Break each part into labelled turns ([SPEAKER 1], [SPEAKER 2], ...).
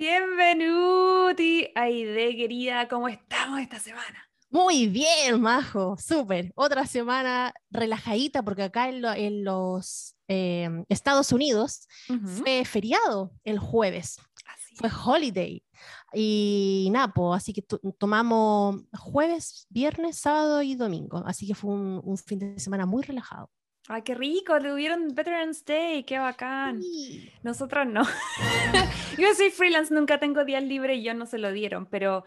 [SPEAKER 1] Bienvenuti, Aide querida, ¿cómo estamos esta semana?
[SPEAKER 2] Muy bien, Majo, súper. Otra semana relajadita porque acá en, los em, Estados Unidos fue feriado el jueves. Fue holiday. Y Napo, así que tomamos jueves, viernes, sábado y domingo. Así que fue un fin de semana muy relajado.
[SPEAKER 1] Ay, qué rico, le tuvieron Veterans Day, qué bacán. Nosotros no. yo soy freelance, nunca tengo días libres y yo no se lo dieron, pero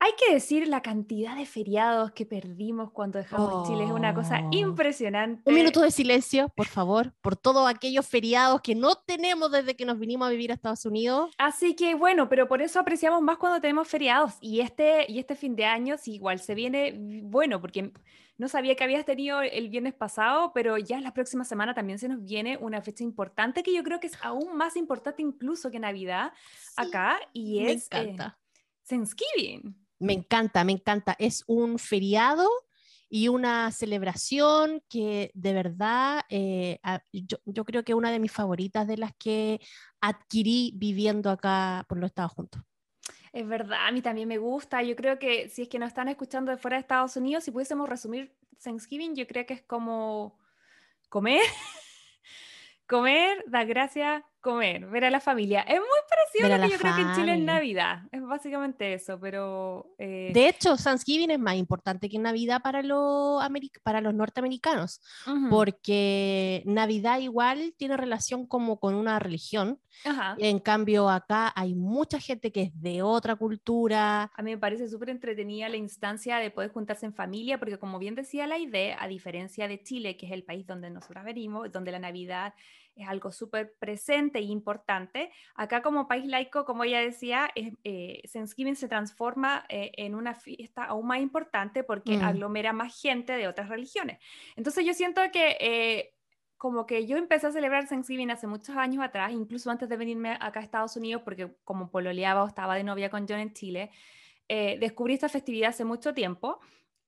[SPEAKER 1] hay que decir la cantidad de feriados que perdimos cuando dejamos Chile es una cosa oh. impresionante.
[SPEAKER 2] Un minuto de silencio, por favor, por todos aquellos feriados que no tenemos desde que nos vinimos a vivir a Estados Unidos.
[SPEAKER 1] Así que bueno, pero por eso apreciamos más cuando tenemos feriados y este y este fin de año igual se viene bueno porque no sabía que habías tenido el viernes pasado, pero ya la próxima semana también se nos viene una fecha importante que yo creo que es aún más importante incluso que Navidad acá y es
[SPEAKER 2] me eh, encanta.
[SPEAKER 1] Thanksgiving.
[SPEAKER 2] Me encanta, me encanta. Es un feriado y una celebración que de verdad eh, yo, yo, creo que es una de mis favoritas de las que adquirí viviendo acá por los Estados Juntos.
[SPEAKER 1] Es verdad, a mí también me gusta. Yo creo que si es que nos están escuchando de fuera de Estados Unidos, si pudiésemos resumir Thanksgiving, yo creo que es como comer, comer, dar gracias, comer, ver a la familia. Es muy parecido a lo que yo creo que en Chile es Navidad. Es básicamente eso, pero...
[SPEAKER 2] Eh, de hecho, Thanksgiving es más importante que Navidad para, los para los norteamericanos, porque Navidad igual tiene relación como con una religión. En cambio, acá hay mucha gente que es de otra cultura.
[SPEAKER 1] A mí me parece súper entretenida la instancia de poder juntarse en familia, porque como bien decía la idea, a diferencia de Chile, que es el país donde nosotros venimos, donde la Navidad es algo súper presente e importante. Acá como país laico, como ella decía, eh, Thanksgiving se transforma eh, en una fiesta aún más importante porque mm. aglomera más gente de otras religiones. Entonces yo siento que... Eh, como que yo empecé a celebrar Thanksgiving hace muchos años atrás, incluso antes de venirme acá a Estados Unidos, porque como pololeaba o estaba de novia con John en Chile, descubrí esta festividad hace mucho tiempo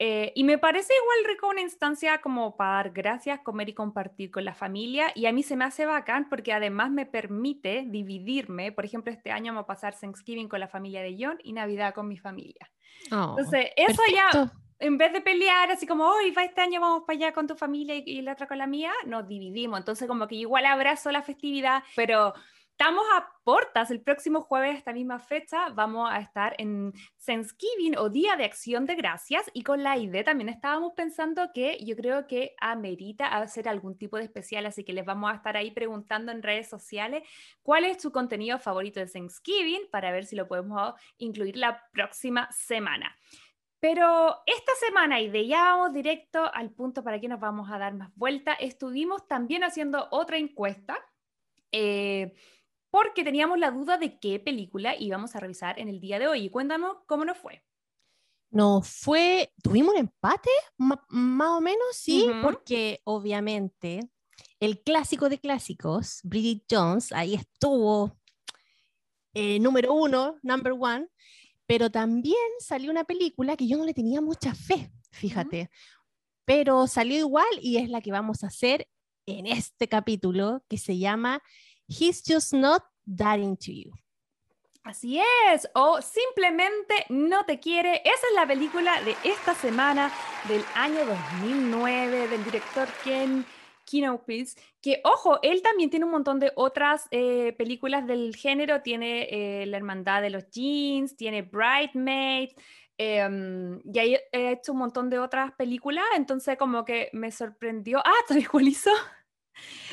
[SPEAKER 1] eh, y me parece igual rico una instancia como para dar gracias, comer y compartir con la familia. Y a mí se me hace bacán porque además me permite dividirme. Por ejemplo, este año vamos a pasar Thanksgiving con la familia de John y Navidad con mi familia.
[SPEAKER 2] Oh,
[SPEAKER 1] Entonces, eso ya, en vez de pelear así como, hoy va este año vamos para allá con tu familia y, y la otra con la mía, nos dividimos. Entonces, como que igual abrazo la festividad, pero Estamos a portas, el próximo jueves, esta misma fecha, vamos a estar en Thanksgiving o Día de Acción de Gracias y con la idea también estábamos pensando que yo creo que amerita hacer algún tipo de especial, así que les vamos a estar ahí preguntando en redes sociales cuál es su contenido favorito de Thanksgiving para ver si lo podemos incluir la próxima semana. Pero esta semana, y de ya vamos directo al punto para que nos vamos a dar más vuelta, estuvimos también haciendo otra encuesta. Eh, porque teníamos la duda de qué película íbamos a revisar en el día de hoy. Y cuéntanos cómo nos fue.
[SPEAKER 2] Nos fue, tuvimos un empate, más o menos, sí, porque obviamente el clásico de clásicos, Bridget Jones, ahí estuvo eh, número uno, number one, pero también salió una película que yo no le tenía mucha fe, fíjate, pero salió igual y es la que vamos a hacer en este capítulo que se llama He's just not that into you.
[SPEAKER 1] Así es, o simplemente no te quiere. Esa es la película de esta semana del año 2009 del director Ken Kinopis, que ojo, él también tiene un montón de otras eh, películas del género, tiene eh, La Hermandad de los Jeans, tiene Bridesmaids, em, y ahí he hecho un montón de otras películas, entonces como que me sorprendió. Ah, ¿sabes?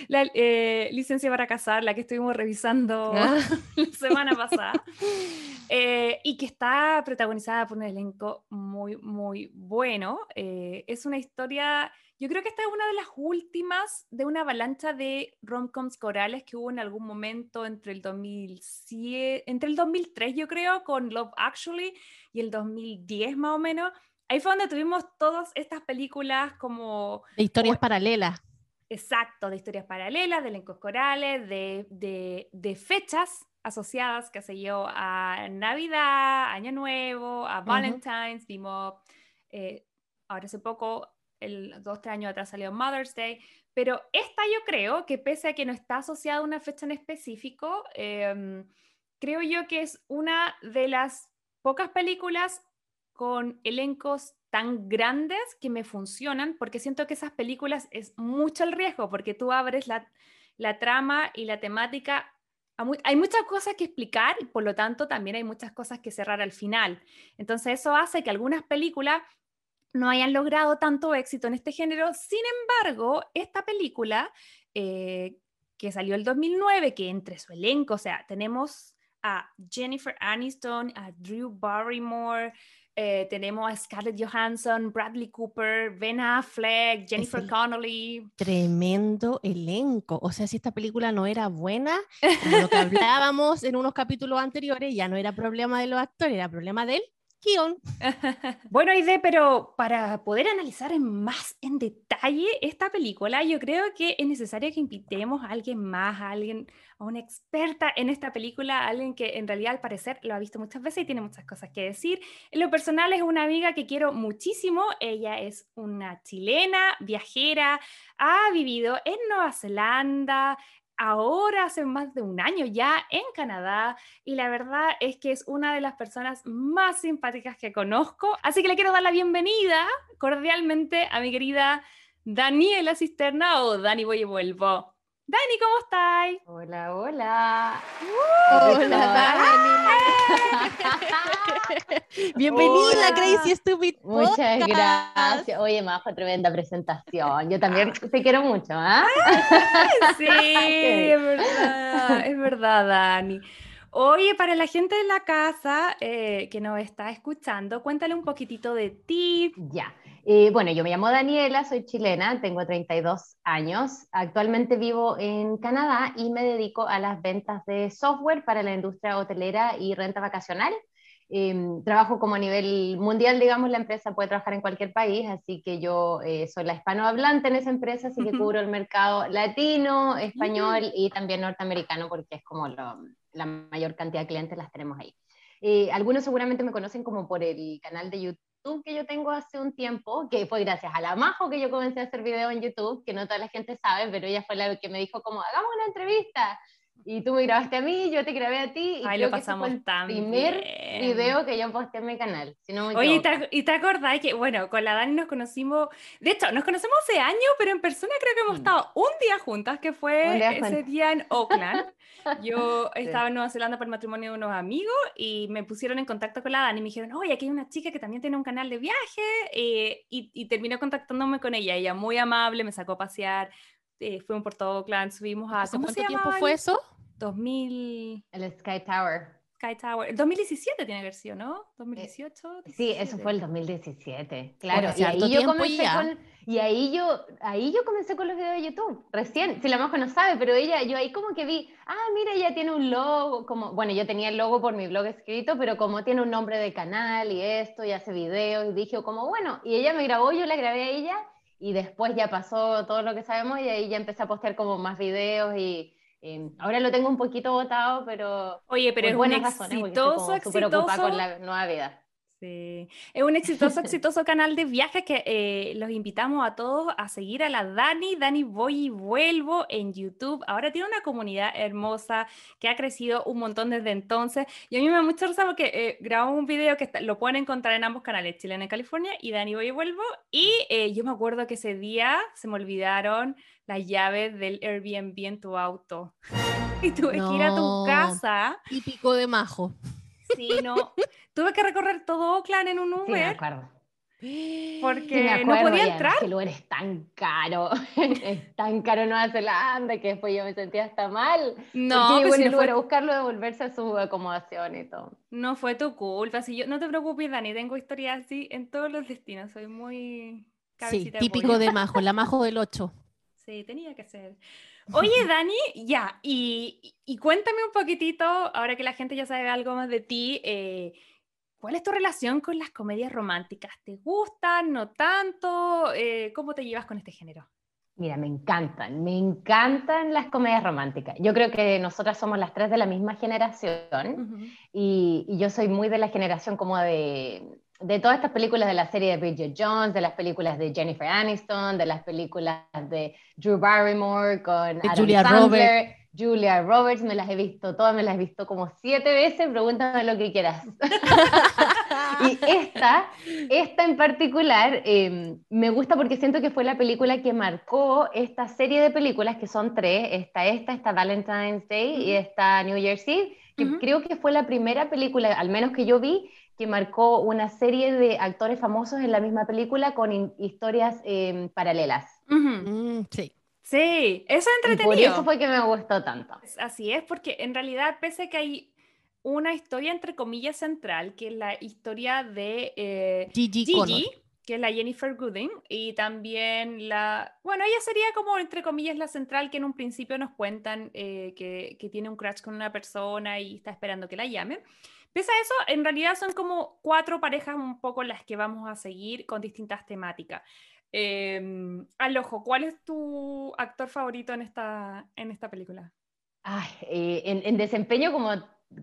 [SPEAKER 1] La eh, licencia para casar, la que estuvimos revisando ah. la semana pasada, eh, y que está protagonizada por un elenco muy, muy bueno. Eh, es una historia, yo creo que esta es una de las últimas de una avalancha de romcoms corales que hubo en algún momento entre el 2007, entre el 2003 yo creo, con Love Actually, y el 2010 más o menos. Ahí fue donde tuvimos todas estas películas como...
[SPEAKER 2] De historias paralelas
[SPEAKER 1] Exacto, de historias paralelas, de elencos corales, de, fechas asociadas, que se yo, a Navidad, Año Nuevo, a Valentine's, vimos, eh, ahora hace poco, el, dos, tres años atrás salió Mother's Day, pero esta yo creo que pese a que no está asociada a una fecha en específico, em, creo yo que es una de las pocas películas con elencos tan grandes que me funcionan, porque siento que esas películas es mucho el riesgo, porque tú abres la, trama y la temática. Hay muchas cosas que explicar y por lo tanto también hay muchas cosas que cerrar al final. Entonces eso hace que algunas películas no hayan logrado tanto éxito en este género. Sin embargo, esta película eh, que salió el 2009, que entre su elenco, o sea, tenemos a Jennifer Aniston, a Drew Barrymore, eh, tenemos a Scarlett Johansson, Bradley Cooper, Ben Affleck, Jennifer Connelly.
[SPEAKER 2] Tremendo elenco. O sea, si esta película no era buena, como lo que hablábamos en unos capítulos anteriores, ya no era problema de los actores, era problema del guion.
[SPEAKER 1] bueno, Aide, pero para poder analizar más en detalle esta película, yo creo que es necesario que invitemos a alguien más, a alguien, a una experta en esta película, a alguien que en realidad al parecer lo ha visto muchas veces y tiene muchas cosas que decir. En lo personal es una amiga que quiero muchísimo. Ella es una chilena, viajera, ha vivido en Nueva Zelanda, ahora hace más de un año ya en Canadá y la verdad es que es una de las personas más simpáticas que conozco. Así que le quiero dar la bienvenida cordialmente a mi querida Daniela Cisterna o Dani Voy y Vuelvo. Dani, ¿cómo estás?
[SPEAKER 3] Hola, hola.
[SPEAKER 2] hola, Dani. Bienvenida, Crazy Stupid.
[SPEAKER 3] Muchas gracias. Oye, Majo, tremenda presentación. Yo también te quiero mucho, ¿ah?
[SPEAKER 1] Sí, es verdad, es verdad, Dani. Oye, para la gente de la casa eh, que nos está escuchando, cuéntale un poquitito de ti.
[SPEAKER 3] Ya. Eh, bueno, yo me llamo Daniela, soy chilena, tengo 32 años. Actualmente vivo en Canadá y me dedico a las ventas de software para la industria hotelera y renta vacacional. Em, trabajo como a nivel mundial, digamos, la empresa puede trabajar en cualquier país, así que yo eh, soy la hispanohablante en esa empresa, así que cubro el mercado latino, español y también norteamericano, porque es como la mayor cantidad de clientes las tenemos ahí. Eh, algunos seguramente me conocen como por el canal de YouTube que yo tengo hace un tiempo, que fue gracias a la Majo que yo comencé a hacer video en YouTube, que no toda la gente sabe, pero ella fue la que me dijo como, hagamos una entrevista. Y tú me grabaste a mí, yo te grabé a ti.
[SPEAKER 1] Y lo pasamos
[SPEAKER 3] que fue el primer video que yo posté en mi canal.
[SPEAKER 1] Oye, ¿y te, acordás que, bueno, con la Dani nos conocimos, de hecho, nos conocemos hace años, pero en persona creo que hemos mm. estado un día juntas, que fue ese día en Oakland. Yo estaba en Nueva Zelanda por el matrimonio de unos amigos y me pusieron en contacto con la Dani y me dijeron, oye, aquí hay una chica que también tiene un canal de viaje eh, y, y terminé contactándome con ella. Ella muy amable, me sacó a pasear, eh, fuimos por todo Oakland, subimos a...
[SPEAKER 2] ¿Cuánto tiempo fue eso?
[SPEAKER 1] 2000...
[SPEAKER 3] El Sky Tower.
[SPEAKER 1] Sky Tower. El 2017 tiene que haber sido, ¿no? 2018.
[SPEAKER 3] Sí, eso fue el 2017. Claro, y ahí yo comencé con y ahí yo ahí yo comencé con los videos de YouTube. Recién, si la Majo no sabe, pero ella yo ahí como que vi, ah, mira, ella tiene un logo, como bueno, yo tenía el logo por mi blog escrito, pero como tiene un nombre de canal y esto y hace videos y dije como, bueno, y ella me grabó, yo la grabé a ella y después ya pasó todo lo que sabemos y ahí ya empecé a postear como más videos y Em, ahora lo tengo un poquito botado, pero.
[SPEAKER 1] Oye, pero es un exitoso, exitoso.
[SPEAKER 3] con la nueva vida.
[SPEAKER 1] Sí. Es un exitoso, exitoso canal de viajes que eh, los invitamos a todos a seguir a la Dani. Dani Voy y Vuelvo en YouTube. Ahora tiene una comunidad hermosa que ha crecido un montón desde entonces. Y a mí me da mucha risa porque eh, grabamos un video que lo pueden encontrar en ambos canales, Chilena y California y Dani Voy y Vuelvo. Y eh, yo me acuerdo que ese día se me olvidaron las llaves del Airbnb en tu auto. Y tuve que ir a tu casa.
[SPEAKER 2] Típico de majo.
[SPEAKER 1] Sí, no. Tuve que recorrer todo Oakland en un Uber.
[SPEAKER 3] Sí,
[SPEAKER 1] Porque no podía entrar.
[SPEAKER 3] El lugar es tan caro, es tan caro Nueva Zelanda que después yo me sentía hasta mal.
[SPEAKER 1] No,
[SPEAKER 3] porque pues lugar a buscarlo, devolverse a su acomodación y todo.
[SPEAKER 1] No fue tu culpa, si yo, no te preocupes Dani, tengo historias así en todos los destinos, soy muy...
[SPEAKER 2] Sí, típico de Majo, la Majo del 8.
[SPEAKER 1] Sí, tenía que ser. Oye, Dani, ya, y, y, cuéntame un poquitito, ahora que la gente ya sabe algo más de ti, eh, ¿Cuál es tu relación con las comedias románticas? ¿Te gustan? ¿No tanto? Eh, ¿Cómo te llevas con este género?
[SPEAKER 3] Mira, me encantan, me encantan las comedias románticas. Yo creo que nosotras somos las tres de la misma generación y, yo soy muy de la generación como de, de todas estas películas de la serie de Bridget Jones, de las películas de Jennifer Aniston, de las películas de Drew Barrymore con Adam
[SPEAKER 2] Julia Roberts.
[SPEAKER 3] Julia Roberts, me las he visto todas, me las he visto como siete veces, pregúntame lo que quieras. y esta, esta en particular, em, me gusta porque siento que fue la película que marcó esta serie de películas, que son tres, esta, esta, esta Valentine's Day y esta New Year's Eve, que creo que fue la primera película, al menos que yo vi, que marcó una serie de actores famosos en la misma película con historias em, paralelas.
[SPEAKER 2] Mm, sí.
[SPEAKER 1] Sí, eso es entretenido.
[SPEAKER 3] por eso fue que me gustó tanto.
[SPEAKER 1] Así es, porque en realidad, pese a que hay una historia entre comillas central, que es la historia de eh,
[SPEAKER 2] Gigi,
[SPEAKER 1] que es la Jennifer Gooding, y también la, bueno, ella sería como entre comillas la central que en un principio nos cuentan eh, que, que, tiene un crush con una persona y está esperando que la llamen. Pese a eso, en realidad son como cuatro parejas un poco las que vamos a seguir con distintas temáticas. Eh, al ojo, ¿cuál es tu actor favorito en esta, en esta película?
[SPEAKER 3] Eh, en, desempeño, como,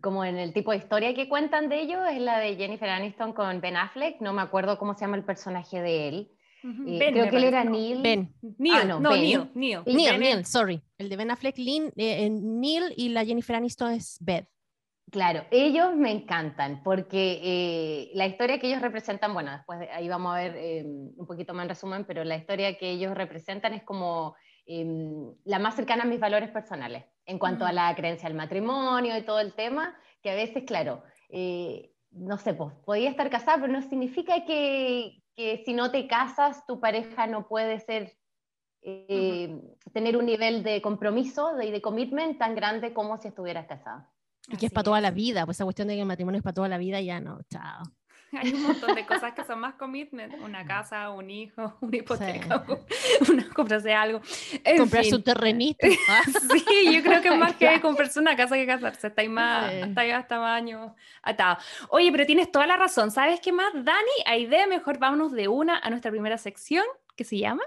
[SPEAKER 3] como en el tipo de historia que cuentan de ellos, es la de Jennifer Aniston con Ben Affleck. No me acuerdo cómo se llama el personaje de él. Eh, creo que él era Neil.
[SPEAKER 2] Ben.
[SPEAKER 1] Neil, ah, no, Neil,
[SPEAKER 2] Neil. Neil, sorry. El de Ben Affleck, Lynn, eh, Neil y la Jennifer Aniston es Beth.
[SPEAKER 3] Claro, ellos me encantan porque eh, la historia que ellos representan, bueno, después ahí vamos a ver eh, un poquito más en resumen, pero la historia que ellos representan es como em, la más cercana a mis valores personales en cuanto a la creencia al matrimonio y todo el tema, que a veces, claro, eh, no sé, pues podía estar casada, pero no significa que, que, si no te casas, tu pareja no puede ser, tener un nivel de compromiso y de, de commitment tan grande como si estuvieras casada.
[SPEAKER 2] Y que es para toda la vida, pues esa cuestión de que el matrimonio es para toda la vida, ya no, chao.
[SPEAKER 1] Hay un montón de cosas que son más commitment, una casa, un hijo, una hipoteca, una, comprarse algo.
[SPEAKER 2] comprarse un terrenito.
[SPEAKER 1] ¿ah? sí, yo creo que más que comprarse una casa que casarse, está ahí más, está ahí hasta baño atado. Oye, pero tienes toda la razón, ¿sabes qué más, Dani? Hay idea, mejor vámonos de una a nuestra primera sección, que se llama...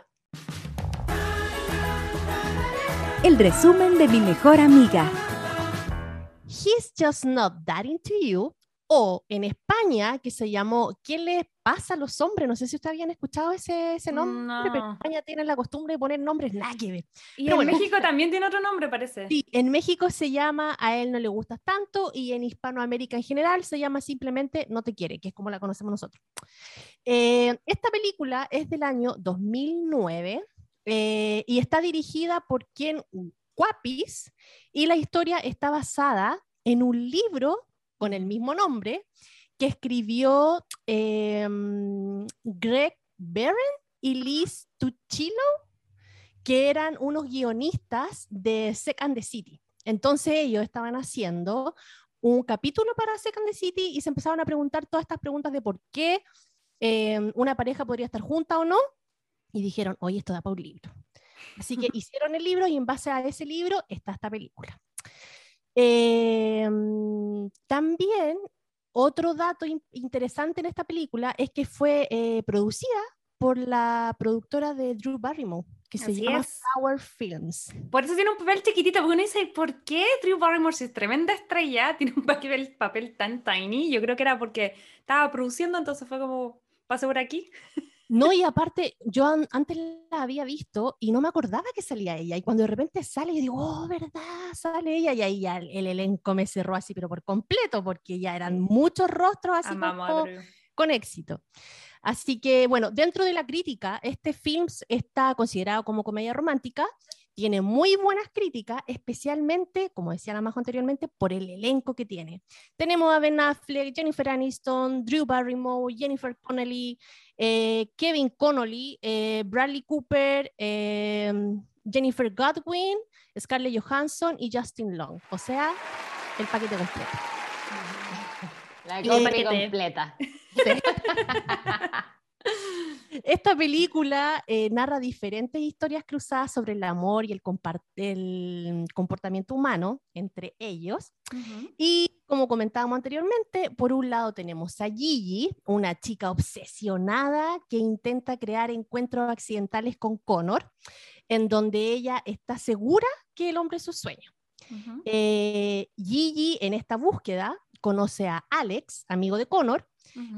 [SPEAKER 4] El resumen de mi mejor amiga.
[SPEAKER 2] He's Just Not That Into You, o en España, que se llamó ¿Qué le pasa a los hombres? No sé si ustedes habían escuchado ese, ese nombre, pero en España tienen la costumbre de poner nombres nada que ver.
[SPEAKER 1] Y en México también tiene otro nombre, parece.
[SPEAKER 2] Sí, en México se llama A él no le gustas tanto y en Hispanoamérica en general se llama simplemente No te quiere, que es como la conocemos nosotros. Eh, esta película es del año 2009 eh, y está dirigida por quien Guapis y la historia está basada en un libro con el mismo nombre que escribió em, Greg Barron y Liz Tuchilo, que eran unos guionistas de Second the City. Entonces ellos estaban haciendo un capítulo para Second the City y se empezaron a preguntar todas estas preguntas de por qué em, una pareja podría estar junta o no. Y dijeron, oye, esto da para un libro. Así que hicieron el libro y en base a ese libro está esta película. Em, también otro dato interesante en esta película es que fue eh, producida por la productora de Drew Barrymore, que se llama Power Films.
[SPEAKER 1] Por eso tiene un papel chiquitito, porque uno dice, ¿por qué Drew Barrymore, si es tremenda estrella, tiene un papel, papel tan tiny? Yo creo que era porque estaba produciendo, entonces fue como, pase por aquí.
[SPEAKER 2] No, y aparte, yo antes la había visto y no me acordaba que salía ella. Y cuando de repente sale, yo digo, oh, ¿verdad? Sale ella. Y ahí ya el, elenco me cerró así, pero por completo, porque ya eran muchos rostros así con éxito. Así que, bueno, dentro de la crítica, este film está considerado como comedia romántica, tiene muy buenas críticas, especialmente, como decía la más anteriormente, por el elenco que tiene. Tenemos a Ben Affleck, Jennifer Aniston, Drew Barrymore, Jennifer Connelly, eh, Kevin Connolly, eh, Bradley Cooper, em, Jennifer Godwin, Scarlett Johansson y Justin Long. O sea, el paquete completo.
[SPEAKER 3] La
[SPEAKER 2] Eh,
[SPEAKER 3] compra completa.
[SPEAKER 2] Esta película eh, narra diferentes historias cruzadas sobre el amor y el, comportamiento humano entre ellos. Y como comentábamos anteriormente, por un lado tenemos a Gigi, una chica obsesionada que intenta crear encuentros accidentales con Connor, en donde ella está segura que el hombre es su sueño. Eh, Gigi en esta búsqueda conoce a Alex, amigo de Connor,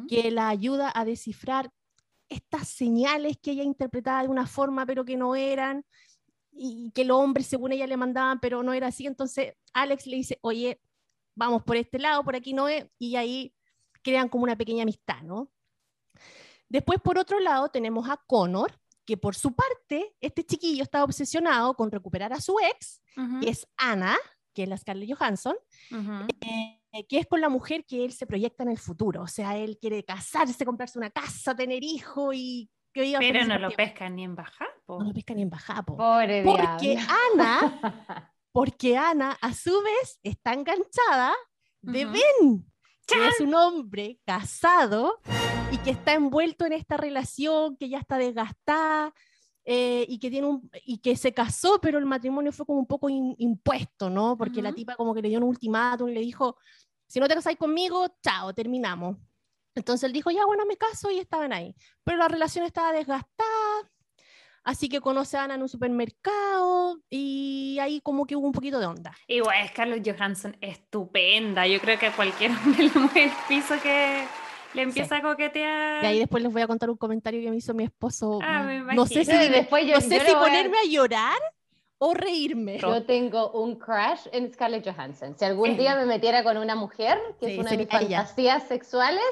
[SPEAKER 2] que la ayuda a descifrar estas señales que ella interpretaba de una forma pero que no eran y que los hombres según ella le mandaban pero no era así. Entonces Alex le dice, oye, vamos por este lado, por aquí no es, y ahí crean como una pequeña amistad, ¿no? Después, por otro lado, tenemos a Connor, que por su parte, este chiquillo está obsesionado con recuperar a su ex, que es Ana, que es la Scarlett Johansson, eh, que es con la mujer que él se proyecta en el futuro. O sea, él quiere casarse, comprarse una casa, tener hijos y que viva
[SPEAKER 1] Pero no lo pescan ni en bajar. po.
[SPEAKER 2] No lo pescan ni en bajada, po.
[SPEAKER 3] Pobre
[SPEAKER 2] Porque
[SPEAKER 3] diablo.
[SPEAKER 2] Ana, porque Ana a su vez está enganchada de
[SPEAKER 1] Ujú.
[SPEAKER 2] Ben, que es un hombre casado y que está envuelto en esta relación que ya está desgastada eh, y que tiene un y que se casó, pero el matrimonio fue como un poco in- impuesto, ¿no? Porque la
[SPEAKER 1] Ujú.
[SPEAKER 2] tipa como que le dio un ultimátum y le dijo, si no te casáis conmigo, chao, terminamos. Entonces él dijo, ya bueno, me caso y estaban ahí. Pero la relación estaba desgastada, así que conoce a Ana en un supermercado y ahí como que hubo un poquito de onda.
[SPEAKER 1] Igual, Scarlett Johansson, estupenda. Yo creo que a cualquier hombre le mueve el piso que le empieza a coquetear.
[SPEAKER 2] Y ahí después les voy a contar un comentario que me hizo mi esposo.
[SPEAKER 1] Ah, me
[SPEAKER 2] no sé si,
[SPEAKER 3] después yo-
[SPEAKER 2] no sé
[SPEAKER 3] yo
[SPEAKER 2] si
[SPEAKER 3] le voy a-
[SPEAKER 2] ponerme a llorar o reírme.
[SPEAKER 3] Yo tengo un crush en Scarlett Johansson. Si algún
[SPEAKER 1] Sí.
[SPEAKER 3] día me metiera con una mujer, que
[SPEAKER 2] Sí,
[SPEAKER 3] es una de mis
[SPEAKER 2] ella.
[SPEAKER 3] fantasías sexuales,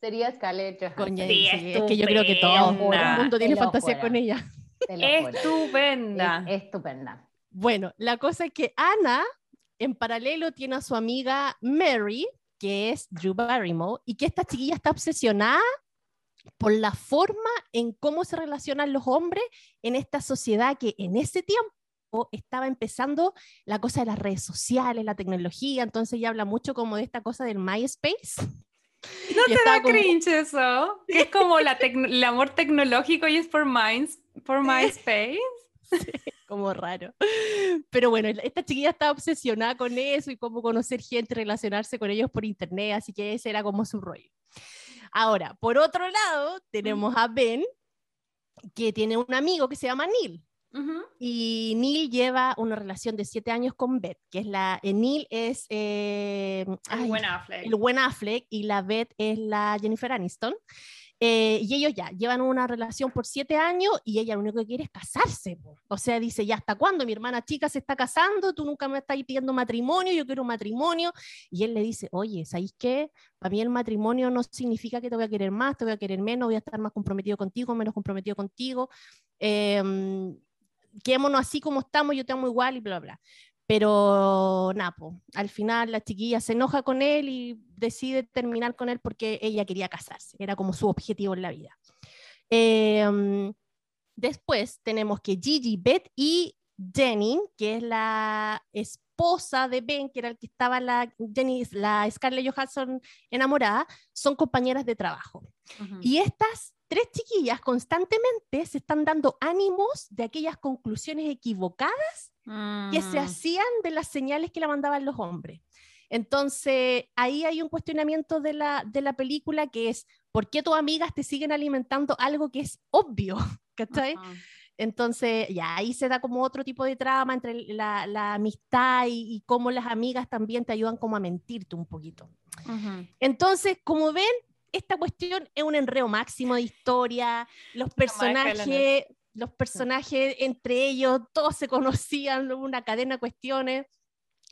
[SPEAKER 3] sería Scarlett Johansson.
[SPEAKER 1] Sí,
[SPEAKER 2] es que yo creo que todo el mundo tiene fantasía con ella.
[SPEAKER 1] Estupenda.
[SPEAKER 3] Es estupenda.
[SPEAKER 2] Bueno, la cosa es que Ana, en paralelo, tiene a su amiga Mary, que es Drew Barrymore, y que esta chiquilla está obsesionada por la forma en cómo se relacionan los hombres en esta sociedad que en ese tiempo estaba empezando la cosa de las redes sociales, la tecnología, entonces ella habla mucho como de esta cosa del MySpace.
[SPEAKER 1] ¿No
[SPEAKER 2] Y
[SPEAKER 1] te da
[SPEAKER 2] como-
[SPEAKER 1] cringe eso? Que es como la el amor tecnológico y es por, Minds, por MySpace.
[SPEAKER 2] como raro. Pero bueno, esta chiquilla estaba obsesionada con eso y cómo conocer gente, relacionarse con ellos por internet, así que ese era como su rollo. Ahora, por otro lado, tenemos a Ben, que tiene un amigo que se llama Neil.
[SPEAKER 1] Ujú.
[SPEAKER 2] Y Neil lleva una relación de siete años con Beth, que es la. eh, Neil es. eh,
[SPEAKER 1] El
[SPEAKER 2] ay,
[SPEAKER 1] buen Affleck.
[SPEAKER 2] el buen Affleck y la Beth es la Jennifer Aniston. Eh, y ellos ya llevan una relación por siete años y ella lo único que quiere es casarse. po. O sea, dice, ¿ya hasta cuándo? Mi hermana chica se está casando, tú nunca me estás pidiendo matrimonio, yo quiero un matrimonio. Y él le dice, oye, ¿sabéis qué? Para mí el matrimonio no significa que te voy a querer más, te voy a querer menos, voy a estar más comprometido contigo, menos comprometido contigo. Em, quedémonos así como estamos, yo te amo igual y bla, bla. Pero Napo, al final la chiquilla se enoja con él y decide terminar con él porque ella quería casarse, era como su objetivo en la vida. Em, después tenemos que Gigi, Beth y Jenny, que es la esposa de Ben, que era el que estaba la, Jenny, la Scarlett Johansson enamorada, son compañeras de trabajo. Y estas tres chiquillas constantemente se están dando ánimos de aquellas conclusiones equivocadas que se
[SPEAKER 1] Mm.
[SPEAKER 2] hacían de las señales que la mandaban los hombres. Entonces, ahí hay un cuestionamiento de la, de la película que es, ¿por qué tus amigas te siguen alimentando algo que es obvio? ¿Cachai?
[SPEAKER 1] Ajá.
[SPEAKER 2] Entonces, ya ahí se da como otro tipo de trama entre la, la amistad y, y cómo las amigas también te ayudan como a mentirte un poquito. Entonces, como ven, esta cuestión es un enreo máximo de historia, los personajes, los personajes entre ellos, todos se conocían, una cadena de cuestiones,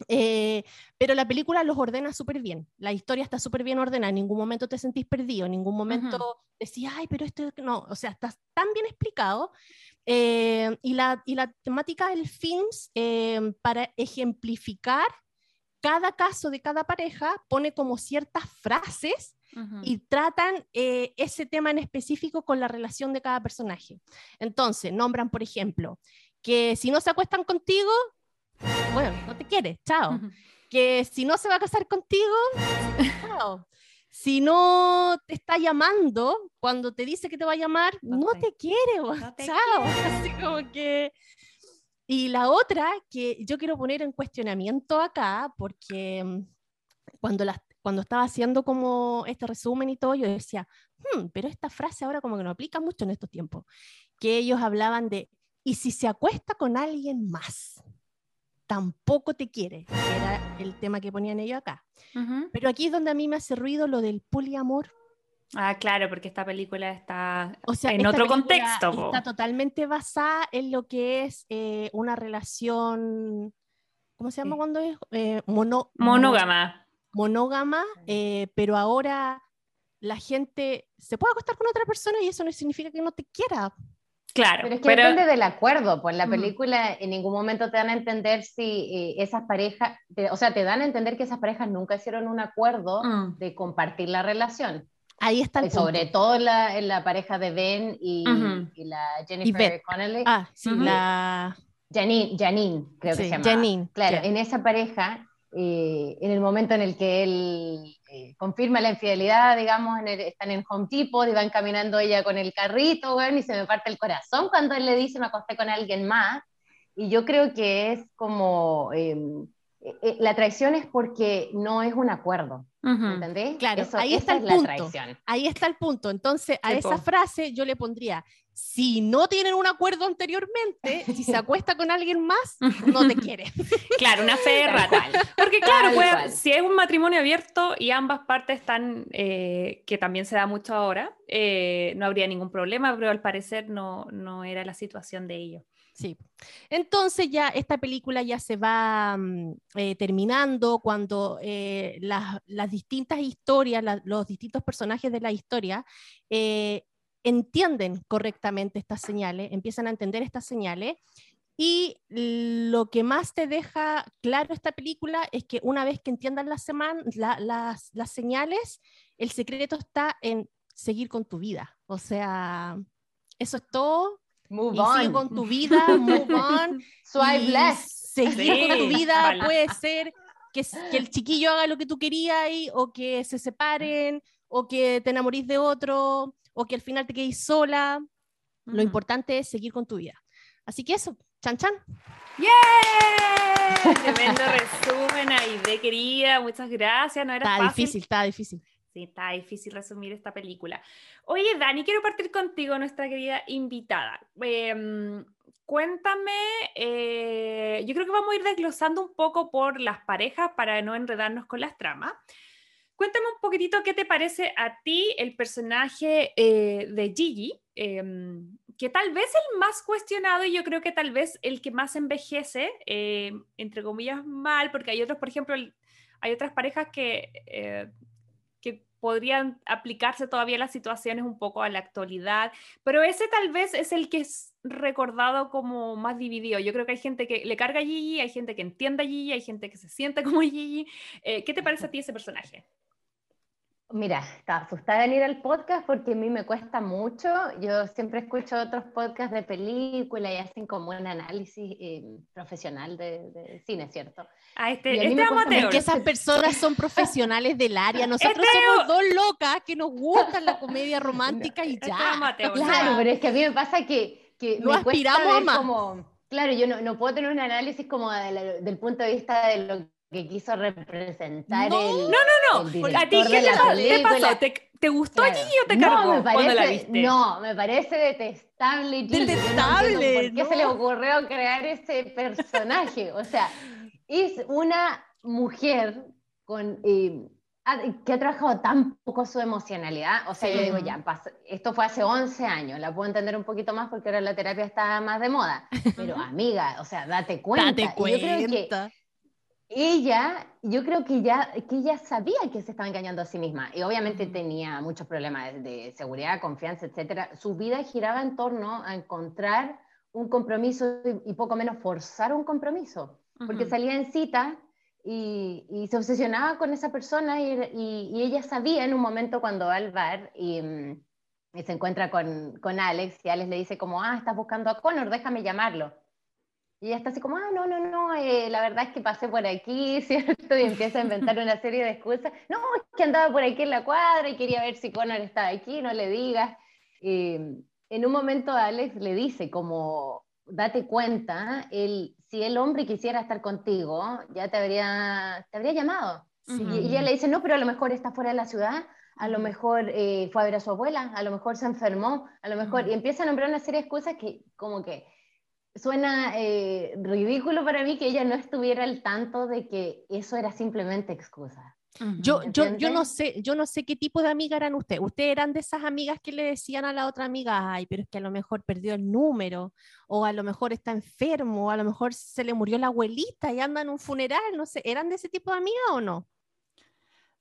[SPEAKER 2] eh, pero la película los ordena súper bien, la historia está súper bien ordenada, en ningún momento te sentís perdido, en ningún momento decís, ay, pero esto no, o sea, está tan bien explicado. eh, y, la, y la temática del film, eh, para ejemplificar cada caso de cada pareja pone como ciertas frases y tratan eh, ese tema en específico con la relación de cada personaje. Entonces, nombran, por ejemplo, que si no se acuestan contigo, bueno, no te quiere, chao. Que si no se va a casar contigo, chao. Si no te está llamando, cuando te dice que te va a llamar, no, te quiere, chao. Así como que... Y la otra que yo quiero poner en cuestionamiento acá, porque mm, cuando, las, cuando estaba haciendo como este resumen y todo, yo decía, hmm, pero esta frase ahora como que no aplica mucho en estos tiempos, que ellos hablaban de, ¿y si se acuesta con alguien más? Tampoco te quiere, era el tema que ponían ellos acá. Pero aquí es donde a mí me hace ruido lo del poliamor.
[SPEAKER 1] Ah, claro, porque esta película está en otro contexto.
[SPEAKER 2] Está totalmente basada en lo que es eh, una relación, ¿cómo se llama cuando es? Eh,
[SPEAKER 1] monógama.
[SPEAKER 2] Monógama, eh, pero ahora la gente se puede acostar con otra persona y eso no significa que no te quiera.
[SPEAKER 1] Claro.
[SPEAKER 3] Pero es que depende del acuerdo, pues la mm. película en ningún momento te dan a entender si esas parejas, o sea, te dan a entender que esas parejas nunca hicieron un acuerdo mm. de compartir la relación.
[SPEAKER 2] Ahí está el
[SPEAKER 3] Sobre todo en la, la, pareja de Ben y, y la Jennifer Connelly.
[SPEAKER 2] Ah, sí, la...
[SPEAKER 3] Janine, Janine, creo que se llama.
[SPEAKER 2] Janine.
[SPEAKER 3] Claro, en esa pareja, eh, en el momento en el que él eh, confirma la infidelidad, digamos, en están en Home Depot y van caminando ella con el carrito, bueno, y se me parte el corazón cuando él le dice me acosté con alguien más. Y yo creo que es como... Em, eh, la traición es porque no es un acuerdo. ¿Entendés?
[SPEAKER 2] Claro, ahí está el punto. Ahí está el punto. Entonces, a esa frase yo le pondría, si no tienen un acuerdo anteriormente, si se acuesta con alguien más, no te quiere.
[SPEAKER 1] Claro, una fe rata. Porque claro, si es un matrimonio abierto y ambas partes están, eh, que también se da mucho ahora, eh, no habría ningún problema, pero al parecer no, no era la situación de ellos.
[SPEAKER 2] Sí. Entonces ya esta película ya se va mm, eh, terminando cuando eh, las, distintas historias, los distintos personajes de la historia eh, entienden correctamente estas señales, empiezan a entender estas señales y lo que más te deja claro esta película es que una vez que entiendan las, las, las señales, el secreto está en seguir con tu vida. O sea, eso es todo
[SPEAKER 3] Move
[SPEAKER 2] y
[SPEAKER 3] on.
[SPEAKER 2] sigue con tu vida, move on.
[SPEAKER 3] Swipe left.
[SPEAKER 2] Seguir con tu vida puede ser que, que, el chiquillo haga lo que tú querías o que se separen, o que te enamorís de otro, o que al final te quedes sola. Lo importante es seguir con tu vida. Así que eso, chan chan.
[SPEAKER 1] ¡Yeah! Tremendo resumen, Aide, querida. Muchas gracias. No era
[SPEAKER 2] está difícil, está difícil.
[SPEAKER 1] Sí, está difícil resumir esta película. Oye, Dani, quiero partir contigo, nuestra querida invitada. Em, cuéntame, eh, yo creo que vamos a ir desglosando un poco por las parejas para no enredarnos con las tramas. Cuéntame un poquitito qué te parece a ti el personaje eh, de Gigi, em, que tal vez el más cuestionado y yo creo que tal vez el que más envejece, eh, entre comillas, mal, porque hay otros, por ejemplo, hay otras parejas que podrían aplicarse todavía las situaciones un poco a la actualidad, pero ese tal vez es el que es recordado como más dividido. Yo creo que hay gente que le carga a Gigi, hay gente que entiende a Gigi, hay gente que se siente como Gigi. Eh, ¿Qué te parece a ti ese personaje?
[SPEAKER 3] Mira, estaba asustada en ir al podcast porque a mí me cuesta mucho. Yo siempre escucho otros podcasts de película y hacen como un análisis eh, profesional de, cine, ¿ierto?
[SPEAKER 1] Ah, este, este
[SPEAKER 2] amateur. que esas personas son profesionales del área. Nosotros este somos dos locas que nos gusta la comedia romántica y este ya.
[SPEAKER 3] claro, pero es que a mí me pasa que, que
[SPEAKER 2] lo aspiramos a más.
[SPEAKER 3] Como, claro, yo no, no, puedo tener un análisis como del punto de vista de lo que quiso representar
[SPEAKER 1] no,
[SPEAKER 3] el.
[SPEAKER 1] No, no, no. ¿A ti qué te, pasó? ¿Te, gustó claro. Gigi o te cargó no, me parece, cuando la viste?
[SPEAKER 3] No, me parece detestable
[SPEAKER 2] Gigi. Detestable.
[SPEAKER 3] ¿Por qué se le ocurrió crear ese personaje? O sea, es una mujer con. Eh, que ha trabajado tan poco su emocionalidad, o sea, yo digo, ya, esto fue hace 11 años, la puedo entender un poquito más porque ahora la terapia está más de moda, pero amiga, o sea, date cuenta.
[SPEAKER 2] Date cuenta.
[SPEAKER 3] yo creo que ella, yo creo que ya, que ella sabía que se estaba engañando a sí misma y obviamente tenía muchos problemas de seguridad, confianza, etc. Su vida giraba en torno a encontrar un compromiso y, poco menos forzar un compromiso, porque salía en cita y, se obsesionaba con esa persona y, ella sabía en un momento cuando va al bar y, se encuentra con, con, Alex y Alex le dice como, ah, estás buscando a Connor, déjame llamarlo. Y ella está así como, ah, no, no, no, eh, la verdad es que pasé por aquí, ¿cierto? Y empieza a inventar una serie de excusas. No, es que andaba por aquí en la cuadra y quería ver si Connor estaba aquí, no le digas. Y en un momento Alex le dice como, date cuenta, el, si el hombre quisiera estar contigo, ya te habría, te habría llamado. Y, ella le dice, no, pero a lo mejor está fuera de la ciudad, a lo mejor eh, fue a ver a su abuela, a lo mejor se enfermó, a lo mejor, y empieza a nombrar una serie de excusas que como que suena eh, ridículo para mí que ella no estuviera al tanto de que eso era simplemente excusa.
[SPEAKER 2] Yo, yo, yo, no sé, yo no sé qué tipo de amiga eran ustedes. Ustedes eran de esas amigas que le decían a la otra amiga, ay, pero es que a lo mejor perdió el número, o a lo mejor está enfermo, o a lo mejor se le murió la abuelita y anda en un funeral, no sé, ¿eran de ese tipo de amiga o no?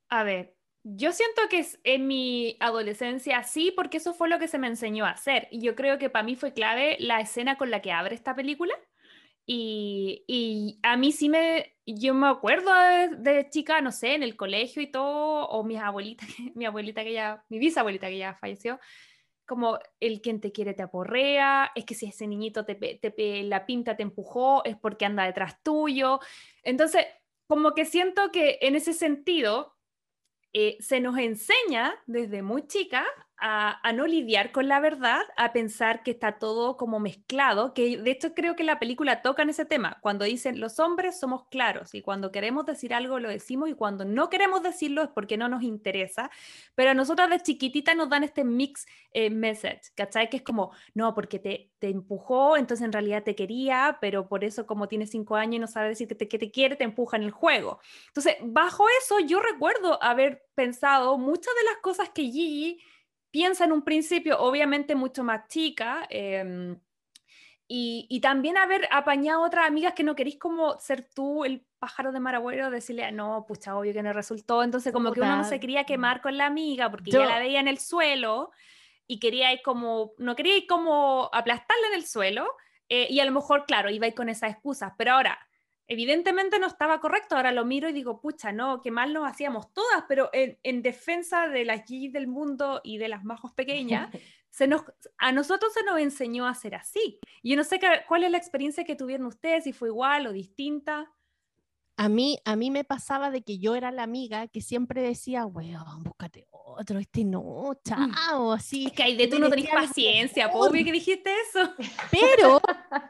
[SPEAKER 1] A ver, yo siento que en mi adolescencia sí, porque eso fue lo que se me enseñó a hacer. Y yo creo que para mí fue clave la escena con la que abre esta película. Y, y a mí sí me, yo me acuerdo de, chica, no sé, en el colegio y todo, o mis abuelitas, mi abuelita que ya, mi bisabuelita que ya falleció, como el quien te quiere te aporrea, es que si ese niñito te, te, la pinta te empujó, es porque anda detrás tuyo. Entonces, como que siento que en ese sentido, eh, se nos enseña desde muy chica a, no lidiar con la verdad, a pensar que está todo como mezclado, que de hecho creo que la película toca en ese tema, cuando dicen los hombres somos claros y cuando queremos decir algo lo decimos y cuando no queremos decirlo es porque no nos interesa, pero a nosotras de chiquitita nos dan este mix eh, message, ¿cachai? Que es como, no, porque te, te, empujó, entonces en realidad te quería, pero por eso como tienes cinco años y no sabe decir que te, que te quiere, te empuja en el juego. Entonces, bajo eso yo recuerdo haber pensado muchas de las cosas que Gigi piensa en un principio, obviamente mucho más chica, em, y, también haber apañado otras amigas que no queréis como ser tú el pájaro de Maragüero, decirle, no, pucha, obvio que no resultó, entonces como que uno no se quería quemar con la amiga porque ya la veía en el suelo y quería ir como, no quería ir como aplastarla en el suelo, eh, y a lo mejor, claro, iba a ir con esas excusas, pero ahora, evidentemente no estaba correcto. Ahora lo miro y digo, pucha, no, qué mal nos hacíamos todas, pero en, defensa de las G del mundo y de las majos pequeñas, se nos, a nosotros se nos enseñó a ser así. Y yo no sé cuál es la experiencia que tuvieron ustedes, si fue igual o distinta.
[SPEAKER 2] A mí, a mí me pasaba de que yo era la amiga que siempre decía, weón, búscate otro, este no, mm. chao, así.
[SPEAKER 1] Es que hay de tú no tenés paciencia, obvio que dijiste eso.
[SPEAKER 2] Pero,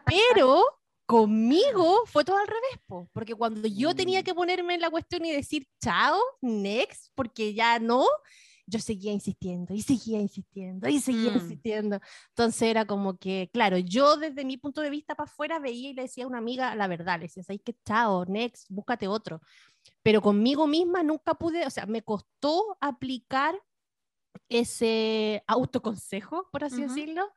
[SPEAKER 2] pero Conmigo fue todo al revés, porque cuando yo tenía mm. que ponerme en la cuestión y decir chao, next, porque ya no, yo seguía insistiendo y seguía insistiendo y seguía mm. insistiendo. Entonces era como que, claro, yo desde mi punto de vista para afuera veía y le decía a una amiga la verdad, le decía, ¿sabes qué? Chao, next, búscate otro. Pero conmigo misma nunca pude, o sea, me costó aplicar ese autoconsejo, por así decirlo,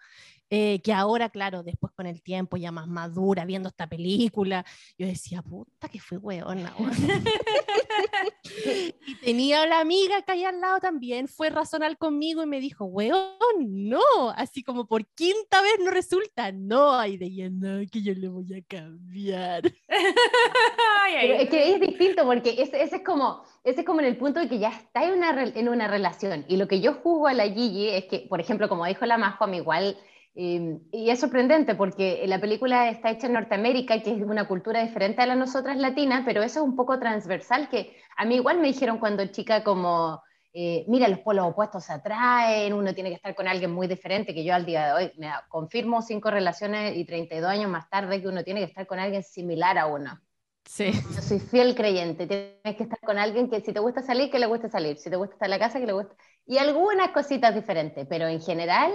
[SPEAKER 2] eh, que ahora, claro, después con el tiempo ya más madura, viendo esta película, yo decía, puta, que fue weona. y tenía la amiga que hay al lado también, fue razonar conmigo y me dijo, weón, no, así como por quinta vez no resulta, no, hay de ella, no, que yo le voy a cambiar.
[SPEAKER 3] es que es distinto porque ese, es como, ese es como en el punto de que ya está en una, en una relación y lo que yo juzgo a la Gigi es que, por ejemplo, como dijo la Majo, a mí igual y, es sorprendente porque la película está hecha en Norteamérica, que es una cultura diferente a la nosotras latina, pero eso es un poco transversal, que a mí igual me dijeron cuando chica como, eh, mira, los polos opuestos se atraen, uno tiene que estar con alguien muy diferente, que yo al día de hoy me confirmo cinco relaciones y 32 años más tarde que uno tiene que estar con alguien similar a uno.
[SPEAKER 2] Sí.
[SPEAKER 3] Yo soy fiel creyente, tienes que estar con alguien que si te gusta salir, que le guste salir, si te gusta estar en la casa, que le guste... Y algunas cositas diferentes, pero en general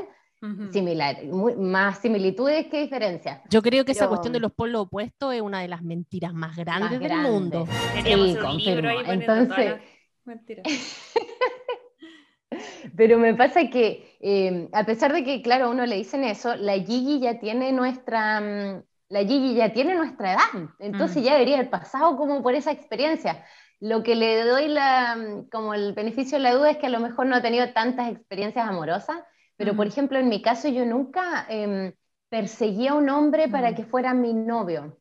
[SPEAKER 3] similar, más similitudes que diferencias.
[SPEAKER 2] Yo creo que esa cuestión de los polos opuestos es una de las mentiras más grandes del mundo.
[SPEAKER 3] Entonces, Pero me pasa que, em, a pesar de que, claro, a uno le dicen eso, la Gigi ya tiene nuestra, mm, la Gigi ya tiene nuestra edad, entonces mm. ya debería haber pasado como por esa experiencia. Lo que le doy la, mm, como el beneficio de la duda es que a lo mejor no ha tenido tantas experiencias amorosas, pero, por ejemplo, en mi caso yo nunca eh, perseguí a un hombre para que fuera mi novio.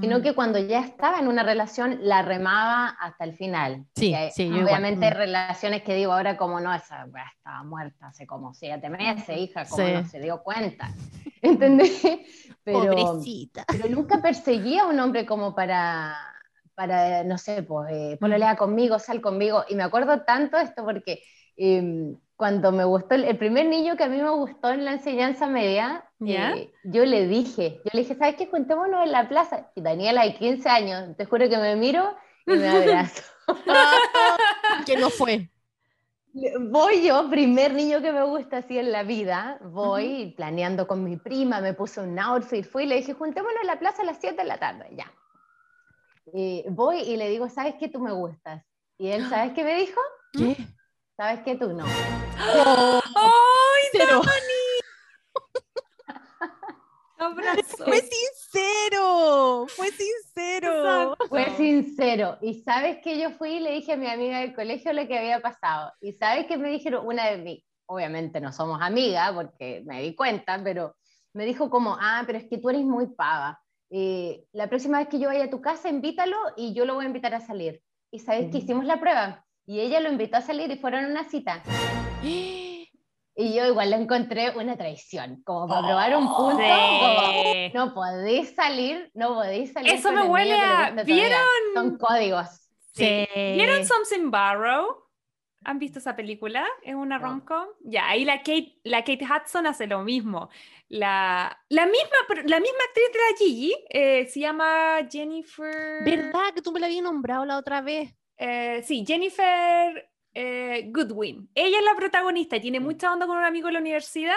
[SPEAKER 3] sino que cuando ya estaba en una relación la remaba hasta el final.
[SPEAKER 2] Sí, sí,
[SPEAKER 3] Obviamente hay relaciones que digo ahora como no, esa estaba muerta hace como siete meses, hija, como no se dio cuenta. ¿Entendés? Pero,
[SPEAKER 2] Pobrecita.
[SPEAKER 3] pero nunca perseguía a un hombre como para, para no sé, pues, eh, lea conmigo, sal conmigo. Y me acuerdo tanto esto porque... Em, cuando me gustó, el, primer niño que a mí me gustó en la enseñanza media, eh, yo le dije, yo le dije, ¿sabes qué? Cuentémonos en la plaza. Y Daniela hay 15 años, te juro que me miro y me abrazo.
[SPEAKER 2] que no fue.
[SPEAKER 3] Voy yo, primer niño que me gusta así en la vida, voy planeando con mi prima, me puse un outfit, fui y le dije, juntémonos en la plaza a las 7 de la tarde, ya. voy y le digo, ¿sabes qué? Tú me gustas. Y él, ¿sabes qué me dijo?
[SPEAKER 2] ¿Qué?
[SPEAKER 3] ¿Sabes qué? Tú no.
[SPEAKER 1] ¡Ay,
[SPEAKER 2] Cero.
[SPEAKER 1] Abrazo.
[SPEAKER 2] Fue sincero, fue sincero.
[SPEAKER 3] Fue sincero. Y sabes que yo fui y le dije a mi amiga del colegio lo que había pasado. Y sabes que me dijeron, una de mí, obviamente no somos amigas porque me di cuenta, pero me dijo como, ah, pero es que tú eres muy pava. Eh, la próxima vez que yo vaya a tu casa, invítalo y yo lo voy a invitar a salir. Y sabes que hicimos la prueba. Y ella lo invitó a salir y fueron a una cita. Y yo igual le encontré una traición, como para probar un punto, no podéis salir, no podéis salir.
[SPEAKER 1] Eso me huele a... ¿Vieron?
[SPEAKER 3] Son códigos.
[SPEAKER 1] Sí. ¿Vieron Something Barrow? ¿Han visto esa película? Es una rom-com. Ya, ahí la Kate, la Kate Hudson hace lo mismo. La, la, misma, la misma actriz de la Gigi eh, se llama Jennifer.
[SPEAKER 2] ¿Verdad que tú me la habías nombrado la otra vez?
[SPEAKER 1] Eh, sí, Jennifer eh, Goodwin. Ella es la protagonista y tiene mucha onda con un amigo de la universidad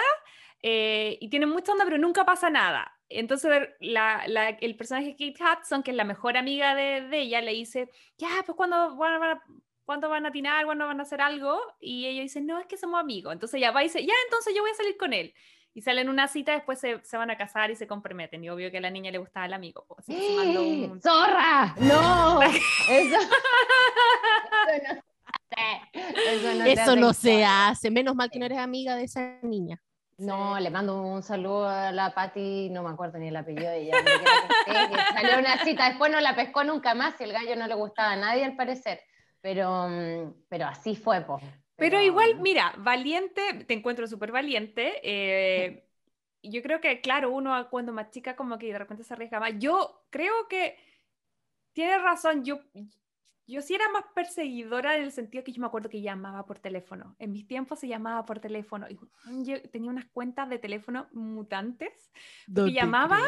[SPEAKER 1] eh, y tiene mucha onda, pero nunca pasa nada. Entonces el personaje Kate Hudson, que es la mejor amiga de, ella, le dice, ya, pues cuando van, a, ¿cuándo van a atinar? ¿Cuándo van a hacer algo? Y ella dice, no, es que somos amigos. Entonces ella va y dice, ya, entonces yo voy a salir con él y salen una cita, después se, se, van a casar y se comprometen. Y obvio que a la niña le gustaba el amigo. Pues,
[SPEAKER 3] un... ¡Zorra! ¡No! Eso,
[SPEAKER 2] eso no, se, hace. Menos mal que no eres amiga de esa niña.
[SPEAKER 3] No, le mando un saludo a la Patti, no me acuerdo ni el apellido de ella. salió una cita, después no la pescó nunca más y el gallo no le gustaba a nadie al parecer. Pero, mm, pero así fue, pues.
[SPEAKER 1] Pero, igual, mira, valiente, te encuentro súper valiente. Eh, yo creo que, claro, uno cuando más chica como que de repente se arriesga más. Yo creo que tiene razón, yo, yo sí era más perseguidora en el sentido que yo me acuerdo que llamaba por teléfono. En mis tiempos se llamaba por teléfono. Y yo tenía unas cuentas de teléfono mutantes. Y llamaba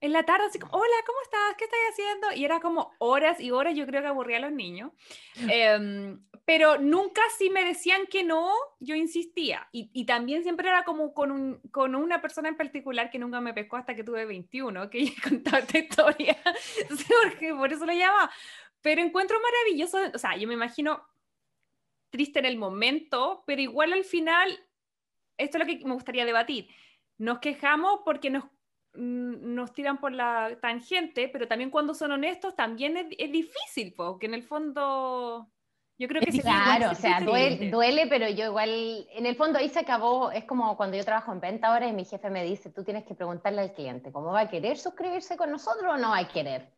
[SPEAKER 1] en la tarde, así como, hola, ¿cómo estás? ¿Qué estás haciendo? Y era como horas y horas, yo creo que aburría a los niños. Em, pero nunca si me decían que no, yo insistía. Y, y también siempre era como con, un, con, una persona en particular que nunca me pescó hasta que tuve 21, que ya contaba esta historia. Porque por eso lo llamaba. Pero encuentro maravilloso, o sea, yo me imagino triste en el momento, pero igual al final, esto es lo que me gustaría debatir. Nos quejamos porque nos nos tiran por la tangente, pero también cuando son honestos también es, difícil, porque en el fondo yo creo que
[SPEAKER 3] sí. Claro, o sea, duele, pero yo igual, en el fondo ahí se acabó, es como cuando yo trabajo en venta ahora y mi jefe me dice, tú tienes que preguntarle al cliente, ¿cómo va a querer suscribirse con nosotros o no va a querer?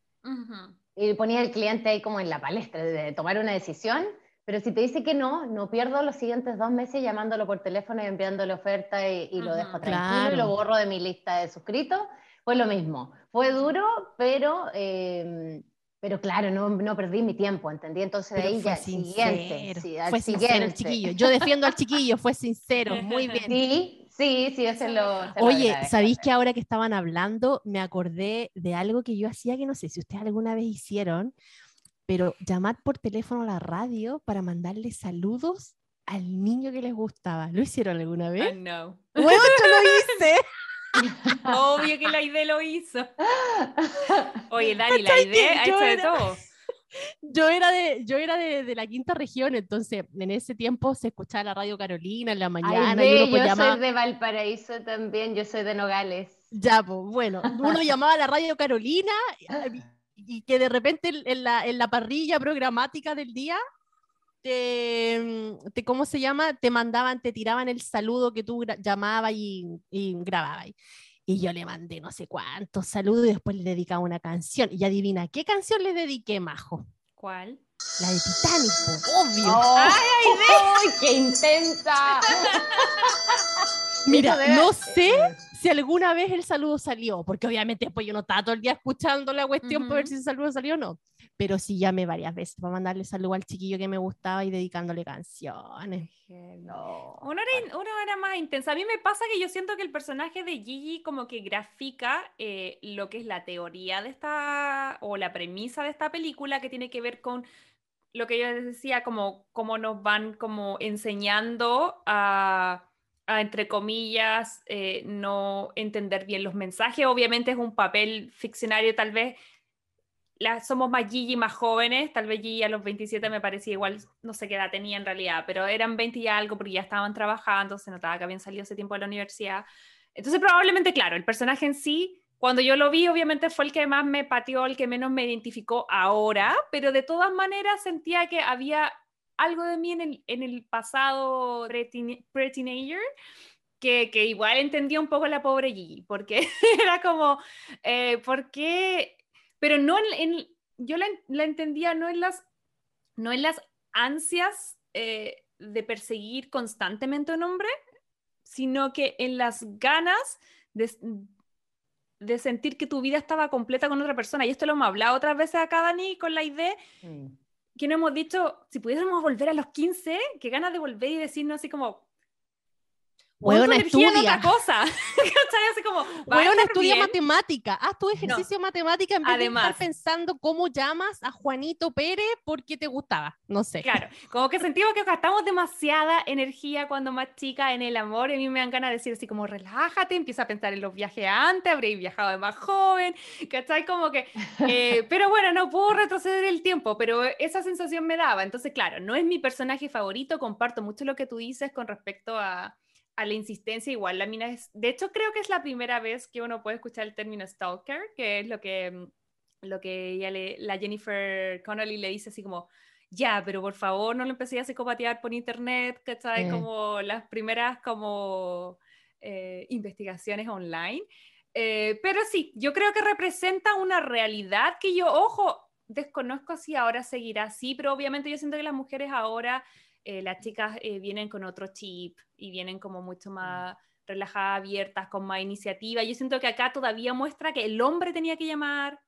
[SPEAKER 3] Y ponía al cliente ahí como en la palestra de tomar una decisión pero si te dice que no, no pierdo los siguientes dos meses llamándolo por teléfono y enviándole oferta y, lo dejo tranquilo y lo borro de mi lista de suscritos. Fue lo mismo. Fue duro, pero, em, pero claro, no, no, perdí mi tiempo, ¿entendí? Entonces de ahí ya siguiente.
[SPEAKER 2] fue sincero el chiquillo. Yo defiendo al chiquillo, fue sincero, muy bien.
[SPEAKER 3] Sí, sí, sí, eso lo.
[SPEAKER 2] Oye, ¿sabéis que ahora que estaban hablando me acordé de algo que yo hacía que no sé si ustedes alguna vez hicieron? Pero llamar por teléfono a la radio para mandarle saludos al niño que les gustaba. ¿Lo hicieron alguna vez?
[SPEAKER 1] no.
[SPEAKER 2] Bueno, yo lo hice.
[SPEAKER 1] Obvio que la idea lo hizo. Oye, Dani, la idea ha hecho de todo.
[SPEAKER 2] Yo era, de, yo era de, la quinta región, entonces en ese tiempo se escuchaba la radio Carolina en la mañana.
[SPEAKER 3] yo soy de Valparaíso también, yo soy de Nogales.
[SPEAKER 2] Ya, pues bueno, uno llamaba a la radio Carolina y que de repente en la, en la parrilla programática del día te, te, ¿cómo se llama? Te mandaban, te tiraban el saludo que tú llamabas y, y grababas. Y yo le mandé no sé cuántos saludos y después le dedicaba una canción. Y adivina, ¿qué canción le dediqué, Majo?
[SPEAKER 1] ¿Cuál?
[SPEAKER 2] La de Titanic, obvio.
[SPEAKER 3] ¡Ay, qué intensa!
[SPEAKER 2] Mira, no sé si alguna vez el saludo salió, porque obviamente después yo no estaba todo el día escuchando la cuestión para ver si el saludo salió o no. Pero sí llamé varias veces para mandarle saludo al chiquillo que me gustaba y dedicándole canciones.
[SPEAKER 1] No. Uno, era, uno era más intensa. A mí me pasa que yo siento que el personaje de Gigi como que grafica eh, lo que es la teoría de esta, o la premisa de esta película que tiene que ver con lo que yo decía, como cómo nos van como enseñando a entre comillas, eh, no entender bien los mensajes. Obviamente es un papel ficcionario, tal vez la, somos más Gigi más jóvenes, tal vez Gigi a los 27 me parecía igual, no sé qué edad tenía en realidad, pero eran 20 y algo porque ya estaban trabajando, se notaba que habían salido ese tiempo de la universidad. Entonces probablemente, claro, el personaje en sí, cuando yo lo vi, obviamente fue el que más me pateó, el que menos me identificó ahora, pero de todas maneras sentía que había algo de mí en el, en el pasado pre-teenager que, que, igual entendía un poco la pobre Gigi, porque era como, eh, ¿por qué? Pero no en, yo la, la, entendía no en las, no en las ansias eh, de perseguir constantemente un hombre, sino que en las ganas de, de sentir que tu vida estaba completa con otra persona. Y esto lo hemos hablado otras veces acá, Dani, con la idea mm que no hemos dicho, si pudiéramos volver a los 15, qué ganas de volver y decirnos así como,
[SPEAKER 2] bueno, estudia.
[SPEAKER 1] otra cosa. Así como,
[SPEAKER 2] bueno, estudia matemática. Haz tu ejercicio de matemática en vez Además, de estar pensando cómo llamas a Juanito Pérez porque te gustaba. No sé.
[SPEAKER 1] Claro, como que sentimos que gastamos demasiada energía cuando más chica en el amor. Y a mí me dan ganas de decir así como, relájate, empieza a pensar en los viajes antes, habréis viajado de más joven, ¿cachai? Como que, eh, pero bueno, no puedo retroceder el tiempo, pero esa sensación me daba. Entonces, claro, no es mi personaje favorito, comparto mucho lo que tú dices con respecto a a la insistencia igual la mina es, de hecho creo que es la primera vez que uno puede escuchar el término stalker, que es lo que, mm, lo que ella le, la Jennifer Connolly le dice así como, ya, pero por favor no lo empecé a psicopatear por internet, ¿cachai? Como las primeras como eh, investigaciones online. Eh, pero sí, yo creo que representa una realidad que yo, ojo, desconozco si ahora seguirá así, pero obviamente yo siento que las mujeres ahora eh, las chicas eh, vienen con otro chip y vienen como mucho mm. más relajadas, abiertas, con más iniciativa. Yo siento que acá todavía muestra que el hombre tenía que llamar.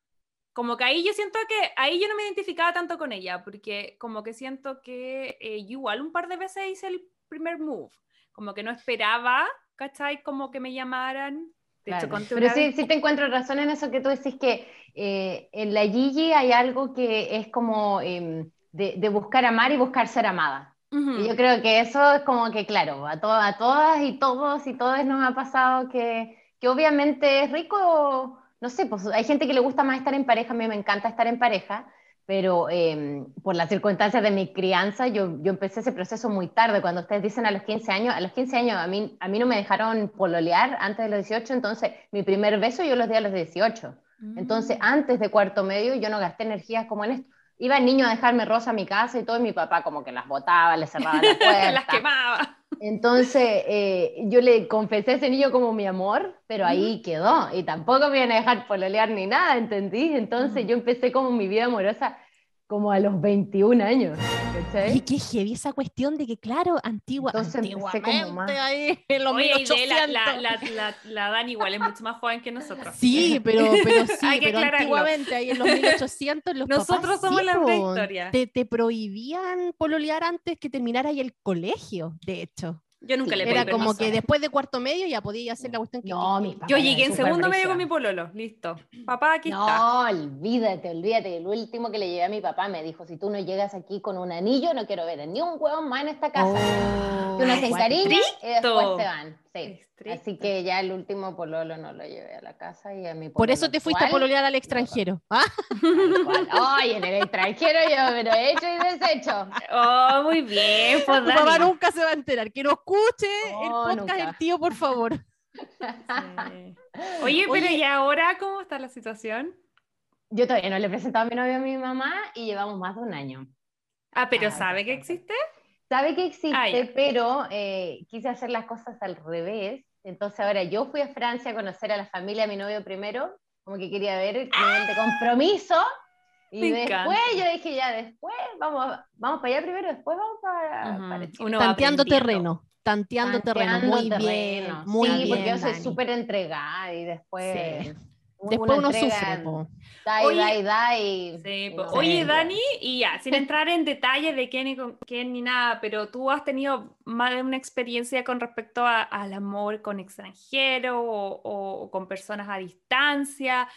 [SPEAKER 1] Como que ahí yo siento que ahí yo no me identificaba tanto con ella, porque como que siento que eh, yo igual un par de veces hice el primer move, como que no esperaba, ¿cachai? Como que me llamaran.
[SPEAKER 3] De hecho, Pero sí, sí te encuentro razón en eso que tú decís que en la Gigi hay algo que es como em, de, de buscar amar y buscar ser amada. Y yo creo que eso es como que, claro, a, a todas y todos y todas nos ha pasado que, que, obviamente es rico, no sé, pues hay gente que le gusta más estar en pareja, a mí me encanta estar en pareja, pero em, por las circunstancias de mi crianza, yo, yo empecé ese proceso muy tarde, cuando ustedes dicen a los 15 años, a los 15 años a mí, a mí no me dejaron pololear antes de los 18, entonces mi primer beso yo los di a los 18. Entonces, mm. antes de cuarto medio, yo no gasté energías como en esto iba el niño a dejarme rosa a mi casa y todo, y mi papá como que las botaba, le cerraba la puerta.
[SPEAKER 1] las quemaba.
[SPEAKER 3] Entonces, eh, yo le confesé a ese niño como mi amor, pero ahí quedó. Y tampoco me iban a dejar pololear ni nada, ¿entendí? Entonces, yo empecé como mi vida amorosa como a los 21 años.
[SPEAKER 2] Y qué heavy esa cuestión de que, claro, antigua, antiguamente, ahí en los Oye,
[SPEAKER 1] 1800. La, la, la, la, Dani igual es mucho más joven que nosotros.
[SPEAKER 2] Sí, pero, pero sí, pero antiguamente, ahí en los 1800, los
[SPEAKER 1] Nosotros somos la prehistoria.
[SPEAKER 2] Te, te prohibían pololear antes que terminara ahí el colegio, de hecho.
[SPEAKER 1] Yo nunca le
[SPEAKER 2] le Era como que después de cuarto medio ya podía hacer la cuestión que.
[SPEAKER 3] No,
[SPEAKER 1] Yo llegué en segundo medio con mi pololo, listo. Papá, aquí
[SPEAKER 3] está. No, olvídate, olvídate. El último que le llevé a mi papá me dijo: si tú no llegas aquí con un anillo, no quiero ver ni un hueón más en esta casa. Oh, que uno se encariña y después se van. Sí. Así que ya el último pololo no lo llevé a la casa y a mi
[SPEAKER 2] Por eso te fuiste a pololear al extranjero. ¿Ah?
[SPEAKER 3] Ay, en el extranjero yo me lo he hecho y deshecho.
[SPEAKER 1] Oh, muy bien.
[SPEAKER 2] Pues, mamá nunca se va a enterar. Que no escuche el podcast del tío, por favor.
[SPEAKER 1] Oye, pero ¿y ahora cómo está la situación?
[SPEAKER 3] Yo todavía no le he presentado a mi novio a mi mamá y llevamos más de un año.
[SPEAKER 1] Ah, pero ¿sabe que existe?
[SPEAKER 3] Sabe que existe, ah, pero eh, quise hacer las cosas al revés Entonces ahora yo fui a Francia a conocer a la familia de mi novio primero, como que quería ver el nivel de compromiso. Y después yo dije, ya, después vamos, vamos para allá primero, después vamos para,
[SPEAKER 2] Chile. Tanteando terreno, tanteando, terreno, muy bien. Muy
[SPEAKER 3] sí,
[SPEAKER 2] bien,
[SPEAKER 3] porque yo soy súper entregada y después...
[SPEAKER 2] Después uno sufre.
[SPEAKER 1] oye, Dani, y ya, sin entrar en detalles de quién, quién ni nada, pero tú has tenido más de una experiencia con respecto al amor con extranjeros o, con personas a distancia. Mm.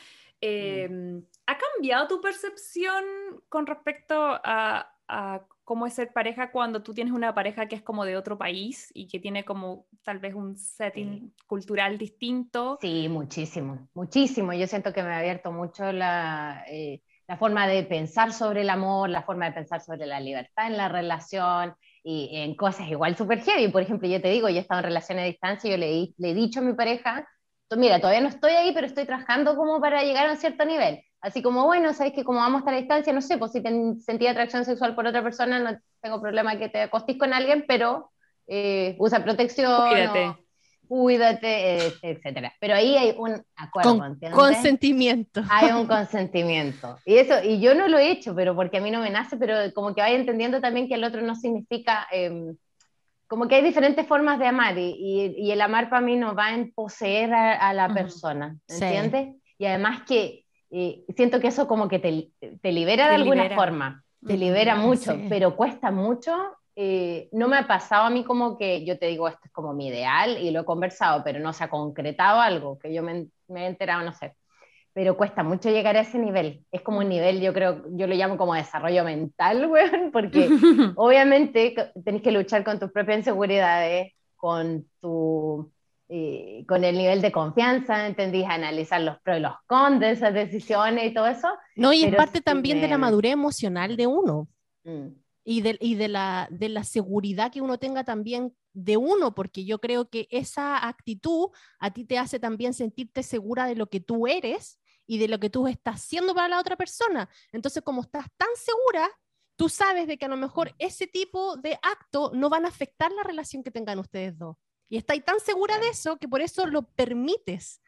[SPEAKER 1] Em, ¿Ha cambiado tu percepción con respecto a, a cómo es ser pareja cuando tú tienes una pareja que es como de otro país y que tiene como tal vez un setting cultural distinto.
[SPEAKER 3] Sí, muchísimo, muchísimo. Yo siento que me ha abierto mucho la, eh, la forma de pensar sobre el amor, la forma de pensar sobre la libertad en la relación y en cosas igual súper heavy. Por ejemplo, yo te digo, yo he estado en relaciones a distancia y yo le, le he dicho a mi pareja, mira, todavía no estoy ahí, pero estoy trabajando como para llegar a un cierto nivel Así como, bueno, sabes que como vamos a estar a distancia, no sé, pues si sentí atracción sexual por otra persona, no tengo problema que te acostís con alguien, pero eh, usa protección. Cuídate. cuídate, etcétera. Pero ahí hay un acuerdo,
[SPEAKER 2] con Consentimiento.
[SPEAKER 3] Hay un consentimiento. Y eso, y yo no lo he hecho, pero porque a mí no me nace, pero como que vaya entendiendo también que el otro no significa, em, como que hay diferentes formas de amar, y, y, el amar para mí no va en poseer a, la persona, ¿entiendes? Y además que siento que eso como que te, te libera de alguna forma, te libera mucho, pero cuesta mucho. Eh, no me ha pasado a mí como que yo te digo, esto es como mi ideal y lo he conversado, pero no se ha concretado algo, que yo me, me he enterado, no sé. Pero cuesta mucho llegar a ese nivel. Es como un nivel, yo creo, yo lo llamo como desarrollo mental, weón, porque obviamente tenés que luchar con tus propias inseguridades, con tu eh, con el nivel de confianza, entendí, analizar los pros y los cons de esas decisiones y todo eso.
[SPEAKER 2] No, y es parte también de la madurez emocional de uno. Mm. Y, de, y de, la, de la seguridad que uno tenga también de uno, porque yo creo que esa actitud a ti te hace también sentirte segura de lo que tú eres y de lo que tú estás haciendo para la otra persona. Entonces, como estás tan segura, tú sabes de que a lo mejor ese tipo de acto no van a afectar la relación que tengan ustedes dos. Y estáis tan segura de eso que por eso lo permites.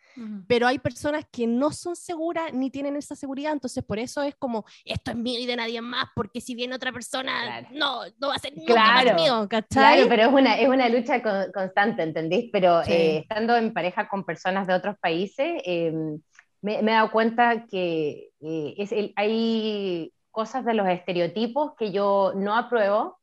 [SPEAKER 2] Pero hay personas que no son seguras ni tienen esa seguridad, entonces por eso es como, esto es mío y de nadie más, porque si viene otra persona, no, no va a ser nunca claro. más mío,
[SPEAKER 3] Claro, pero es una, es una lucha constante, ¿entendís? Pero eh, estando en pareja con personas de otros países, em, me, me, he dado cuenta que eh, es hay cosas de los estereotipos que yo no apruebo,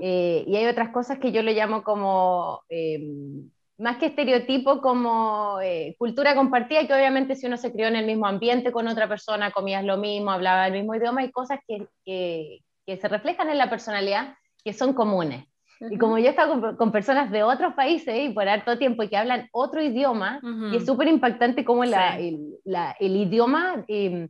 [SPEAKER 3] eh, y hay otras cosas que yo le llamo como, em, más que estereotipo, como eh, cultura compartida, que obviamente si uno se crió en el mismo ambiente con otra persona, comías lo mismo, hablaba el mismo idioma, hay cosas que, que, que se reflejan en la personalidad que son comunes. Y como yo he estado con, con, personas de otros países y por harto tiempo y que hablan otro idioma, y es súper impactante cómo la, el, la, el, idioma eh,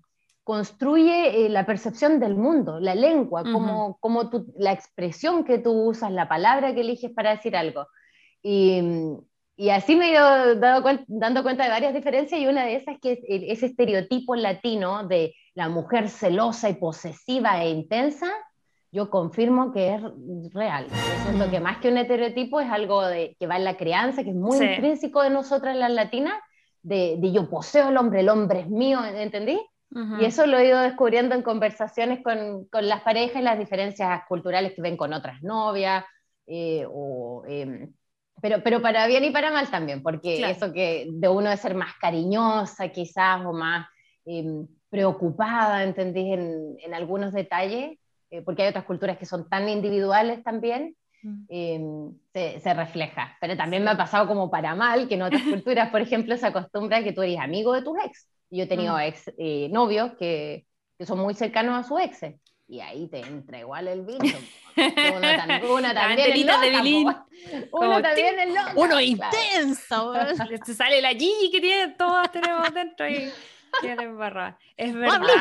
[SPEAKER 3] construye eh, la percepción del mundo, la lengua, como, como la expresión que tú usas, la palabra que eliges para decir algo. Y, y así me he ido dando cuenta de varias diferencias y una de esas es que ese estereotipo latino de la mujer celosa y posesiva e intensa, yo confirmo que es real. Yo siento que más que un estereotipo es algo de, que va en la crianza, que es muy intrínseco de nosotras las latinas, de, de, yo poseo al hombre, el hombre es mío, ¿entendí? Y eso lo he ido descubriendo en conversaciones con, con, las parejas y las diferencias culturales que ven con otras novias, eh, o, em, pero, pero para bien y para mal también, porque eso que de uno de ser más cariñosa quizás o más em, preocupada, ¿entendés? En, en algunos detalles, eh, porque hay otras culturas que son tan individuales también, em, se, se, refleja. Pero también me ha pasado como para mal, que en otras culturas, por ejemplo, se acostumbra que tú eres amigo de tus ex. Yo he tenido mm. ex eh, novios que, que, son muy cercanos a su ex. Y ahí te entra igual el bicho. Uno, también es loca, Uno también es loca.
[SPEAKER 2] Uno intenso.
[SPEAKER 1] Se sale la Gigi que tiene, todas tenemos dentro y es verdad.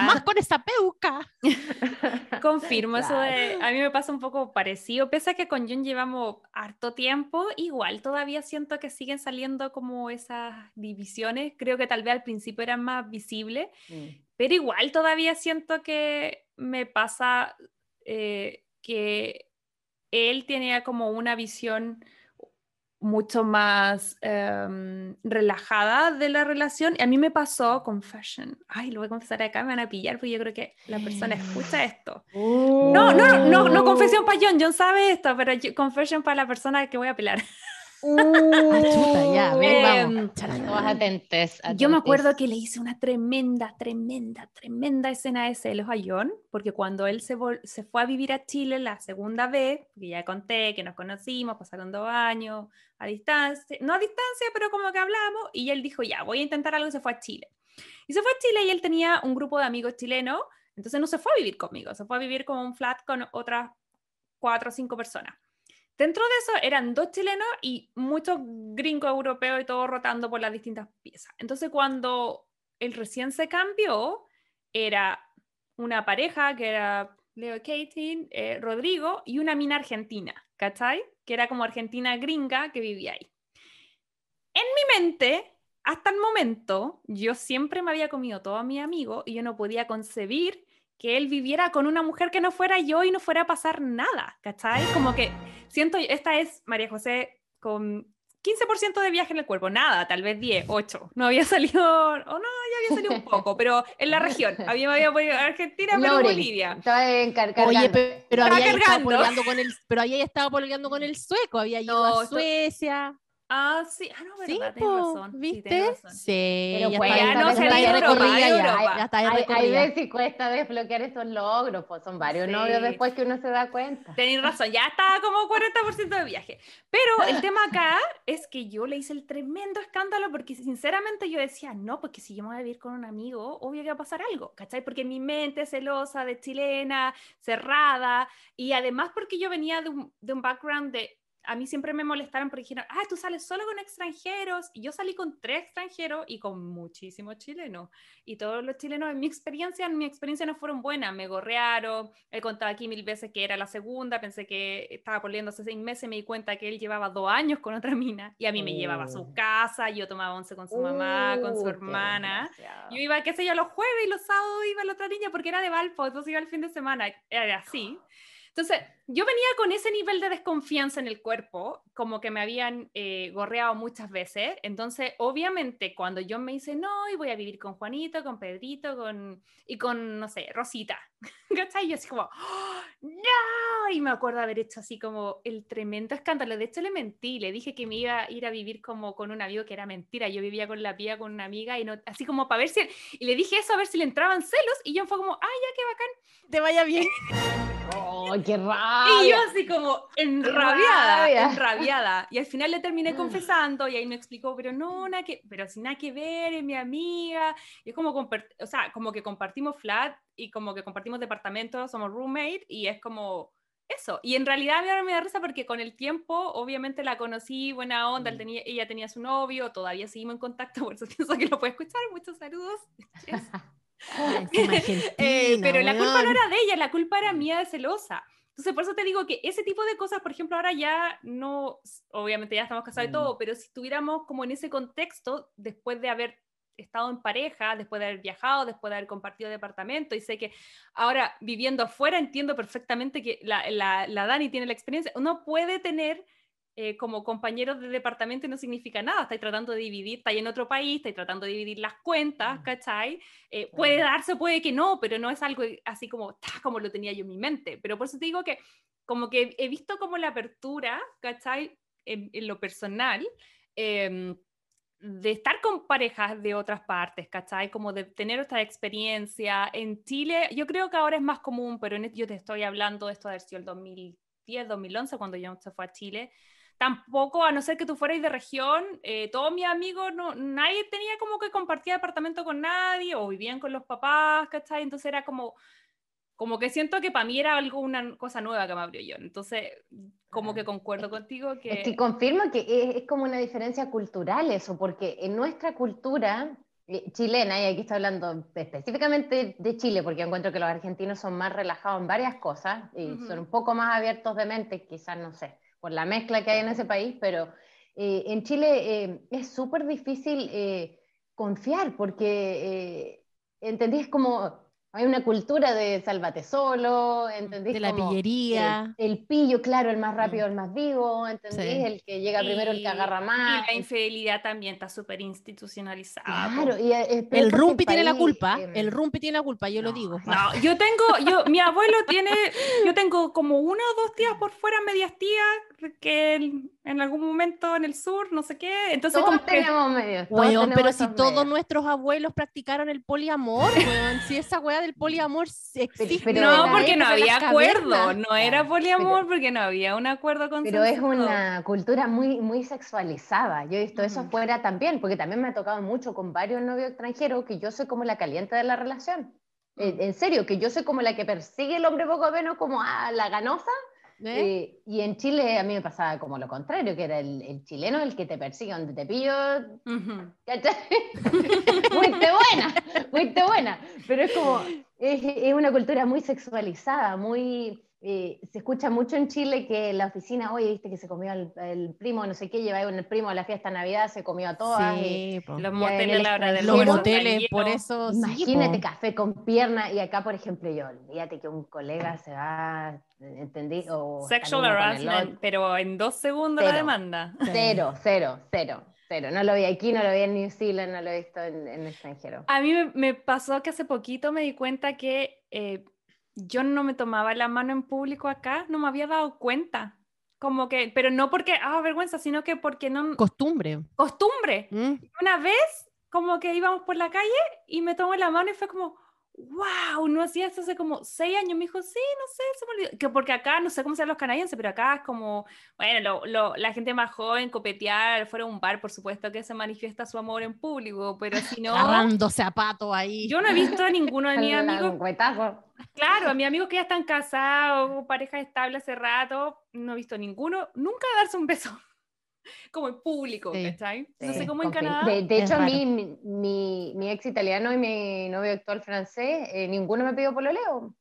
[SPEAKER 2] más con esa peuca.
[SPEAKER 1] Confirmo eso de. A mí me pasa un poco parecido. Pese a que con Jun llevamos harto tiempo, igual todavía siento que siguen saliendo como esas divisiones. Creo que tal vez al principio eran más visibles, mm. pero igual todavía siento que me pasa eh, que él tenía como una visión mucho más em, relajada de la relación. Y a mí me pasó, confession, ay, lo voy a confesar acá, me van a pillar, porque yo creo que la persona escucha esto. No, no, no, no, no confesión para John, John sabe esto, pero confession para la persona que voy a apelar.
[SPEAKER 2] Uh, ya,
[SPEAKER 3] vamos. atentes,
[SPEAKER 1] Yo me acuerdo que le hice una tremenda, tremenda, tremenda escena de celos a John, porque cuando él se, se fue a vivir a Chile la segunda vez, que ya conté que nos conocimos, pasaron dos años a distancia, no a distancia, pero como que hablamos, y él dijo, ya, voy a intentar algo y se fue a Chile. Y se fue a Chile y él tenía un grupo de amigos chilenos, entonces no se fue a vivir conmigo, se fue a vivir como un flat con otras cuatro o cinco personas. Dentro de eso eran dos chilenos y muchos gringos europeos y todos rotando por las distintas piezas. Entonces cuando él recién se cambió, era una pareja que era Leo Katie, eh, Rodrigo y una mina argentina, ¿cachai? Que era como argentina gringa que vivía ahí. En mi mente, hasta el momento, yo siempre me había comido todo a mi amigo y yo no podía concebir que él viviera con una mujer que no fuera yo y no fuera a pasar nada, ¿cachai? Como que siento, esta es María José con 15% de viaje en el cuerpo, nada, tal vez 10, 8. No había salido, o no, ya había salido un poco, pero en la región. Había, había a Argentina, pero Bolivia.
[SPEAKER 3] Estaba Oye,
[SPEAKER 2] pero, había estado con el, pero ahí estaba pololeando con el sueco, había ido a Suecia.
[SPEAKER 1] Ah, sí, ah, no, verdad, sí, razón.
[SPEAKER 2] ¿Viste? Sí,
[SPEAKER 1] pero ya, pues, ya no se ya,
[SPEAKER 3] ya, está hay, hay veces y cuesta desbloquear esos logros, pues son varios novios después que uno se da cuenta.
[SPEAKER 1] Tenéis razón, ya estaba como 40% de viaje. Pero el tema acá es que yo le hice el tremendo escándalo porque sinceramente yo decía, no, porque si yo me voy a vivir con un amigo, obvio que va a pasar algo, ¿cachai? Porque mi mente es celosa, de chilena, cerrada, y además porque yo venía de un, de un background de a mí siempre me molestaron porque dijeron, ah, tú sales solo con extranjeros. Y yo salí con tres extranjeros y con muchísimos chilenos. Y todos los chilenos, en mi experiencia, en mi experiencia no fueron buenas. Me gorrearon. He contado aquí mil veces que era la segunda. Pensé que estaba poniendo hace seis meses. Me di cuenta que él llevaba dos años con otra mina. Y a mí me llevaba a su oh. casa. Yo tomaba once con su mamá, con su uh, hermana. Yo iba, qué sé yo, los jueves y los sábados iba a la otra niña porque era de Valpo. Entonces iba el fin de semana. Era así. Entonces, yo venía con ese nivel de desconfianza en el cuerpo, como que me habían eh, gorreado muchas veces. Entonces, obviamente, cuando yo me hice, no, y voy a vivir con Juanito, con Pedrito, con, y con, no sé, Rosita, ¿cachai? Yo así como, ¡Oh, no, y me acuerdo haber hecho así como el tremendo escándalo. De hecho, le mentí, le dije que me iba a ir a vivir como con un amigo que era mentira. Yo vivía con la pía con una amiga y no, así como para ver si, y le dije eso a ver si le entraban celos, y yo fue como, ay, ya, qué bacán,
[SPEAKER 2] te vaya bien.
[SPEAKER 3] ¡Oh, qué rabia!
[SPEAKER 1] Y yo así como enrabiada, enrabiada. Y al final le terminé confesando y ahí me explicó, pero no, nada que, pero sin nada que ver, es mi amiga. Y es como, o sea, como que compartimos flat y como que compartimos departamento, somos roommate y es como eso. Y en realidad a me da risa porque con el tiempo, obviamente la conocí, buena onda, mm. tenía, ella tenía su novio, todavía seguimos en contacto, por eso pienso que lo puede escuchar. Muchos saludos. Eh, pero la culpa no era de ella, la culpa era mía de celosa. Entonces, por eso te digo que ese tipo de cosas, por ejemplo, ahora ya no, obviamente ya estamos casados y todo, mm. pero si estuviéramos como en ese contexto, después de haber estado en pareja, después de haber viajado, después de haber compartido departamento, y sé que ahora viviendo afuera entiendo perfectamente que la, la, la Dani tiene la experiencia, uno puede tener eh, como compañeros de departamento no significa nada, estáis tratando de dividir, estáis en otro país, estáis tratando de dividir las cuentas, ¿cachai? Eh, puede darse, puede que no, pero no es algo así como, como lo tenía yo en mi mente, pero por eso te digo que como que he visto como la apertura, ¿cachai? En, lo personal. Em, de estar con parejas de otras partes, ¿cachai? Como de tener esta experiencia. En Chile, yo creo que ahora es más común, pero en, yo te estoy hablando de esto de haber sido el 2010, 2011, cuando yo se fue a Chile tampoco, a no ser que tú fueras de región, eh, todos mis amigos, no, nadie tenía como que compartir apartamento con nadie o vivían con los papás, ¿cachai? Entonces era como, como que siento que para mí era algo, una cosa nueva que me abrió yo. Entonces, como que concuerdo contigo que...
[SPEAKER 3] Es que confirmo que es, es, como una diferencia cultural eso, porque en nuestra cultura eh, chilena, y aquí estoy hablando específicamente de Chile, porque encuentro que los argentinos son más relajados en varias cosas y son un poco más abiertos de mente, quizás, no sé por la mezcla que hay en ese país, pero eh, en Chile eh, es súper difícil eh, confiar porque, ¿entendí? Es como, Hay una cultura de sálvate solo, ¿entendés?
[SPEAKER 2] De la pillería.
[SPEAKER 3] El, pillo, claro, el más rápido, mm. el más vivo, ¿entendés? El que llega primero, el que agarra más.
[SPEAKER 1] Y la infidelidad también está súper institucionalizada.
[SPEAKER 2] Claro, y eh, el rumpi tiene la culpa, el rumpi tiene la culpa, yo lo digo.
[SPEAKER 1] No, yo tengo, yo, mi abuelo tiene, yo tengo como una o dos tías por fuera, medias tías, que en algún momento en el sur, no sé qué. Entonces,
[SPEAKER 3] todos tenemos medios.
[SPEAKER 2] pero si todos nuestros abuelos practicaron el poliamor, si esa weá del poliamor existe.
[SPEAKER 1] no, porque no había acuerdo, no era poliamor porque no había un acuerdo con
[SPEAKER 3] Pero es una cultura muy, muy sexualizada. Yo he visto eso fuera también, porque también me ha tocado mucho con varios novios extranjeros que yo soy como la caliente de la relación. En serio, que yo soy como la que persigue el hombre poco menos como a la ganosa ¿Eh? Eh, y en Chile a mí me pasaba como lo contrario, que era el, chileno el que te persigue donde te pillo. Uh buena, fuiste buena. Pero es como, es, es, una cultura muy sexualizada, muy eh, se escucha mucho en Chile que la oficina, oye, viste que se comió el, primo, no sé qué, lleva el primo a la fiesta de Navidad, se comió a todas.
[SPEAKER 2] Sí, los moteles, la hora de los moteles, por eso.
[SPEAKER 3] Imagínate café con pierna, y acá, por ejemplo, yo, olvídate que un colega se va, ¿entendí?
[SPEAKER 1] Sexual harassment, pero en dos segundos la demanda.
[SPEAKER 3] Cero, cero, cero. Cero, no lo vi aquí, no lo vi en New Zealand, no lo he visto en, en extranjero.
[SPEAKER 1] A mí me, pasó que hace poquito me di cuenta que eh, yo no me tomaba la mano en público acá, no me había dado cuenta. Como que, pero no porque, ah, vergüenza, sino que porque no...
[SPEAKER 2] Costumbre.
[SPEAKER 1] Costumbre. Mm. Una vez, como que íbamos por la calle y me tomó la mano y fue como, wow, no hacía esto hace como seis años. Me dijo, sí, no sé, se me olvidó. Que porque acá, no sé cómo sean los canadienses, pero acá es como, bueno, la gente más joven, copetear fuera de un bar, por supuesto que se manifiesta su amor en público, pero si no.
[SPEAKER 2] Agarrando zapatos ahí.
[SPEAKER 1] Yo no he visto a ninguno de mis amigos. Claro, a mis amigos que ya están casados, pareja estable hace rato, no he visto ninguno, nunca darse un beso como en público, ¿cachai? no sé cómo en Canadá.
[SPEAKER 3] De, hecho, a mí, mi, mi, ex italiano y mi novio actual francés, eh, ninguno me pidió pololeo.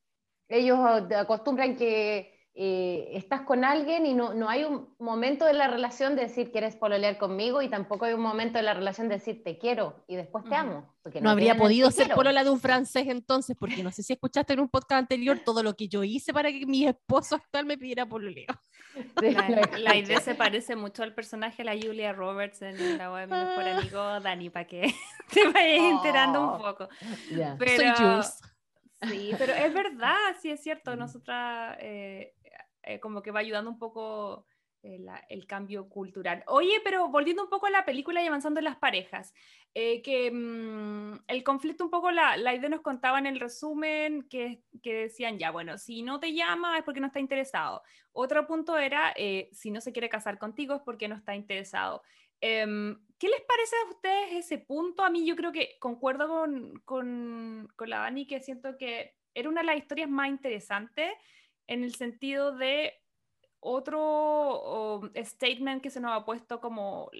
[SPEAKER 3] Ellos acostumbran que eh, estás con alguien y no, no, hay un momento de la relación de decir quieres pololear conmigo y tampoco hay un momento de la relación de decir te quiero y después te amo.
[SPEAKER 2] Porque no, habría podido ser polola de un francés entonces, porque no sé si escuchaste en un podcast anterior todo lo que yo hice para que mi esposo actual me pidiera pololeo.
[SPEAKER 1] La, idea se parece mucho al personaje de la Julia Roberts en la web de mi mejor amigo Dani, para que te vayas enterando un poco. Pero, Sí, pero es verdad, sí es cierto. Nosotras eh, eh, como que va ayudando un poco eh, el cambio cultural. Oye, pero volviendo un poco a la película y avanzando en las parejas, eh, que mm, el conflicto un poco, la, la, idea nos contaba en el resumen que, que, decían, ya, bueno, si no te llama es porque no está interesado. Otro punto era, si no se quiere casar contigo es porque no está interesado. Em, ¿Qué les parece a ustedes ese punto? A mí yo creo que concuerdo con, con, con la Dani, que siento que era una de las historias más interesantes en el sentido de otro statement que se nos ha puesto como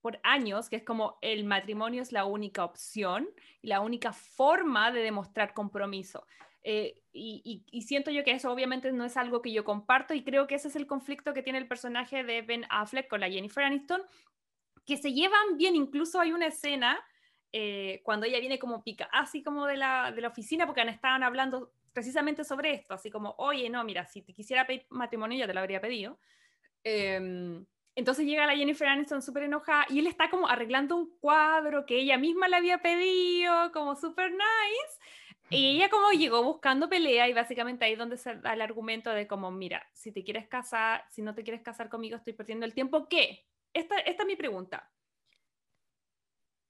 [SPEAKER 1] por años, que es como el matrimonio es la única opción y la única forma de demostrar compromiso. Eh, y, siento yo que eso obviamente no es algo que yo comparto y creo que ese es el conflicto que tiene el personaje de Ben Affleck con la Jennifer Aniston, que se llevan bien, incluso hay una escena eh, cuando ella viene como pica, así como de la, de la oficina, porque estaban hablando precisamente sobre esto, así como, oye, no, mira, si te quisiera pedir matrimonio ya te lo habría pedido. Em, entonces llega la Jennifer Aniston súper enojada y él está como arreglando un cuadro que ella misma le había pedido, como súper nice. Y ella como llegó buscando pelea y básicamente ahí es donde se da el argumento de como, mira, si te quieres casar, si no te quieres casar conmigo, estoy perdiendo el tiempo. ¿Qué? Esta, esta es mi pregunta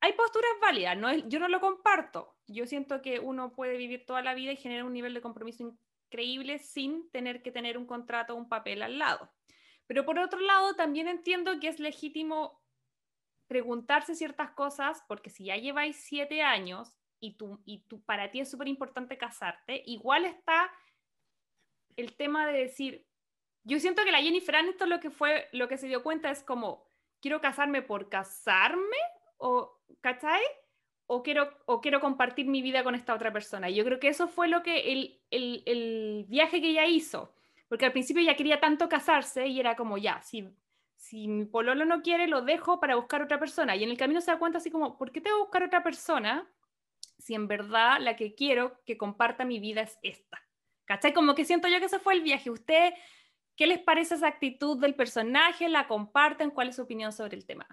[SPEAKER 1] hay posturas válidas, no yo no lo comparto. Yo siento que uno puede vivir toda la vida y generar un nivel de compromiso increíble sin tener que tener un contrato o un papel al lado. Pero por otro lado, también entiendo que es legítimo preguntarse ciertas cosas, porque si ya lleváis siete años y, tú, para ti es súper importante casarte, igual está el tema de decir, yo siento que la Jennifer Aniston lo que lo que se dio cuenta es como, quiero casarme por casarme o, ¿cachai? O quiero, o quiero compartir mi vida con esta otra persona. yo creo que eso fue lo que el, el, el, viaje que ella hizo, porque al principio ella quería tanto casarse y era como, ya, si, si mi pololo no quiere, lo dejo para buscar otra persona. Y en el camino se da cuenta así como, ¿por qué tengo que buscar otra persona si en verdad la que quiero que comparta mi vida es esta. ¿Cachai? Como que siento yo que ese fue el viaje. ¿Usted qué les parece esa actitud del personaje? ¿La comparten? ¿Cuál es su opinión sobre el tema?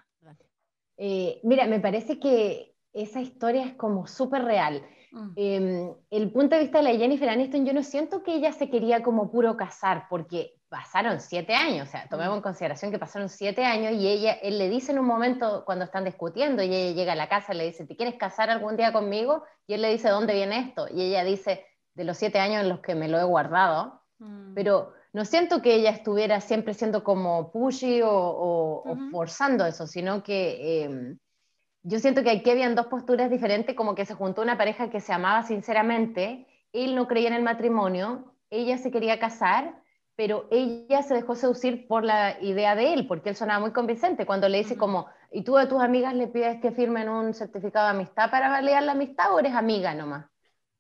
[SPEAKER 3] Eh, mira, me parece que esa historia es como súper real. Mm. Em, el punto de vista de la Jennifer Aniston, yo no siento que ella se quería como puro casar, porque pasaron siete años, o sea, tomemos mm. en consideración que pasaron siete años y ella, él le dice en un momento cuando están discutiendo y ella llega a la casa y le dice, ¿te quieres casar algún día conmigo? Y él le dice, ¿dónde viene esto? Y ella dice, de los siete años en los que me lo he guardado, mm. pero no siento que ella estuviera siempre siendo como pushy o, forzando eso, sino que em, yo siento que aquí habían dos posturas diferentes, como que se juntó una pareja que se amaba sinceramente, él no creía en el matrimonio, ella se quería casar, pero ella se dejó seducir por la idea de él, porque él sonaba muy convincente cuando le dice como, ¿y tú a tus amigas le pides que firmen un certificado de amistad para validar la amistad o eres amiga nomás?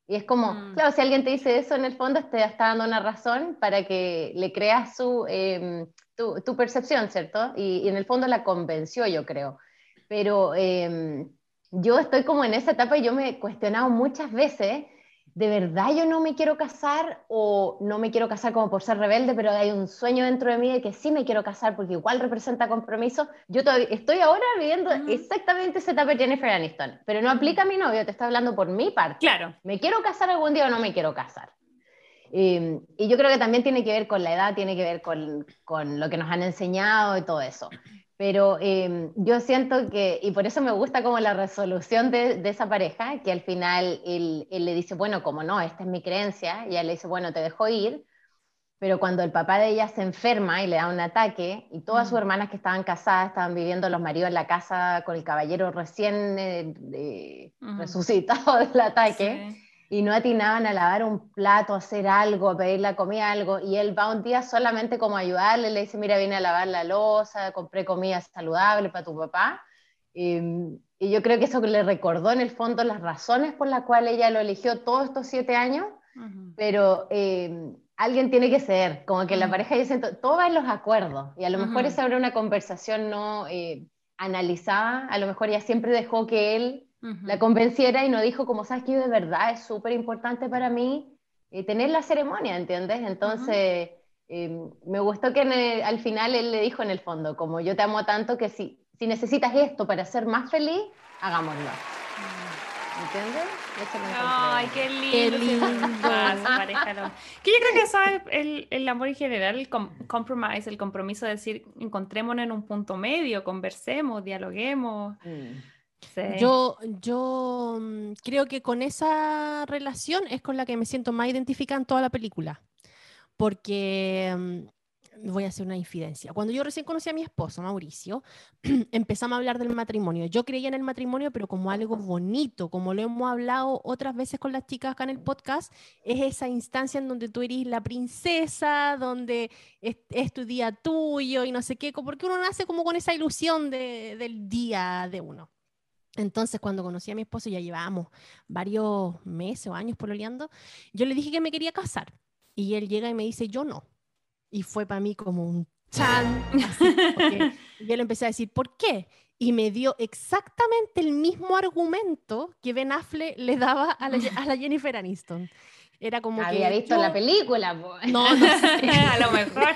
[SPEAKER 3] Y es como, mm. claro, si alguien te dice eso, en el fondo te está dando una razón para que le creas su, em, tu, tu, percepción, ¿cierto? Y, y, en el fondo la convenció, yo creo. Pero em, yo estoy como en esa etapa y yo me he cuestionado muchas veces ¿de verdad yo no me quiero casar o no me quiero casar como por ser rebelde, pero hay un sueño dentro de mí de que sí me quiero casar porque igual representa compromiso? Yo estoy ahora viviendo exactamente esa etapa de Jennifer Aniston, pero no aplica a mi novio, te está hablando por mi parte.
[SPEAKER 1] Claro.
[SPEAKER 3] ¿Me quiero casar algún día o no me quiero casar? Em, y yo creo que también tiene que ver con la edad, tiene que ver con, con lo que nos han enseñado y todo eso. Pero em, yo siento que, y por eso me gusta como la resolución de, esa pareja, que al final él, le dice, bueno, como no, esta es mi creencia, y ella le dice, bueno, te dejo ir, pero cuando el papá de ella se enferma y le da un ataque, y todas sus mm. hermanas que estaban casadas estaban viviendo los maridos en la casa con el caballero recién eh, resucitado del ataque, y no atinaban a lavar un plato, a hacer algo, a pedir la comida, algo, y él va un día solamente como a ayudarle, le dice, mira, vine a lavar la losa, compré comida saludable para tu papá, y, yo creo que eso le recordó en el fondo las razones por las cuales ella lo eligió todos estos siete años, pero eh, alguien tiene que ser, como que la pareja, yo siento, todo va en los acuerdos, y a lo mejor esa era una conversación no eh, analizada, a lo mejor ella siempre dejó que él la convenciera y no dijo, como sabes que de verdad es súper importante para mí eh, tener la ceremonia, ¿entiendes? Entonces, em, me gustó que al final él le dijo en el fondo, como yo te amo tanto que si, si necesitas esto para ser más feliz, hagámoslo. Mm. ¿Entiendes?
[SPEAKER 1] Ay, qué lindo. Qué lindo. que yo creo que eso es el, el amor en general, el compromise, el compromiso de decir, encontrémonos en un punto medio, conversemos, dialoguemos. Mm.
[SPEAKER 2] Yo, yo mm, creo que con esa relación es con la que me siento más identificada en toda la película. Porque mm, voy a hacer una infidencia. Cuando yo recién conocí a mi esposo, Mauricio, empezamos a hablar del matrimonio. Yo creía en el matrimonio, pero como algo bonito, como lo hemos hablado otras veces con las chicas acá en el podcast, es esa instancia en donde tú eres la princesa, donde es, tu día tuyo y no sé qué, porque uno nace como con esa ilusión del día de uno. Entonces, cuando conocí a mi esposo, ya llevábamos varios meses o años pololeando, yo le dije que me quería casar. Y él llega y me dice, yo no. Y fue para mí como un chan. yo le empecé a decir, ¿por qué? Y me dio exactamente el mismo argumento que Ben Affleck le daba a la, a la Jennifer Aniston. Era como
[SPEAKER 3] Había visto la película,
[SPEAKER 2] No, no sé.
[SPEAKER 1] a lo mejor.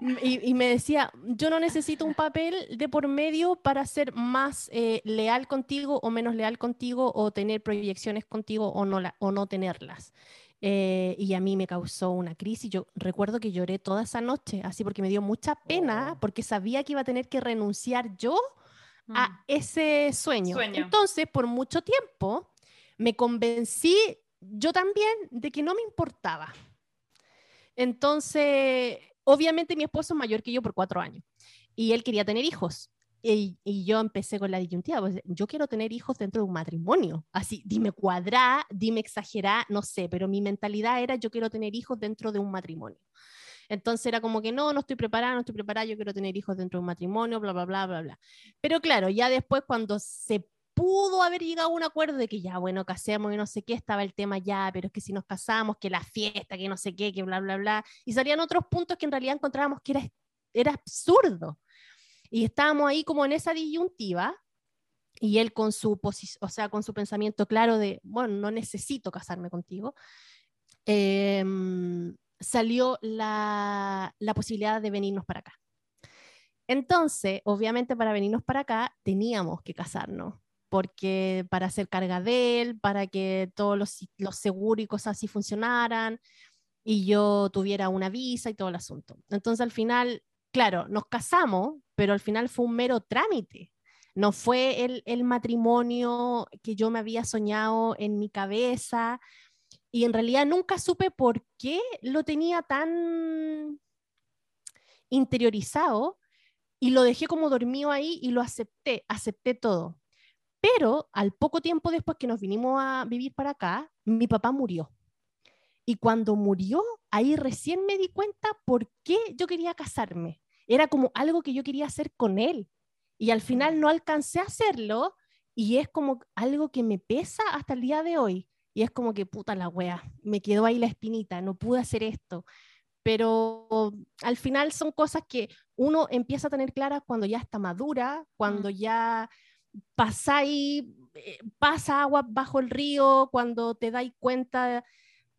[SPEAKER 2] y, me decía, yo no necesito un papel de por medio para ser más eh, leal contigo o menos leal contigo o tener proyecciones contigo o no, o no tenerlas. Eh, y a mí me causó una crisis. Yo recuerdo que lloré toda esa noche, así porque me dio mucha pena, oh. porque sabía que iba a tener que renunciar yo a mm. ese sueño. sueño. Entonces, por mucho tiempo, me convencí yo también de que no me importaba. Entonces, obviamente mi esposo es mayor que yo por cuatro años y él quería tener hijos. Y, yo empecé con la disyuntiva, pues, yo quiero tener hijos dentro de un matrimonio, así, dime cuadrá, dime exagerá, no sé, pero mi mentalidad era yo quiero tener hijos dentro de un matrimonio. Entonces era como que no, no estoy preparada, no estoy preparada, yo quiero tener hijos dentro de un matrimonio, bla, bla, bla, bla, bla. Pero claro, ya después cuando se pudo haber llegado a un acuerdo de que ya, bueno, casemos y no sé qué, estaba el tema ya, pero es que si nos casamos, que la fiesta, que no sé qué, que bla, bla, bla, y salían otros puntos que en realidad encontrábamos que era, era absurdo. Y estábamos ahí como en esa disyuntiva, y él con su, o sea, con su pensamiento claro de, bueno, no necesito casarme contigo, em, salió la, la posibilidad de venirnos para acá. Entonces, obviamente para venirnos para acá teníamos que casarnos, porque para hacer carga de él, para que todos los, los seguros y cosas así funcionaran, y yo tuviera una visa y todo el asunto. Entonces al final, claro, nos casamos, pero al final fue un mero trámite. No fue el, el matrimonio que yo me había soñado en mi cabeza y en realidad nunca supe por qué lo tenía tan interiorizado y lo dejé como dormido ahí y lo acepté, acepté todo. Pero al poco tiempo después que nos vinimos a vivir para acá, mi papá murió. Y cuando murió, ahí recién me di cuenta por qué yo quería casarme. Era como algo que yo quería hacer con él. Y al final no alcancé a hacerlo y es como algo que me pesa hasta el día de hoy. Y es como que puta la wea, me quedó ahí la espinita, no pude hacer esto. Pero al final son cosas que uno empieza a tener claras cuando ya está madura, cuando ya pasa ahí, eh, pasa agua bajo el río, cuando te dais cuenta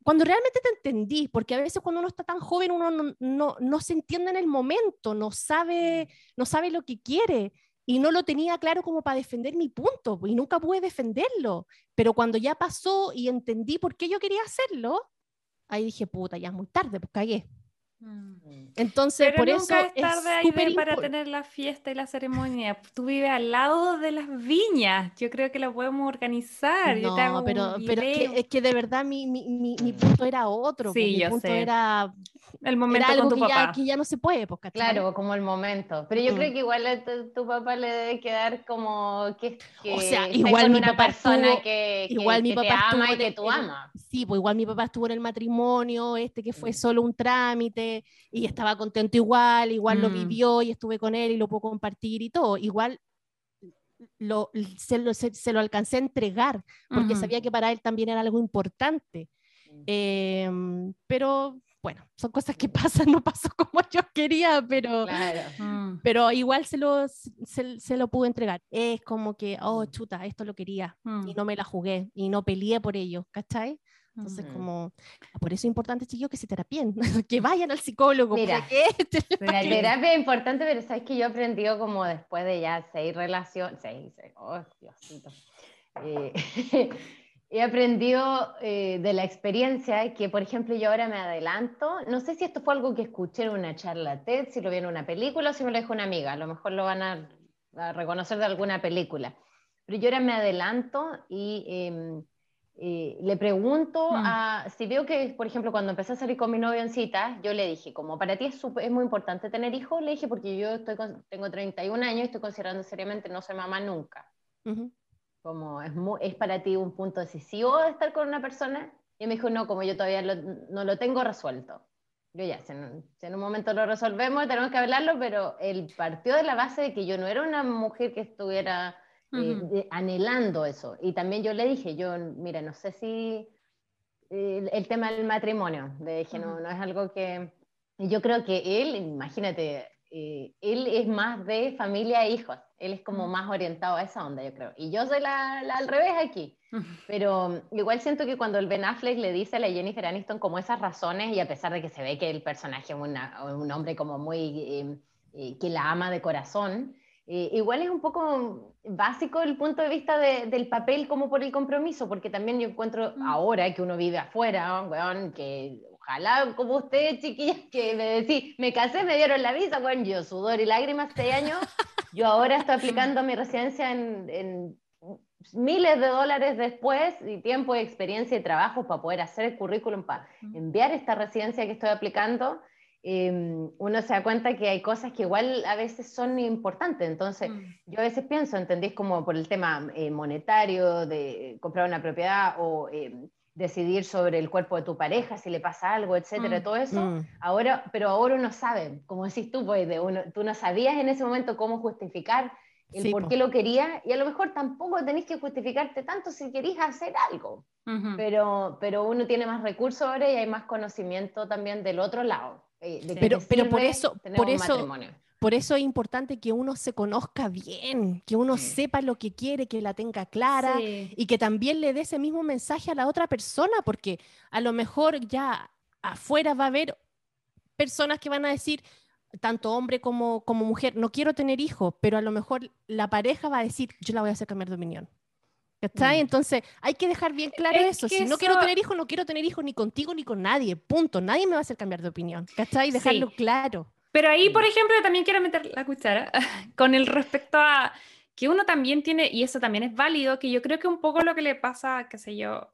[SPEAKER 2] cuando realmente te entendí, porque a veces cuando uno está tan joven uno no, no, no, se entiende en el momento, no sabe, no sabe lo que quiere y no lo tenía claro como para defender mi punto y nunca pude defenderlo, pero cuando ya pasó y entendí por qué yo quería hacerlo, ahí dije, puta, ya es muy tarde, pues cagué. Mm. Entonces, por eso
[SPEAKER 1] es tarde para tener la fiesta y la ceremonia. Tú vives al lado de las viñas. Yo creo que lo podemos organizar.
[SPEAKER 2] No, pero, pero es, que, de verdad mi, mi, mi, punto era otro.
[SPEAKER 1] Sí,
[SPEAKER 2] mi
[SPEAKER 1] yo
[SPEAKER 2] punto
[SPEAKER 1] sé.
[SPEAKER 2] era
[SPEAKER 1] el momento con tu
[SPEAKER 2] que
[SPEAKER 1] papá.
[SPEAKER 2] Ya, que ya no se puede, pues,
[SPEAKER 3] Claro, como el momento. Pero yo creo que igual a tu, papá le debe quedar como que,
[SPEAKER 2] o sea, igual mi
[SPEAKER 3] una
[SPEAKER 2] papá
[SPEAKER 3] persona
[SPEAKER 2] estuvo,
[SPEAKER 3] que,
[SPEAKER 2] igual mi papá
[SPEAKER 3] te ama
[SPEAKER 2] y
[SPEAKER 3] que tú amas.
[SPEAKER 2] Sí, pues igual mi papá estuvo en el matrimonio, este que fue solo un trámite y estaba contento igual, igual lo mm. vivió y estuve con él y lo puedo compartir y todo. Igual lo, se, lo, se, lo alcancé a entregar porque sabía que para él también era algo importante. Eh, pero bueno, son cosas que pasan, no pasó como yo quería, pero, mm. pero igual se lo, se, se, lo pude entregar. Es como que, oh, mm. chuta, esto lo quería y mm. no me la jugué y no peleé por ello, ¿cachai? Entonces, como, por eso es importante, chicos, que se terapien, que vayan al psicólogo.
[SPEAKER 3] Mira, la terapia es importante, pero sabes que yo he aprendido como después de ya seis relaciones, seis, seis oh, Diosito. Eh, he aprendido eh, de la experiencia que, por ejemplo, yo ahora me adelanto, no sé si esto fue algo que escuché en una charla TED, si lo vi en una película o si me lo dijo una amiga, a lo mejor lo van a, reconocer de alguna película, pero yo ahora me adelanto y em, eh, le pregunto mm. a, si veo que, por ejemplo, cuando empecé a salir con mi novio en cita, yo le dije, como para ti es, es muy importante tener hijos, le dije, porque yo estoy tengo 31 años y estoy considerando seriamente no ser mamá nunca. Como es, es para ti un punto decisivo de estar con una persona. Y me dijo, no, como yo todavía no lo tengo resuelto. Yo ya, si en, un momento lo resolvemos, tenemos que hablarlo, pero él partió de la base de que yo no era una mujer que estuviera eh, anhelando eso. Y también yo le dije, yo, mira, no sé si el, tema del matrimonio, le dije, no, no es algo que... Yo creo que él, imagínate, eh, él es más de familia e hijos. Él es como más orientado a esa onda, yo creo. Y yo soy la, al revés aquí. Pero igual siento que cuando el Ben Affleck le dice a la Jennifer Aniston como esas razones, y a pesar de que se ve que el personaje es un hombre como muy... Eh, eh, que la ama de corazón, igual es un poco básico el punto de vista del papel como por el compromiso, porque también yo encuentro mm. ahora que uno vive afuera, que ojalá como usted, chiquillas, que me decís, me casé, me dieron la visa, bueno, yo sudor y lágrimas, seis años, yo ahora estoy aplicando mi residencia en, miles de dólares después y tiempo y experiencia y trabajo para poder hacer el currículum, para enviar esta residencia que estoy aplicando. Em, uno se da cuenta que hay cosas que igual a veces son importantes. Entonces, mm. yo a veces pienso, ¿entendés? Como por el tema eh, monetario, de comprar una propiedad o em, decidir sobre el cuerpo de tu pareja, si le pasa algo, etcétera, mm, todo eso. Mm. Ahora, pero ahora uno sabe, como decís tú, pues, de uno, tú no sabías en ese momento cómo justificar el por qué lo quería y a lo mejor tampoco tenés que justificarte tanto si querís hacer algo, pero, pero uno tiene más recursos ahora y hay más conocimiento también del otro lado.
[SPEAKER 2] Eh, pero, pero por eso, por eso, por eso es importante que uno se conozca bien, que uno sepa lo que quiere, que la tenga clara y que también le dé ese mismo mensaje a la otra persona, porque a lo mejor ya afuera va a haber personas que van a decir, tanto hombre como, como mujer, no quiero tener hijos, pero a lo mejor la pareja va a decir, yo la voy a hacer cambiar de opinión. Mm. Entonces, hay que dejar bien claro eso. Si no quiero tener hijos, no quiero tener hijos ni contigo ni con nadie. Punto. Nadie me va a hacer cambiar de opinión. ¿Cachai? Dejarlo claro.
[SPEAKER 1] Pero ahí, por ejemplo, también quiero meter la cuchara con el respecto a que uno también tiene, y eso también es válido, que yo creo que un poco lo que le pasa, qué sé yo,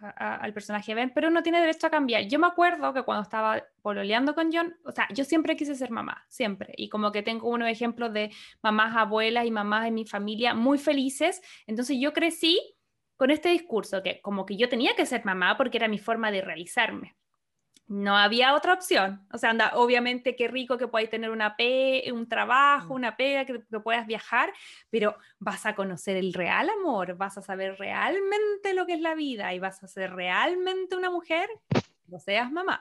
[SPEAKER 1] al personaje Ben, pero uno tiene derecho a cambiar. Yo me acuerdo que cuando estaba pololeando con John, o sea, yo siempre quise ser mamá, siempre. Y como que tengo unos ejemplos de mamás, abuelas y mamás de mi familia muy felices. Entonces yo crecí con este discurso que como que yo tenía que ser mamá porque era mi forma de realizarme no había otra opción. O sea, anda, obviamente qué rico que podáis tener una pe un trabajo, mm. una pega, que, puedas viajar, pero vas a conocer el real amor, vas a saber realmente lo que es la vida y vas a ser realmente una mujer, no seas mamá.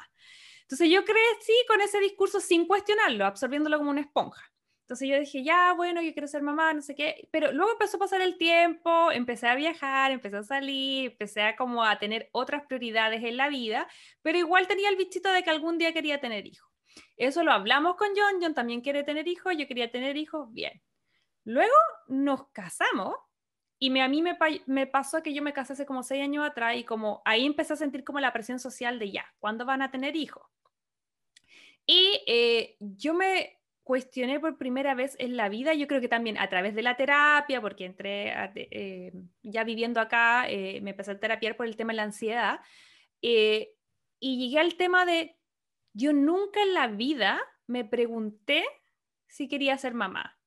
[SPEAKER 1] Entonces yo crecí con ese discurso sin cuestionarlo, absorbiéndolo como una esponja. Entonces yo dije, ya, bueno, yo quiero ser mamá, no sé qué, pero luego empezó a pasar el tiempo, empecé a viajar, empecé a salir, empecé a como a tener otras prioridades en la vida, pero igual tenía el bichito de que algún día quería tener hijos. Eso lo hablamos con John, John también quiere tener hijos, yo quería tener hijos, bien. Luego nos casamos y me, a mí me, me, pasó que yo me casé hace como seis años atrás y como ahí empecé a sentir como la presión social de ya, ¿cuándo van a tener hijos? Y eh, yo me cuestioné por primera vez en la vida, yo creo que también a través de la terapia, porque entré eh, ya viviendo acá, eh, me empecé a terapiar por el tema de la ansiedad, eh, y llegué al tema de, yo nunca en la vida me pregunté si quería ser mamá.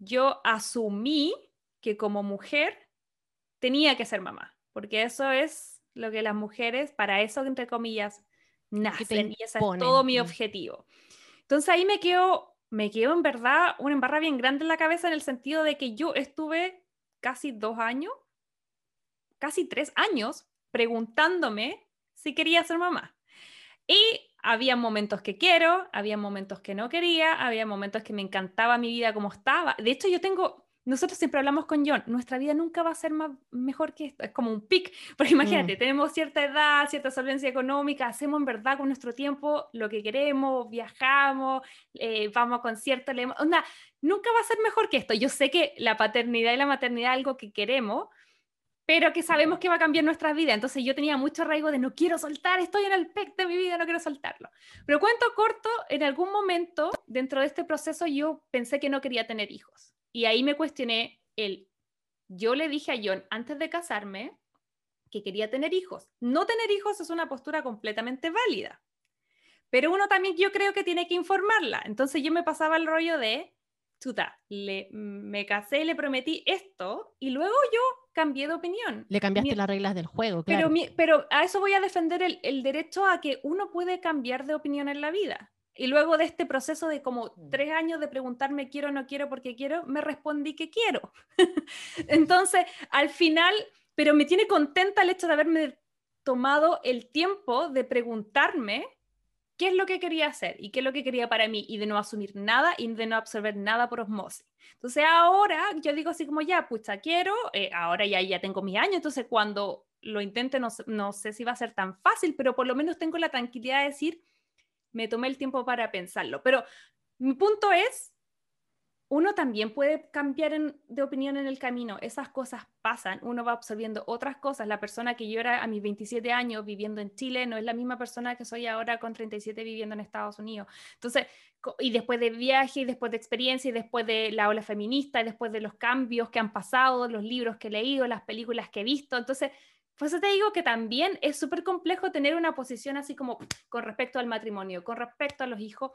[SPEAKER 1] Yo asumí que como mujer tenía que ser mamá, porque eso es lo que las mujeres, para eso, entre comillas, nacen, y ese es todo mi mm. objetivo. Entonces ahí me quedo me quedó en verdad una embarra bien grande en la cabeza en el sentido de que yo estuve casi dos años, casi tres años, preguntándome si quería ser mamá. Y había momentos que quiero, había momentos que no quería, había momentos que me encantaba mi vida como estaba. De hecho, yo tengo nosotros siempre hablamos con John, nuestra vida nunca va a ser más, mejor que esto, es como un pic, porque imagínate, mm. tenemos cierta edad, cierta solvencia económica, hacemos en verdad con nuestro tiempo lo que queremos, viajamos, eh, vamos a conciertos, leemos, onda, nunca va a ser mejor que esto. Yo sé que la paternidad y la maternidad es algo que queremos, pero que sabemos que va a cambiar nuestra vida. Entonces yo tenía mucho arraigo de no quiero soltar, estoy en el pic de mi vida, no quiero soltarlo. Pero cuento corto, en algún momento dentro de este proceso yo pensé que no quería tener hijos y ahí me cuestioné el, yo le dije a John antes de casarme que quería tener hijos. No tener hijos es una postura completamente válida, pero uno también yo creo que tiene que informarla. Entonces yo me pasaba el rollo de, chuta, le, me casé le prometí esto y luego yo cambié de opinión.
[SPEAKER 2] Le cambiaste las reglas del juego,
[SPEAKER 1] claro. Pero, pero a eso voy a defender el, el derecho a que uno puede cambiar de opinión en la vida. Y luego de este proceso de como mm. tres años de preguntarme quiero o no quiero porque quiero, me respondí que quiero. Entonces, al final, pero me tiene contenta el hecho de haberme tomado el tiempo de preguntarme qué es lo que quería hacer y qué es lo que quería para mí y de no asumir nada y de no absorber nada por osmosis. Entonces ahora yo digo así como ya, pucha, quiero, eh, ahora ya, ya tengo mis años, entonces cuando lo intente no, no sé si va a ser tan fácil, pero por lo menos tengo la tranquilidad de decir, me tomé el tiempo para pensarlo. Pero mi punto es, uno también puede cambiar de opinión en el camino. Esas cosas pasan, uno va absorbiendo otras cosas. La persona que yo era a mis 27 años viviendo en Chile no es la misma persona que soy ahora con 37 viviendo en Estados Unidos. Entonces, y después de viaje, y después de experiencia, y después de la ola feminista, después de los cambios que han pasado, los libros que he leído, las películas que he visto. Entonces, pues te digo que también es súper complejo tener una posición así como con respecto al matrimonio, con respecto a los hijos.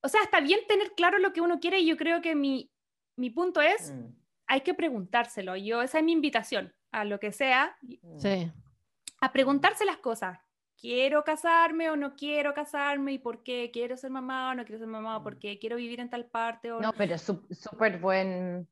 [SPEAKER 1] O sea, está bien tener claro lo que uno quiere y yo creo que mi, mi punto es, mm. hay que preguntárselo. Yo, esa es mi invitación a lo que sea.
[SPEAKER 2] Mm. Sí.
[SPEAKER 1] A preguntarse las cosas. ¿Quiero casarme o no quiero casarme? ¿Y por qué? ¿Quiero ser mamá o no quiero ser mamá? ¿Por mm. qué? ¿Quiero vivir en tal parte? O
[SPEAKER 3] no, pero súper buen,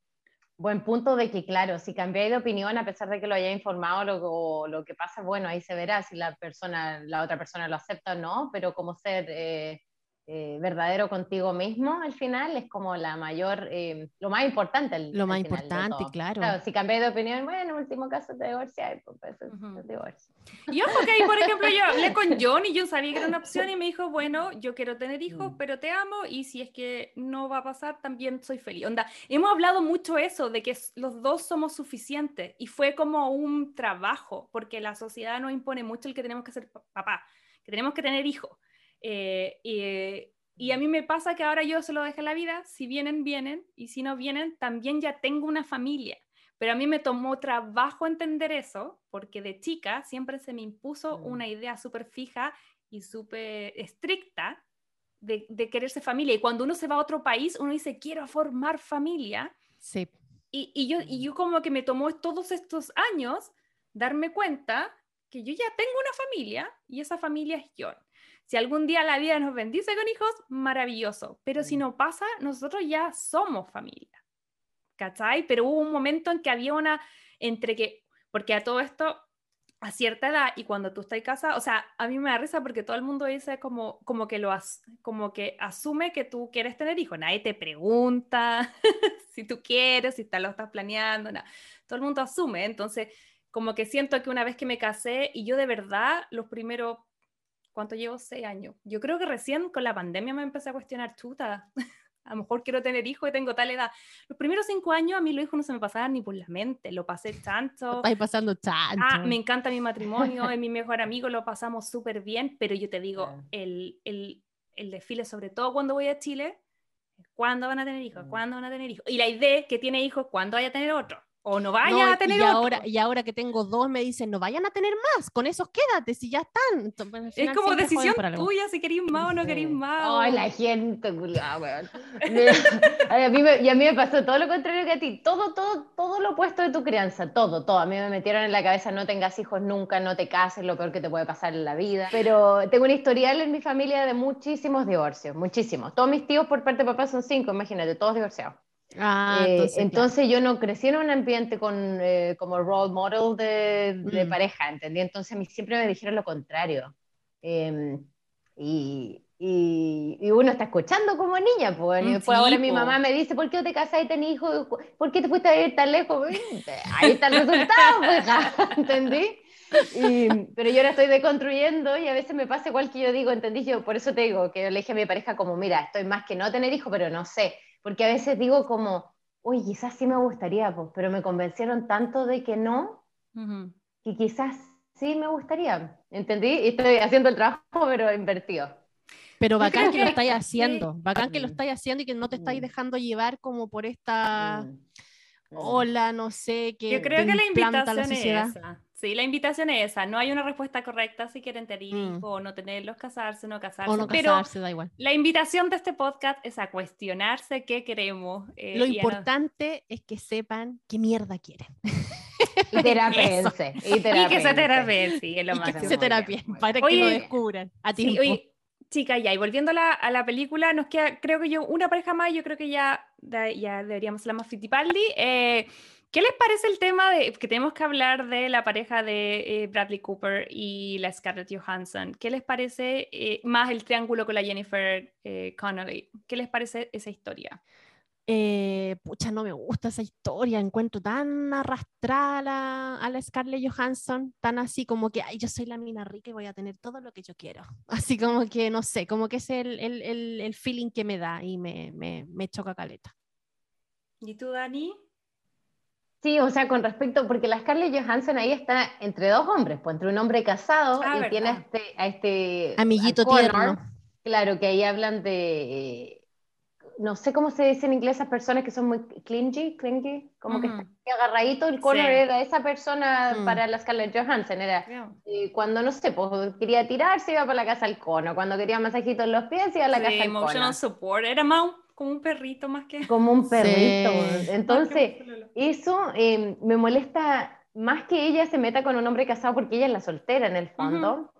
[SPEAKER 3] Buen punto de que, claro, si cambiáis de opinión, a pesar de que lo haya informado, lo, lo que pasa, bueno, ahí se verá si la persona, la otra persona lo acepta o no, pero como ser, eh, eh, verdadero contigo mismo al final es como la mayor, eh, lo más importante.
[SPEAKER 2] lo más importante, claro.
[SPEAKER 3] Si cambias de opinión, bueno, en último caso te divorcias, pues, pues divorcio.
[SPEAKER 1] Y ojo que ahí, por ejemplo, yo hablé con John y yo sabía que era una opción y me dijo, bueno, yo quiero tener hijos, mm. pero te amo y si es que no va a pasar, también soy feliz. Onda, hemos hablado mucho eso, de que los dos somos suficientes y fue como un trabajo, porque la sociedad nos impone mucho el que tenemos que ser papá, que tenemos que tener hijos. Eh, y a mí me pasa que ahora yo se lo dejo la vida, si vienen, vienen, y si no vienen, también ya tengo una familia. Pero a mí me tomó trabajo entender eso, porque de chica siempre se me impuso mm. una idea súper fija y súper estricta de, de quererse familia. Y cuando uno se va a otro país, uno dice, quiero formar familia.
[SPEAKER 2] Sí.
[SPEAKER 1] Y, y, yo, y yo como que me tomó todos estos años darme cuenta que yo ya tengo una familia y esa familia es John. Si algún día la vida nos bendice con hijos, maravilloso. Pero si no pasa, nosotros ya somos familia. ¿Cachai? Pero hubo un momento en que había una, entre que, porque a todo esto, a cierta edad y cuando tú estás en casa, o sea, a mí me da risa porque todo el mundo dice como, como, que, lo como que asume que tú quieres tener hijos. Nadie te pregunta si tú quieres, si lo estás planeando, nada. Todo el mundo asume. Entonces, como que siento que una vez que me casé y yo de verdad los primeros ¿Cuánto llevo? Seis años. Yo creo que recién con la pandemia me empecé a cuestionar, chuta, a lo mejor quiero tener hijos y tengo tal edad. Los primeros cinco años a mí los hijos no se me pasaban ni por la mente, lo pasé tanto.
[SPEAKER 2] Estáis pasando tanto.
[SPEAKER 1] Ah, me encanta mi matrimonio, es mi mejor amigo, lo pasamos súper bien, pero yo te digo, el, el, el, desfile, sobre todo cuando voy a Chile, ¿cuándo van a tener hijos? Mm. ¿Cuándo van a tener hijos? Y la idea que tiene hijos, ¿cuándo vaya a tener otro? O no vayan a tener
[SPEAKER 2] y ahora y ahora que tengo dos me dicen no vayan a tener más con esos quédate si ya están
[SPEAKER 1] es como decisión tuya si queréis más o no queréis más
[SPEAKER 3] ay la gente a mí me, y a mí me pasó todo lo contrario que a ti. Todo todo todo lo opuesto de tu crianza. Todo todo. A mí me metieron en la cabeza no tengas hijos nunca no te cases lo peor que te puede pasar en la vida pero tengo un historial en mi familia de muchísimos divorcios muchísimos. Todos mis tíos por parte de papá son cinco imagínate todos divorciados
[SPEAKER 2] Ah, eh,
[SPEAKER 3] entonces, yo no crecí en un ambiente con, eh, como role model de, de mm. pareja, ¿entendí? Entonces a mí siempre me dijeron lo contrario. Em, y, y, uno está escuchando como niña, pues, y después ahora mi mamá me dice, ¿por qué no te casas y tenés hijos? ¿Por qué te fuiste a ir tan lejos? Ahí está el resultado, pues, ¿entendí? pero yo ahora estoy deconstruyendo y a veces me pasa igual que yo digo, ¿entendí? Yo por eso te digo que le dije a mi pareja como, mira, estoy más que no tener hijos, pero no sé porque a veces digo como, uy, quizás sí me gustaría, pues, pero me convencieron tanto de que no, que quizás sí me gustaría, ¿entendí? Y estoy haciendo el trabajo, pero invertido.
[SPEAKER 2] Pero bacán que, lo estáis haciendo, bacán que lo estáis haciendo y que no te estáis dejando llevar como por esta ola, no sé, que
[SPEAKER 1] Yo creo que la invitación la es esa. Sí, la invitación es esa. No hay una respuesta correcta si quieren tener hijos o no tenerlos, casarse, no casarse.
[SPEAKER 2] O no casarse, da igual.
[SPEAKER 1] La invitación de este podcast es a cuestionarse qué queremos.
[SPEAKER 2] Eh, Lo importante es que sepan qué mierda quieren.
[SPEAKER 3] Y terapense.
[SPEAKER 1] Y, que se terapien, sí, es lo más.
[SPEAKER 2] Y que se terapien, para que lo descubran a tiempo. Sí,
[SPEAKER 1] chica, ya, y volviendo a la, a la, película, nos queda, creo que yo, una pareja más, yo creo que ya, ya deberíamos la más Fittipaldi. Eh, ¿Qué les parece el tema de que tenemos que hablar de la pareja de eh, Bradley Cooper y la Scarlett Johansson? ¿Qué les parece eh, más el triángulo con la Jennifer eh, Connelly? ¿Qué les parece esa historia?
[SPEAKER 2] pucha, no me gusta esa historia, encuentro tan arrastrada a la, Scarlett Johansson, tan así como que, ay, yo soy la mina rica y voy a tener todo lo que yo quiero. Así como que, no sé, como que es el, el, el, feeling que me da y me, me, me choca caleta.
[SPEAKER 1] ¿Y tú, Dani?
[SPEAKER 3] Sí, o sea, con respecto, porque la Scarlett Johansson ahí está entre dos hombres, pues entre un hombre casado ah, y tiene a este, a este
[SPEAKER 2] amiguito tierno.
[SPEAKER 3] Claro, que ahí hablan de, no sé cómo se dice en inglés esas personas que son muy clingy, clingy, como que está agarradito, el Connor era esa persona mm. para la Scarlett Johansson, era eh, cuando, no sé, pues quería tirarse iba para la casa al cono, cuando quería masajitos en los pies iba a la casa al
[SPEAKER 1] cono. support, era más como un perrito más que...
[SPEAKER 3] Como un perrito. Entonces, eso em, me molesta más que ella se meta con un hombre casado porque ella es la soltera en el fondo.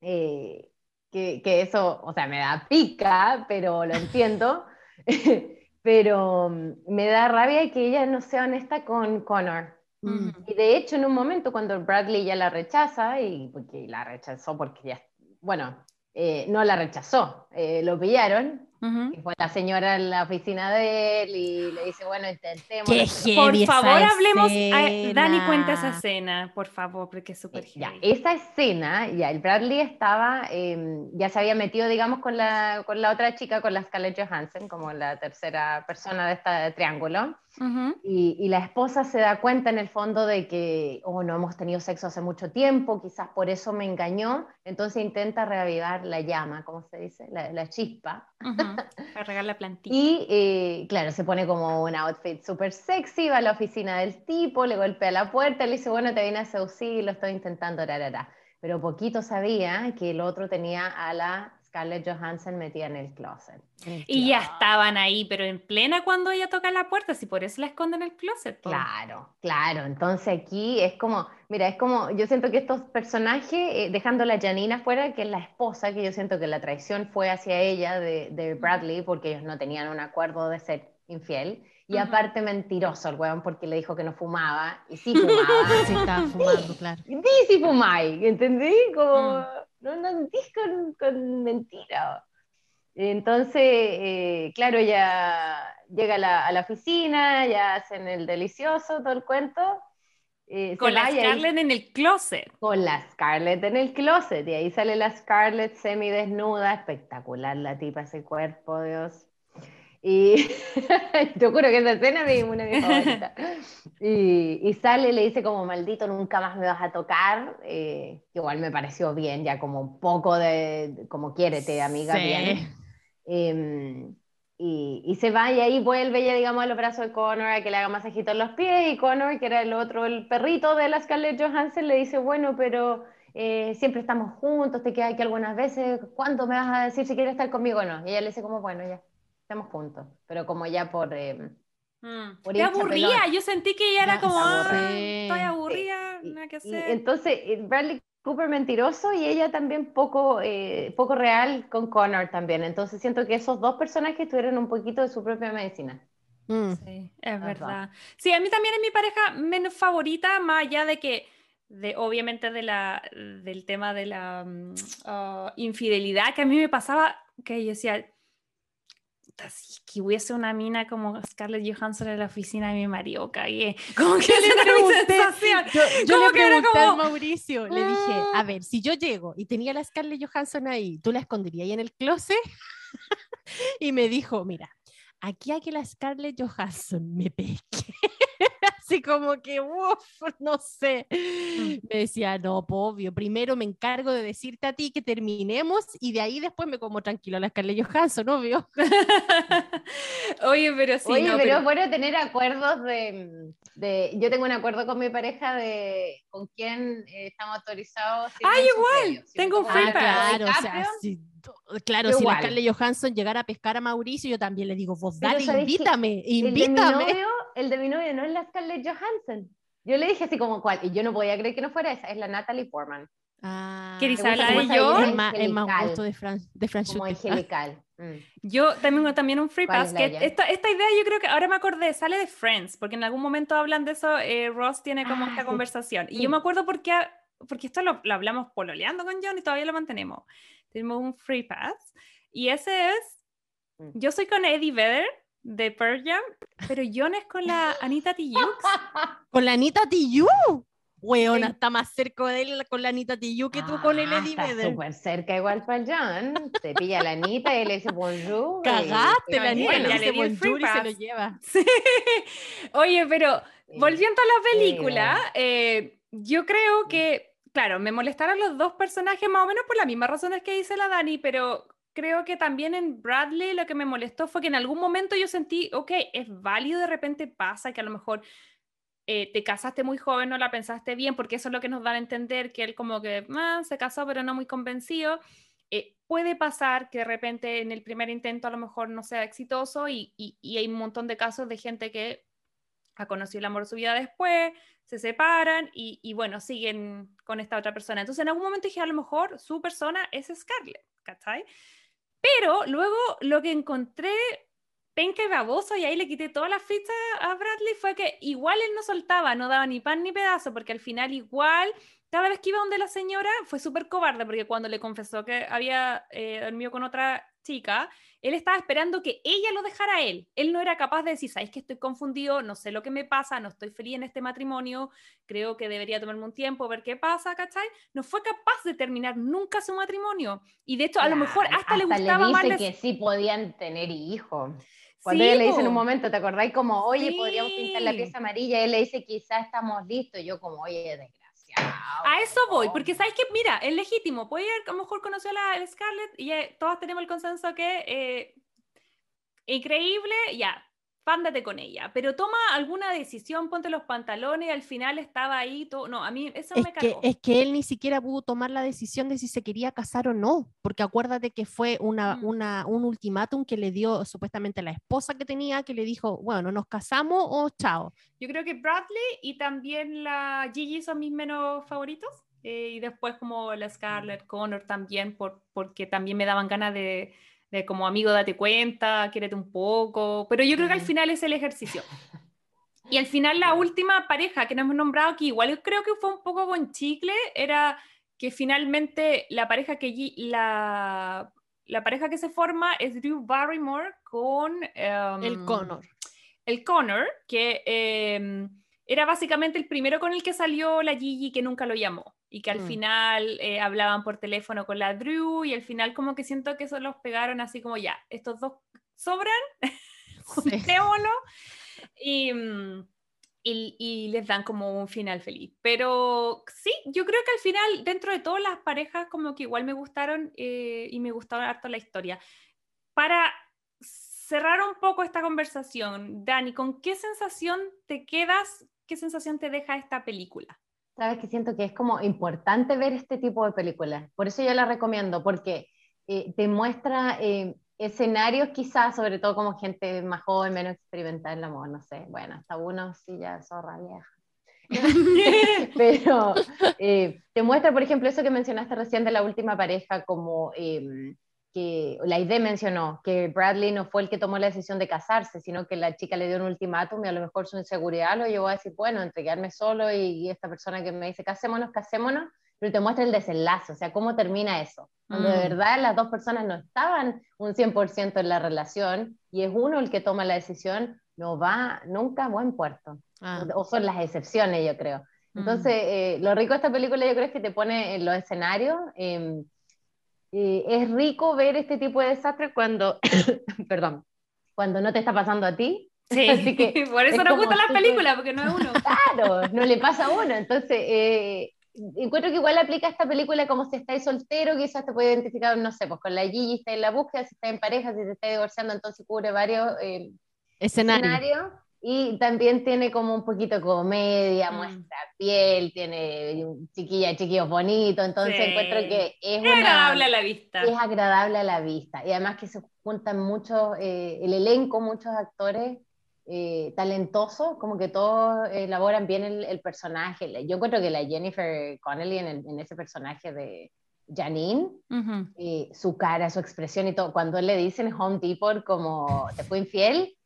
[SPEAKER 3] Eh, que, que, eso, o sea, me da pica, pero lo entiendo. pero mm, me da rabia que ella no sea honesta con Connor. Y de hecho, en un momento cuando Bradley ya la rechaza, y porque la rechazó porque ya, bueno, eh, no la rechazó, eh, lo pillaron y fue la señora en la oficina de él y le dice, bueno, intentemos.
[SPEAKER 1] Por favor, hablemos. Dani, cuenta esa escena, por favor, porque es súper
[SPEAKER 3] Ya, esa escena, ya, el Bradley estaba, em, ya se había metido, digamos, con la, con la otra chica, con la Scarlett Johansson, como la tercera persona de este triángulo y, la esposa se da cuenta en el fondo de que, oh, no hemos tenido sexo hace mucho tiempo, quizás por eso me engañó, entonces intenta reavivar la llama, ¿cómo se dice? La, chispa.
[SPEAKER 1] Para regar la plantilla.
[SPEAKER 3] y eh, claro, se pone como un outfit súper sexy, va a la oficina del tipo, le golpea la puerta, le dice, bueno, te vine a seducir, lo estoy intentando, rarara. Pero poquito sabía que el otro tenía a la Scarlett Johansson metía en el closet.
[SPEAKER 1] Y ya estaban ahí, pero en plena cuando ella toca la puerta, si por eso la esconde en el closet.
[SPEAKER 3] Claro, claro. Entonces aquí es como, mira, es como, yo siento que estos personajes, eh, dejando a la Janina fuera, que es la esposa, que yo siento que la traición fue hacia ella de, de Bradley, porque ellos no tenían un acuerdo de ser infiel. Y aparte mentiroso el weón porque le dijo que no fumaba y sí fumaba.
[SPEAKER 2] sí estaba fumando, claro.
[SPEAKER 3] Sí, sí fumáis, ¿entendí? Como, mm no, no con, con mentira. Entonces, eh, claro, ya llega a la, oficina, ya hacen el delicioso, todo el cuento.
[SPEAKER 1] Eh, con la Scarlett en el closet.
[SPEAKER 3] Con la Scarlett en el closet. Y ahí sale la Scarlett semidesnuda, espectacular la tipa, ese cuerpo, Dios. Y te juro que esa escena es una de mis favoritas. Y, sale y le dice como, maldito, nunca más me vas a tocar. Eh, igual me pareció bien, ya como un poco de, como quiérete, amiga, bien. Em, y, y, se va y ahí vuelve ya, digamos, a los brazos de Connor a que le haga masajito en los pies. Y Connor, que era el otro, el perrito de la Scarlett Johansson, le dice, bueno, pero... Eh, siempre estamos juntos, te queda aquí algunas veces, ¿cuándo me vas a decir si quieres estar conmigo o no? Y ella le dice como, bueno, ya, estamos juntos, pero como ya por... Eh,
[SPEAKER 1] mm. Te aburría, yo sentí que ella era como, ah, estoy aburrida, nada que hacer.
[SPEAKER 3] entonces, eh, Bradley Cooper mentiroso y ella también poco, eh, poco real con Connor también. Entonces siento que esos dos personajes tuvieron un poquito de su propia medicina.
[SPEAKER 1] Mm. Sí, es verdad. Sí, a mí también es mi pareja menos favorita, más allá de que, de, obviamente de la, del tema de la mm, ah, infidelidad, que a mí me pasaba, que yo decía, si que hubiese una mina como Scarlett Johansson en la oficina de mi marido, cagué. Como que le
[SPEAKER 2] pregunté, yo, yo le pregunté a Mauricio, le dije, a ah". ver, si yo llego y tenía la Scarlett Johansson ahí, ¿tú la esconderías ahí en el closet? y me dijo, mira, aquí hay que la Scarlett Johansson me pesque así como que, uff, no sé. Mm. Me decía, no, obvio, primero me encargo de decirte a ti que terminemos y de ahí después me como tranquilo a la Scarlett Johansson, obvio.
[SPEAKER 1] Oye, pero sí.
[SPEAKER 3] Oye, pero, es bueno tener acuerdos de, de, Yo tengo un acuerdo con mi pareja de con quién eh, estamos autorizados.
[SPEAKER 1] Ah, igual, tengo un free ah,
[SPEAKER 2] Claro, o sea, si, claro si la Scarlett Johansson llegara a pescar a Mauricio, yo también le digo, vos dale, invítame, invítame
[SPEAKER 3] el de mi novio no es la Scarlett Johansson. Yo le dije así como cuál, y yo no podía creer que no fuera esa, es la Natalie Portman.
[SPEAKER 1] Ah, ¿Quieres hablar de yo?
[SPEAKER 2] El más, el más gusto de Fran, de Fran
[SPEAKER 3] Como angelical.
[SPEAKER 1] Mm. Yo también, también un free pass. Que esta, esta, idea yo creo que ahora me acordé, sale de Friends, porque en algún momento hablan de eso, eh, Ross tiene como ah, esta conversación. Y yo me acuerdo porque, porque esto lo, lo, hablamos pololeando con John y todavía lo mantenemos. Tenemos un free pass. Y ese es, mm. yo soy con Eddie Vedder de Pearl Jam, pero John es con la Anita Tijoux.
[SPEAKER 2] ¿Con la Anita Tijoux? Weona, está más cerca de él con la Anita Tijoux que tú con el Eddie
[SPEAKER 3] ah, Está súper cerca igual para John. Te pilla la Anita y le dice bonjour.
[SPEAKER 2] Cagaste, la Anita le dice bonjour y se lo lleva.
[SPEAKER 1] Sí. Oye, pero volviendo a la película, eh, yo creo que, claro, me molestaron los dos personajes más o menos por las mismas razones que dice la Dani, pero creo que también en Bradley lo que me molestó fue que en algún momento yo sentí, ok, es válido, de repente pasa que a lo mejor eh, te casaste muy joven, no la pensaste bien, porque eso es lo que nos da a entender que él como que ah, se casó pero no muy convencido. Eh, puede pasar que de repente en el primer intento a lo mejor no sea exitoso y, y, hay un montón de casos de gente que ha conocido el amor de su vida después, se separan y, y, bueno, siguen con esta otra persona. Entonces en algún momento dije, a lo mejor su persona es Scarlett, ¿cachai? Pero luego lo que encontré penca y baboso y ahí le quité todas las fichas a Bradley fue que igual él no soltaba, no daba ni pan ni pedazo, porque al final igual cada vez que iba donde la señora fue súper cobarde porque cuando le confesó que había eh, dormido con otra chica, él estaba esperando que ella lo dejara a él. Él no era capaz de decir, sabes que estoy confundido, no sé lo que me pasa, no estoy feliz en este matrimonio, creo que debería tomarme un tiempo, ver qué pasa, ¿cachai? No fue capaz de terminar nunca su matrimonio. Y de hecho, a lo mejor hasta, le gustaba
[SPEAKER 3] le
[SPEAKER 1] dice
[SPEAKER 3] más. que sí podían tener hijos. Cuando ella le dice en un momento, ¿te acordáis? Como, oye, podríamos pintar la pieza amarilla. Él le dice, quizás estamos listos. Yo, como, oye,
[SPEAKER 1] a eso voy, porque sabes que, mira, es legítimo. Puede a lo mejor conoció a la Scarlett y eh, todos tenemos el consenso que eh, increíble, ya, fándate con ella, pero toma alguna decisión, ponte los pantalones, al final estaba ahí, todo, no, a mí eso
[SPEAKER 2] es
[SPEAKER 1] me cargó.
[SPEAKER 2] Que, es que él ni siquiera pudo tomar la decisión de si se quería casar o no, porque acuérdate que fue una, mm. una, un ultimátum que le dio supuestamente la esposa que tenía, que le dijo, bueno, nos casamos o chao.
[SPEAKER 1] Yo creo que Bradley y también la Gigi son mis menos favoritos. Eh, y después como la Scarlett Connor también, por, porque también me daban ganas de, de como amigo date cuenta, quiérete un poco, pero yo creo que al final es el ejercicio. Y al final la última pareja que nos hemos nombrado, que igual creo que fue un poco buen chicle, era que finalmente la pareja que la, la pareja que se forma es Drew Barrymore con
[SPEAKER 2] el em, Connor.
[SPEAKER 1] El Connor, que em, era básicamente el primero con el que salió la Gigi que nunca lo llamó y que al mm. final eh, hablaban por teléfono con la Drew y al final como que siento que eso los pegaron así como ya, estos dos sobran, juntémoslo mm, y, y, les dan como un final feliz. Pero sí, yo creo que al final dentro de todas las parejas como que igual me gustaron eh, y me gustaba harto la historia. Para cerrar un poco esta conversación, Dani, ¿con qué sensación te quedas? ¿Qué sensación te deja esta película?
[SPEAKER 3] Sabes que siento que es como importante ver este tipo de películas. Por eso yo la recomiendo, porque eh, te muestra eh, escenarios quizás, sobre todo como gente más joven, menos experimentada en el amor, no sé. Bueno, hasta uno sí ya zorra vieja. Pero eh, te muestra, por ejemplo, eso que mencionaste recién de la última pareja, como em, que la idea mencionó que Bradley no fue el que tomó la decisión de casarse, sino que la chica le dio un ultimátum y a lo mejor su inseguridad lo llevó a decir, bueno, entregarme solo y, esta persona que me dice, casémonos, casémonos, pero te muestra el desenlace, o sea, cómo termina eso. Cuando de mm. verdad las dos personas no estaban un 100% en la relación y es uno el que toma la decisión, no va nunca a buen puerto. Ah. O son las excepciones, yo creo. Mm. Entonces, eh, lo rico de esta película yo creo es que te pone en los escenarios. Eh, eh, es rico ver este tipo de desastres cuando, perdón, cuando no te está pasando a ti.
[SPEAKER 1] Sí, Así que por eso nos gusta la película, porque no es uno.
[SPEAKER 3] Claro, no le pasa a uno. Entonces, eh, encuentro que igual aplica esta película como si estáis soltero, quizás te puede identificar, no sé, pues con la Gigi está en la búsqueda, si está en pareja, si te está divorciando, entonces cubre varios eh, escenarios. Y también tiene como un poquito de comedia, mm. muestra piel, tiene chiquilla, chiquillos bonitos, entonces encuentro que es,
[SPEAKER 1] agradable a la vista.
[SPEAKER 3] Es agradable a la vista. Y además que se juntan muchos, eh, el elenco, muchos actores eh, talentosos, como que todos elaboran bien el, personaje. Yo encuentro que la Jennifer Connelly en, ese personaje de Janine, eh, su cara, su expresión y todo, cuando le dicen Home Depot como te fue infiel,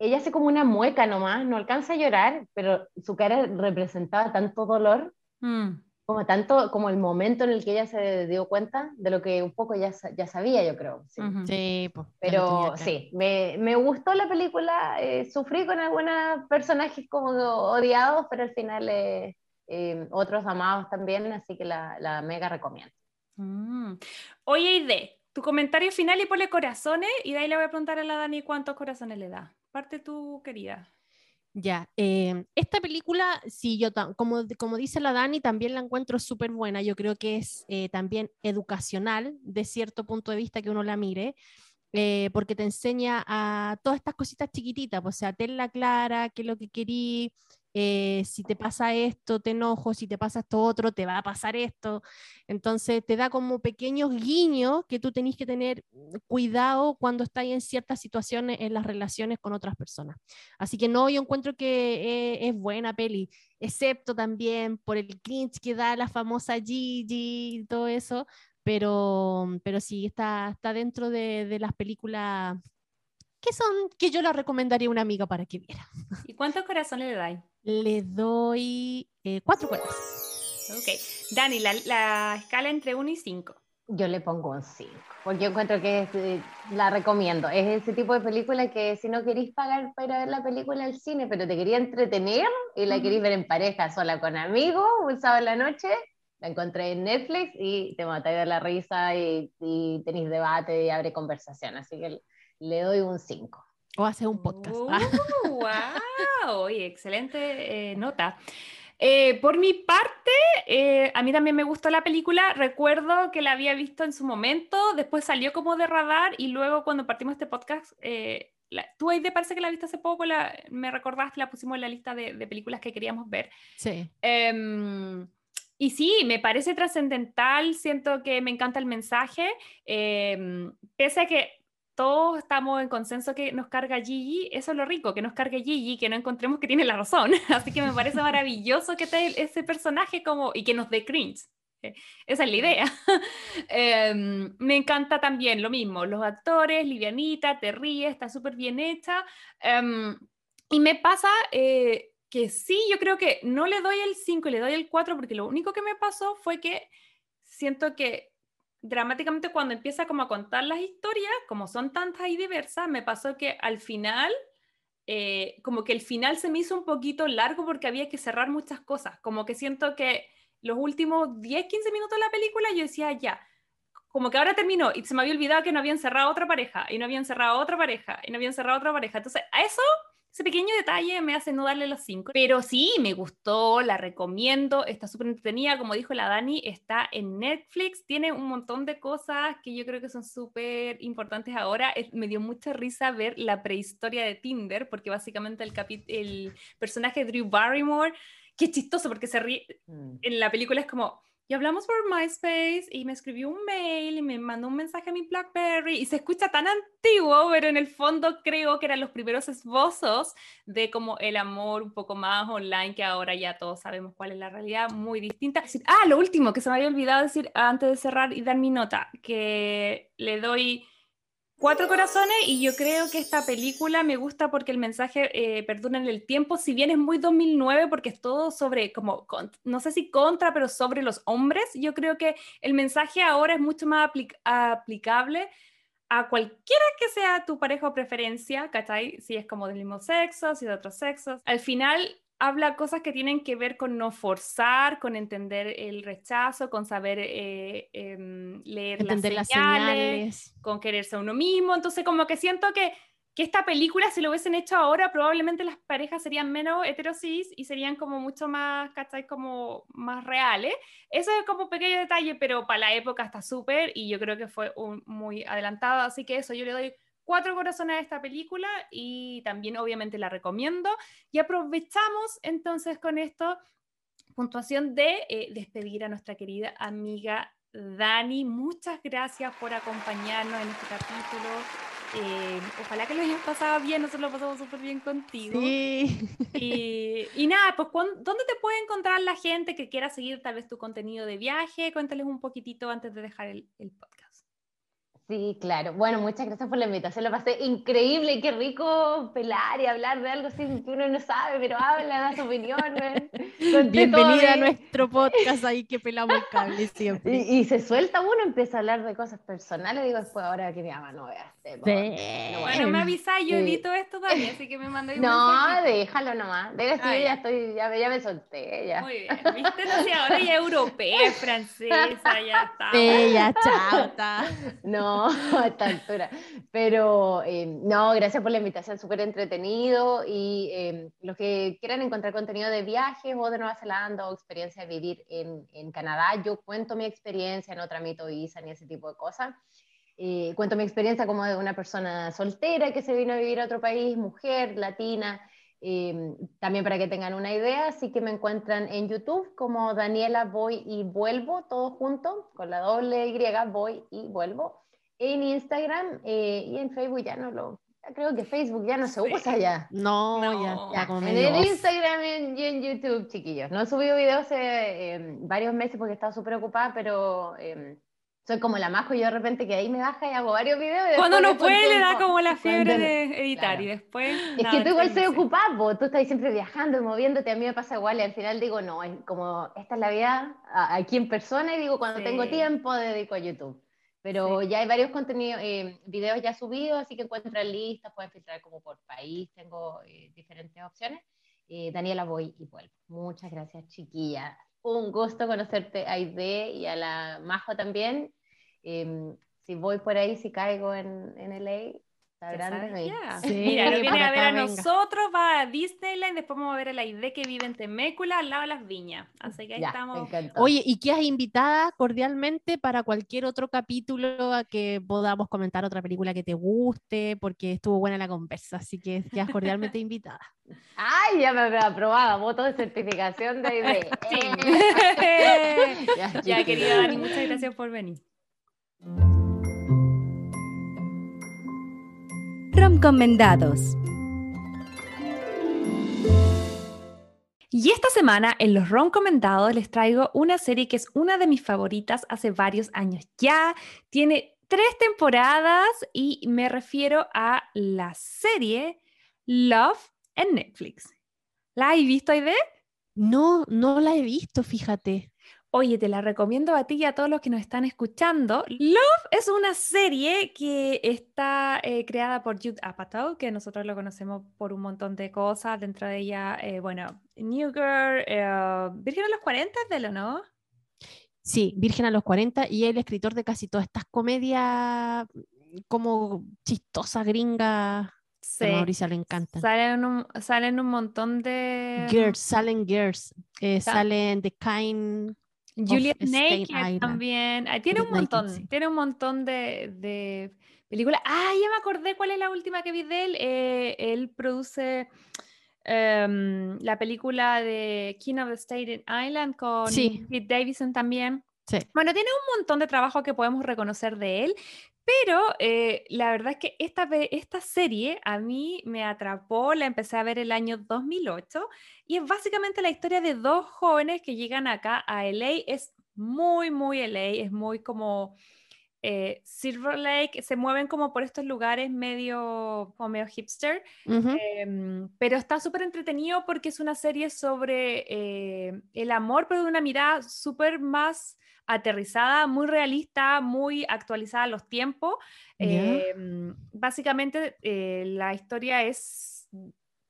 [SPEAKER 3] ella hace como una mueca nomás, no alcanza a llorar, pero su cara representaba tanto dolor, mm. como tanto, como el momento en el que ella se dio cuenta de lo que un poco ya, ya sabía, yo creo. Sí, pues, pero sí, me, me, gustó la película, eh, sufrí con algunos personajes como odiados, pero al final eh, eh, otros amados también, así que la, la mega recomiendo.
[SPEAKER 1] Mm. Oye, Ide, tu comentario final y ponle corazones y de ahí le voy a preguntar a la Dani cuántos corazones le da. Parte tu querida.
[SPEAKER 2] Ya, em, esta película, sí, yo como, como dice la Dani, también la encuentro súper buena. Yo creo que es eh, también educacional de cierto punto de vista que uno la mire. Eh, porque te enseña a todas estas cositas chiquititas, pues, o sea, tenla clara, qué es lo que querí, eh, si te pasa esto, te enojo, si te pasa esto otro, te va a pasar esto. Entonces te da como pequeños guiños que tú tenés que tener cuidado cuando estás en ciertas situaciones en las relaciones con otras personas. Así que no, yo encuentro que eh, es buena peli, excepto también por el cringe que da la famosa Gigi y todo eso, pero, pero sí, está, está dentro de, de las películas que son que yo la recomendaría a una amiga para que viera.
[SPEAKER 1] ¿Y cuántos corazones le dais?
[SPEAKER 2] Le doy eh, cuatro corazones.
[SPEAKER 1] Ok. Dani, la, la escala entre 1 y 5.
[SPEAKER 3] Yo le pongo un 5, porque yo encuentro que eh, la recomiendo. Es ese tipo de película que si no queréis pagar para ver la película al cine, pero te quería entretener y la queréis ver en pareja, sola con amigos, un sábado en la noche, la encontré en Netflix y te matáis de la risa y, y tenéis debate y abre conversación. Así que le doy un 5.
[SPEAKER 2] O hace un podcast.
[SPEAKER 1] ¡Wow! Uh, excelente eh, nota. Eh, por mi parte, eh, a mí también me gustó la película. Recuerdo que la había visto en su momento, después salió como de radar y luego cuando partimos este podcast, eh, la, tú ahí te parece que la viste hace poco, la, me recordaste, la pusimos en la lista de, de películas que queríamos ver.
[SPEAKER 2] Sí.
[SPEAKER 1] Em, y sí, me parece trascendental, siento que me encanta el mensaje, em, pese a que todos estamos en consenso que nos carga Gigi, eso es lo rico, que nos cargue Gigi, que no encontremos que tiene la razón. Así que me parece maravilloso que esté ese personaje como y que nos dé cringe. Eh, esa es la idea. Em, me encanta también lo mismo, los actores, Livianita, te ríes, está súper bien hecha. Em, y me pasa eh, que sí, yo creo que no le doy el 5, le doy el 4, porque lo único que me pasó fue que siento que dramáticamente cuando empieza como a contar las historias, como son tantas y diversas, me pasó que al final, eh, como que el final se me hizo un poquito largo porque había que cerrar muchas cosas, como que siento que los últimos 10, 15 minutos de la película yo decía, ya, como que ahora terminó y se me había olvidado que no habían cerrado otra pareja y no habían cerrado otra pareja y no habían cerrado otra pareja. Entonces, a eso ese pequeño detalle me hace no darle los cinco. Pero sí, me gustó, la recomiendo, está súper entretenida. Como dijo la Dani, está en Netflix, tiene un montón de cosas que yo creo que son súper importantes ahora. me dio mucha risa ver la prehistoria de Tinder, porque básicamente el, el personaje Drew Barrymore, qué chistoso, porque se ríe. Mm. En la película es como y hablamos por MySpace y me escribió un mail y me mandó un mensaje a mi BlackBerry y se escucha tan antiguo, pero en el fondo creo que eran los primeros esbozos de como el amor un poco más online que ahora ya todos sabemos cuál es la realidad, muy distinta. Ah, lo último que se me había olvidado decir antes de cerrar y dar mi nota, que le doy Cuatro corazones y yo creo que esta película me gusta porque el mensaje eh, perdura en el tiempo, si bien es muy 2009 porque es todo sobre como, no sé si contra, pero sobre los hombres, yo creo que el mensaje ahora es mucho más aplicable a cualquiera que sea tu pareja o preferencia, ¿cachai? Si es como del mismo sexo, si de otros sexos. Al final habla cosas que tienen que ver con no forzar, con entender el rechazo, con saber eh, em, leer las señales, con quererse a uno mismo. Entonces, como que siento que, que, esta película, si lo hubiesen hecho ahora, probablemente las parejas serían menos heterosis y serían como mucho más, ¿cachai? Como más reales. Eso es como un pequeño detalle, pero para la época está súper y yo creo que fue un, muy adelantado. Así que eso, yo le doy cuatro corazones a esta película y también obviamente la recomiendo. Y aprovechamos entonces con esto, puntuación de eh, despedir a nuestra querida amiga Dani. Muchas gracias por acompañarnos en este capítulo. Eh, ojalá que lo hayas pasado bien, nosotros lo pasamos súper bien contigo.
[SPEAKER 2] Sí.
[SPEAKER 1] Y, nada, pues ¿dónde te puede encontrar la gente que quiera seguir tal vez tu contenido de viaje? Cuéntales un poquitito antes de dejar el, el podcast.
[SPEAKER 3] Sí, claro. Bueno, muchas gracias por la invitación. Lo pasé increíble. Qué rico pelar y hablar de algo sin que uno no sabe, pero habla, da su opinión.
[SPEAKER 2] Bienvenida a nuestro podcast ahí que pelamos el cable siempre.
[SPEAKER 3] Y, se suelta uno, empieza a hablar de cosas personales. Digo, después ahora que me llama, no veas.
[SPEAKER 1] Bueno, me avisa, yo edito esto también, así que me mandé un
[SPEAKER 3] No, déjalo nomás. Debe ah, ya. estoy, ya, ya, me solté. Ya.
[SPEAKER 1] Muy bien. ¿Viste? No sé, ahora ya europea, francesa, ya está.
[SPEAKER 2] Sí, ya, chao, está.
[SPEAKER 3] No. a esta altura. Pero eh, no, gracias por la invitación, súper entretenido. Y eh, los que quieran encontrar contenido de viajes o de Nueva Zelanda o experiencia de vivir en, en Canadá, yo cuento mi experiencia, no tramito visa ni ese tipo de cosas. Eh, cuento mi experiencia como de una persona soltera que se vino a vivir a otro país, mujer, latina. también para que tengan una idea, así que me encuentran en YouTube como Daniela Voy y Vuelvo, todo junto, con la doble Y, Voy y Vuelvo en Instagram eh, y en Facebook ya no lo, creo que Facebook ya no se usa ya.
[SPEAKER 2] No, ya, ya
[SPEAKER 3] como En el Instagram y en YouTube, chiquillos. No he subido videos hace eh, varios meses porque he estado súper ocupada, pero eh, soy como la majo, yo de repente que ahí me baja y hago varios videos.
[SPEAKER 1] Cuando no puede, le da como la fiebre de editar y después.
[SPEAKER 3] Es que tú igual soy ocupado, tú estás siempre viajando y moviéndote, a mí me pasa igual y al final digo, no, es como esta es la vida aquí en persona y digo, cuando tengo tiempo dedico a YouTube. Pero ya hay varios contenidos, eh, videos ya subidos, así que encuentran listas, pueden filtrar como por país, tengo eh, diferentes opciones. Eh, Daniela, voy y vuelvo. Muchas gracias, chiquilla. Un gusto conocerte, Aide, y a la Majo también. Em, si voy por ahí, si caigo en, en LA,
[SPEAKER 1] Sí, Mira, no viene a ver a nosotros, va a Disneyland, después vamos a ver a la idea que vive en Temécula, al lado de las viñas. Así que ahí estamos.
[SPEAKER 2] Oye, ¿y qué has invitada cordialmente para cualquier otro capítulo a que podamos comentar otra película que te guste? Porque estuvo buena la conversa, así que ya cordialmente invitada.
[SPEAKER 3] Ay, ya me había aprobado, voto de certificación de idea.
[SPEAKER 1] ya, ya, querida Dani, muchas gracias por venir.
[SPEAKER 4] Romcomendados.
[SPEAKER 1] Y esta semana en los Romcomendados les traigo una serie que es una de mis favoritas hace varios años ya. Tiene tres temporadas y me refiero a la serie Love en Netflix. ¿La has visto, Aide?
[SPEAKER 2] No, no la he visto, fíjate.
[SPEAKER 1] Oye, te la recomiendo a ti y a todos los que nos están escuchando. Love es una serie que está eh, creada por Jude Apatow, que nosotros lo conocemos por un montón de cosas. Dentro de ella, eh, bueno, New Girl, eh, Virgen a los 40 de lo, ¿no?
[SPEAKER 2] Sí, Virgen a los 40 y el escritor de casi todas estas comedias como chistosas, gringas. Sí. A Mauricio le encanta.
[SPEAKER 1] Salen un, salen un montón de...
[SPEAKER 2] Girls, salen Girls, salen The Kind
[SPEAKER 1] Juliet Naked también. Tiene un montón, tiene un montón de, películas. Ah, ya me acordé cuál es la última que vi de él. Eh, él produce em, la película de King of the Staten Island con Pete Davidson también. Bueno, tiene un montón de trabajo que podemos reconocer de él, pero eh, la verdad es que esta, esta serie a mí me atrapó, la empecé a ver el año 2008 y es básicamente la historia de dos jóvenes que llegan acá a LA. Es muy, muy LA, es muy como eh, Silver Lake, se mueven como por estos lugares medio, como medio hipster, em, pero está súper entretenido porque es una serie sobre eh, el amor, pero de una mirada súper más aterrizada, muy realista, muy actualizada a los tiempos. Em, básicamente eh, la historia es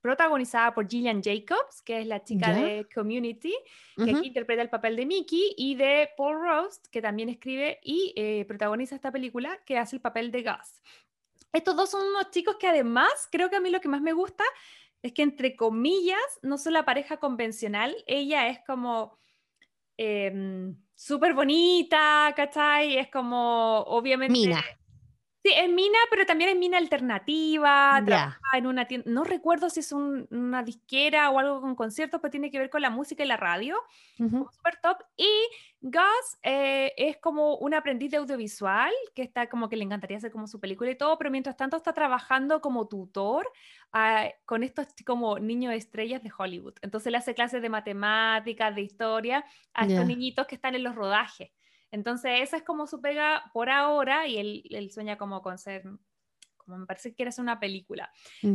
[SPEAKER 1] protagonizada por Gillian Jacobs, que es la chica de Community, que aquí interpreta el papel de Mickey, y de Paul Rost, que también escribe y eh, protagoniza esta película, que hace el papel de Gus. Estos dos son unos chicos que además, creo que a mí lo que más me gusta es que entre comillas, no son la pareja convencional, ella es como... Em, súper bonita, ¿cachai? Es como, obviamente...
[SPEAKER 2] Mina.
[SPEAKER 1] Sí, es mina, pero también es mina alternativa, trabaja en una tienda, no recuerdo si es una disquera o algo con conciertos, pero tiene que ver con la música y la radio, super top. Y Gus eh, es como un aprendiz de audiovisual, que está como que le encantaría hacer como su película y todo, pero mientras tanto está trabajando como tutor ah, con estos como niños estrellas de Hollywood. Entonces le hace clases de matemáticas, de historia a estos niñitos que están en los rodajes. Entonces, esa es como su pega por ahora y él, sueña como con ser, como me parece que quiere hacer una película.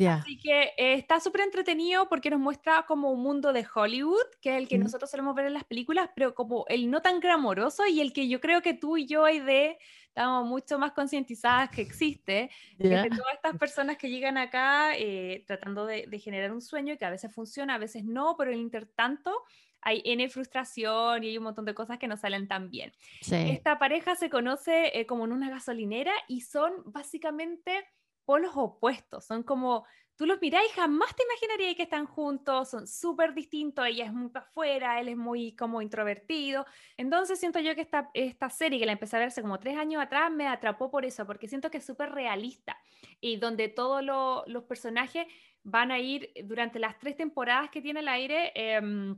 [SPEAKER 1] Así que eh, está súper entretenido porque nos muestra como un mundo de Hollywood, que es el que nosotros solemos ver en las películas, pero como el no tan glamoroso y el que yo creo que tú y yo, de estamos mucho más concientizadas que existe, de todas estas personas que llegan acá eh, tratando de, de, generar un sueño y que a veces funciona, a veces no, pero en el intertanto hay N frustración y hay un montón de cosas que no salen tan bien. Esta pareja se conoce eh, como en una gasolinera y son básicamente polos opuestos, son como tú los mirás y jamás te imaginarías que están juntos, son súper distintos, ella es muy para afuera, él es muy como introvertido. Entonces siento yo que esta, esta serie, que la empecé a ver hace como tres años atrás, me atrapó por eso, porque siento que es súper realista y donde todos los personajes van a ir durante las tres temporadas que tiene el aire. Em,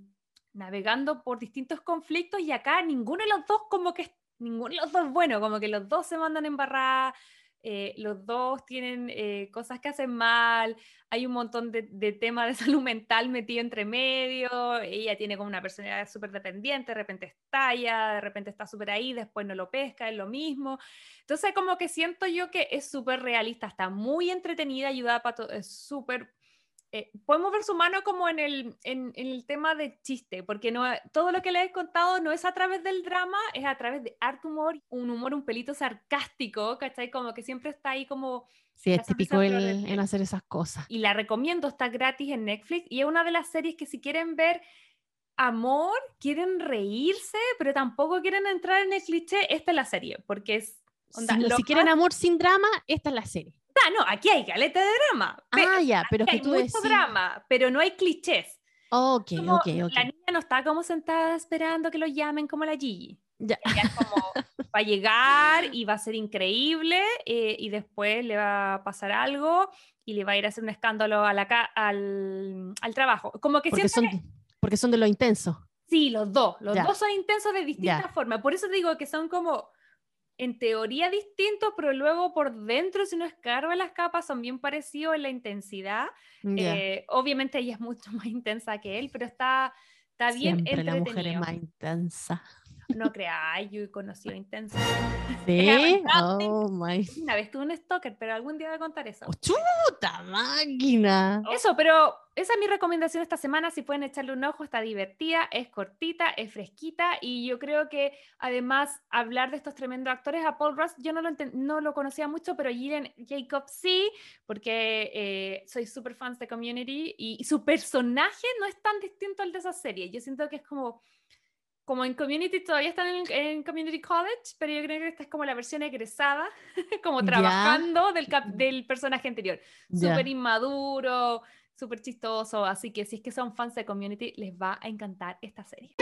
[SPEAKER 1] navegando por distintos conflictos y acá ninguno de los dos como que ninguno de los dos bueno, como que los dos se mandan en barra eh, los dos tienen eh, cosas que hacen mal, hay un montón de, de temas de salud mental metido entre medio, ella tiene como una personalidad súper dependiente, de repente estalla, de repente está súper ahí, después no lo pesca, es lo mismo. Entonces como que siento yo que es súper realista, está muy entretenida, ayuda para todo, es súper eh, podemos ver su mano como en el, en, el tema de chiste, porque no, todo lo que le he contado no es a través del drama, es a través de arte humor, un humor un pelito sarcástico, ¿cachai? Como que siempre está ahí como...
[SPEAKER 2] Sí, es típico en hacer esas cosas.
[SPEAKER 1] Y la recomiendo, está gratis en Netflix y es una de las series que si quieren ver amor, quieren reírse, pero tampoco quieren entrar en el cliché, esta es la serie, porque es...
[SPEAKER 2] si quieren amor sin drama, esta es la serie.
[SPEAKER 1] No, aquí hay galeta de drama.
[SPEAKER 2] Ah, ya, pero que
[SPEAKER 1] hay
[SPEAKER 2] tú
[SPEAKER 1] mucho drama, pero no hay clichés.
[SPEAKER 2] Ok, ok, ok.
[SPEAKER 1] La niña no está como sentada esperando que lo llamen como la Gigi.
[SPEAKER 2] Ya.
[SPEAKER 1] Ella es como, va a llegar y va a ser increíble eh, y después le va a pasar algo y le va a ir a hacer un escándalo a la al, al, trabajo. Como que
[SPEAKER 2] porque son, porque son de lo intenso.
[SPEAKER 1] Sí, los dos. Los dos son intensos de distintas formas. Por eso digo que son como en teoría distintos, pero luego por dentro, si uno escarba las capas, son bien parecidos en la intensidad. Eh, obviamente ella es mucho más intensa que él, pero está, está bien
[SPEAKER 2] Siempre la mujer es más intensa.
[SPEAKER 1] No creáis, yo he conocido intensa.
[SPEAKER 2] ¿Sí? Oh my.
[SPEAKER 1] Una vez tuve un stalker, pero algún día voy a contar eso.
[SPEAKER 2] ¡Oh, ¡Chuta máquina!
[SPEAKER 1] Eso, pero esa es mi recomendación esta semana. Si pueden echarle un ojo, está divertida, es cortita, es fresquita. Y yo creo que además hablar de estos tremendos actores, a Paul Russ, yo no lo, no lo conocía mucho, pero Jiren Jacob sí, porque eh, soy súper fan de Community y su personaje no es tan distinto al de esa serie. Yo siento que es como como en Community todavía están en, Community College, pero yo creo que esta es como la versión egresada, como trabajando del, del, personaje anterior. Súper inmaduro, súper chistoso, así que si es que son fans de Community, les va a encantar esta serie.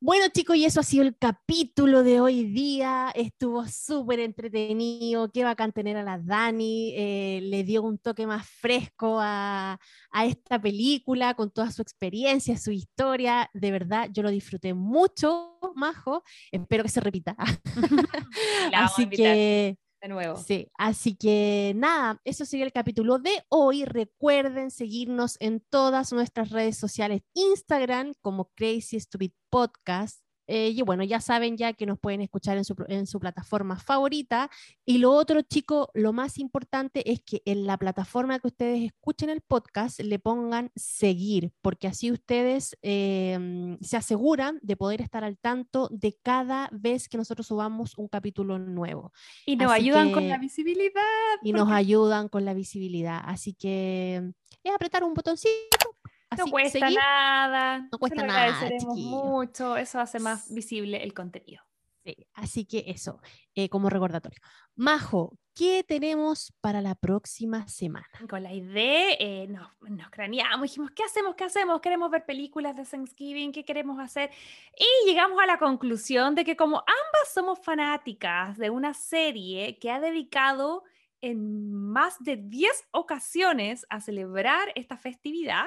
[SPEAKER 2] Bueno chicos, y eso ha sido el capítulo de hoy día. Estuvo súper entretenido. Qué bacán tener a la Dani. Eh, le dio un toque más fresco a, a, esta película con toda su experiencia, su historia. De verdad, yo lo disfruté mucho, Majo. Espero que se repita. Así que
[SPEAKER 1] de nuevo.
[SPEAKER 2] Sí, así que nada, eso sería el capítulo de hoy. Recuerden seguirnos en todas nuestras redes sociales, Instagram como Crazy Stupid Podcast, eh, y bueno, ya saben ya que nos pueden escuchar en su, en su plataforma favorita. Y lo otro, chicos, lo más importante es que en la plataforma que ustedes escuchen el podcast le pongan seguir, porque así ustedes em, se aseguran de poder estar al tanto de cada vez que nosotros subamos un capítulo nuevo.
[SPEAKER 1] Y nos ayudan con la visibilidad.
[SPEAKER 2] Y nos ayudan con la visibilidad. Así que es apretar un botoncito
[SPEAKER 1] no cuesta nada.
[SPEAKER 2] No cuesta nada.
[SPEAKER 1] mucho. Eso hace más visible el contenido.
[SPEAKER 2] Sí, así que eso, eh, como recordatorio. Majo, ¿qué tenemos para la próxima semana?
[SPEAKER 1] Con la idea, eh, nos, nos, craneamos, dijimos, ¿qué hacemos? ¿Qué hacemos? ¿Queremos ver películas de Thanksgiving? ¿Qué queremos hacer? Y llegamos a la conclusión de que como ambas somos fanáticas de una serie que ha dedicado en más de 10 ocasiones a celebrar esta festividad,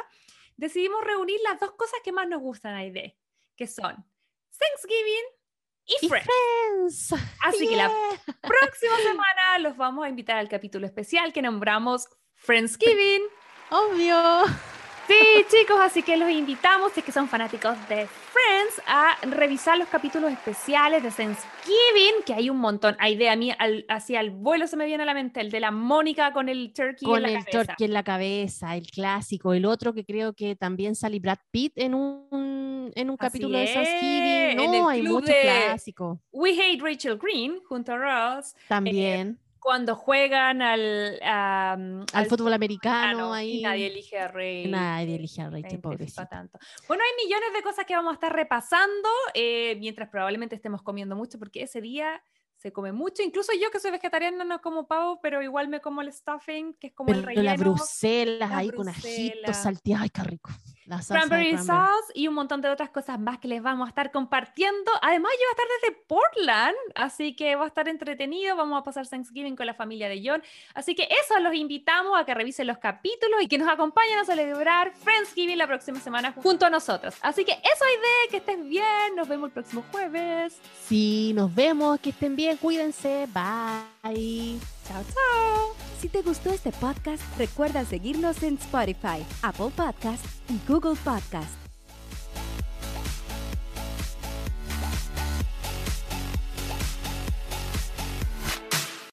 [SPEAKER 1] decidimos reunir las dos cosas que más nos gustan a ID, que son Thanksgiving y, Friends. Así que la próxima semana los vamos a invitar al capítulo especial que nombramos Friendsgiving.
[SPEAKER 2] Obvio.
[SPEAKER 1] Sí, chicos, así que los invitamos, si es que son fanáticos de Friends, a revisar los capítulos especiales de Thanksgiving, que hay un montón. Hay de a mí, al, hacia el vuelo se me viene a la mente, el de la Mónica con el turkey
[SPEAKER 2] en la
[SPEAKER 1] cabeza. Con
[SPEAKER 2] el turkey en la cabeza, el clásico. El otro que creo que también sale Brad Pitt en un, en un capítulo de Thanksgiving. No, hay mucho clásico.
[SPEAKER 1] We Hate Rachel Green, junto a Ross.
[SPEAKER 2] También.
[SPEAKER 1] Eh, cuando juegan al,
[SPEAKER 2] al, fútbol americano, ahí.
[SPEAKER 1] nadie elige a Rey.
[SPEAKER 2] Nadie elige a Rey, qué pobrecito.
[SPEAKER 1] Tanto. Bueno, hay millones de cosas que vamos a estar repasando eh, mientras probablemente estemos comiendo mucho, porque ese día se come mucho. Incluso yo que soy vegetariana no como pavo, pero igual me como el stuffing, que es como el relleno.
[SPEAKER 2] la Bruselas ahí con ajitos salteados, ay, qué rico.
[SPEAKER 1] Cranberry sauce y un montón de otras cosas más que les vamos a estar compartiendo. Además, yo voy a estar desde Portland, así que va a estar entretenido. Vamos a pasar Thanksgiving con la familia de John. Así que eso, los invitamos a que revisen los capítulos y que nos acompañen a celebrar Friendsgiving la próxima semana junto a nosotros. Así que eso, idea, que estén bien. Nos vemos el próximo jueves.
[SPEAKER 2] Sí, nos vemos. Que estén bien. Cuídense. Bye.
[SPEAKER 1] Chao.
[SPEAKER 4] Si te gustó este podcast, recuerda seguirnos en Spotify, Apple Podcast y Google Podcast.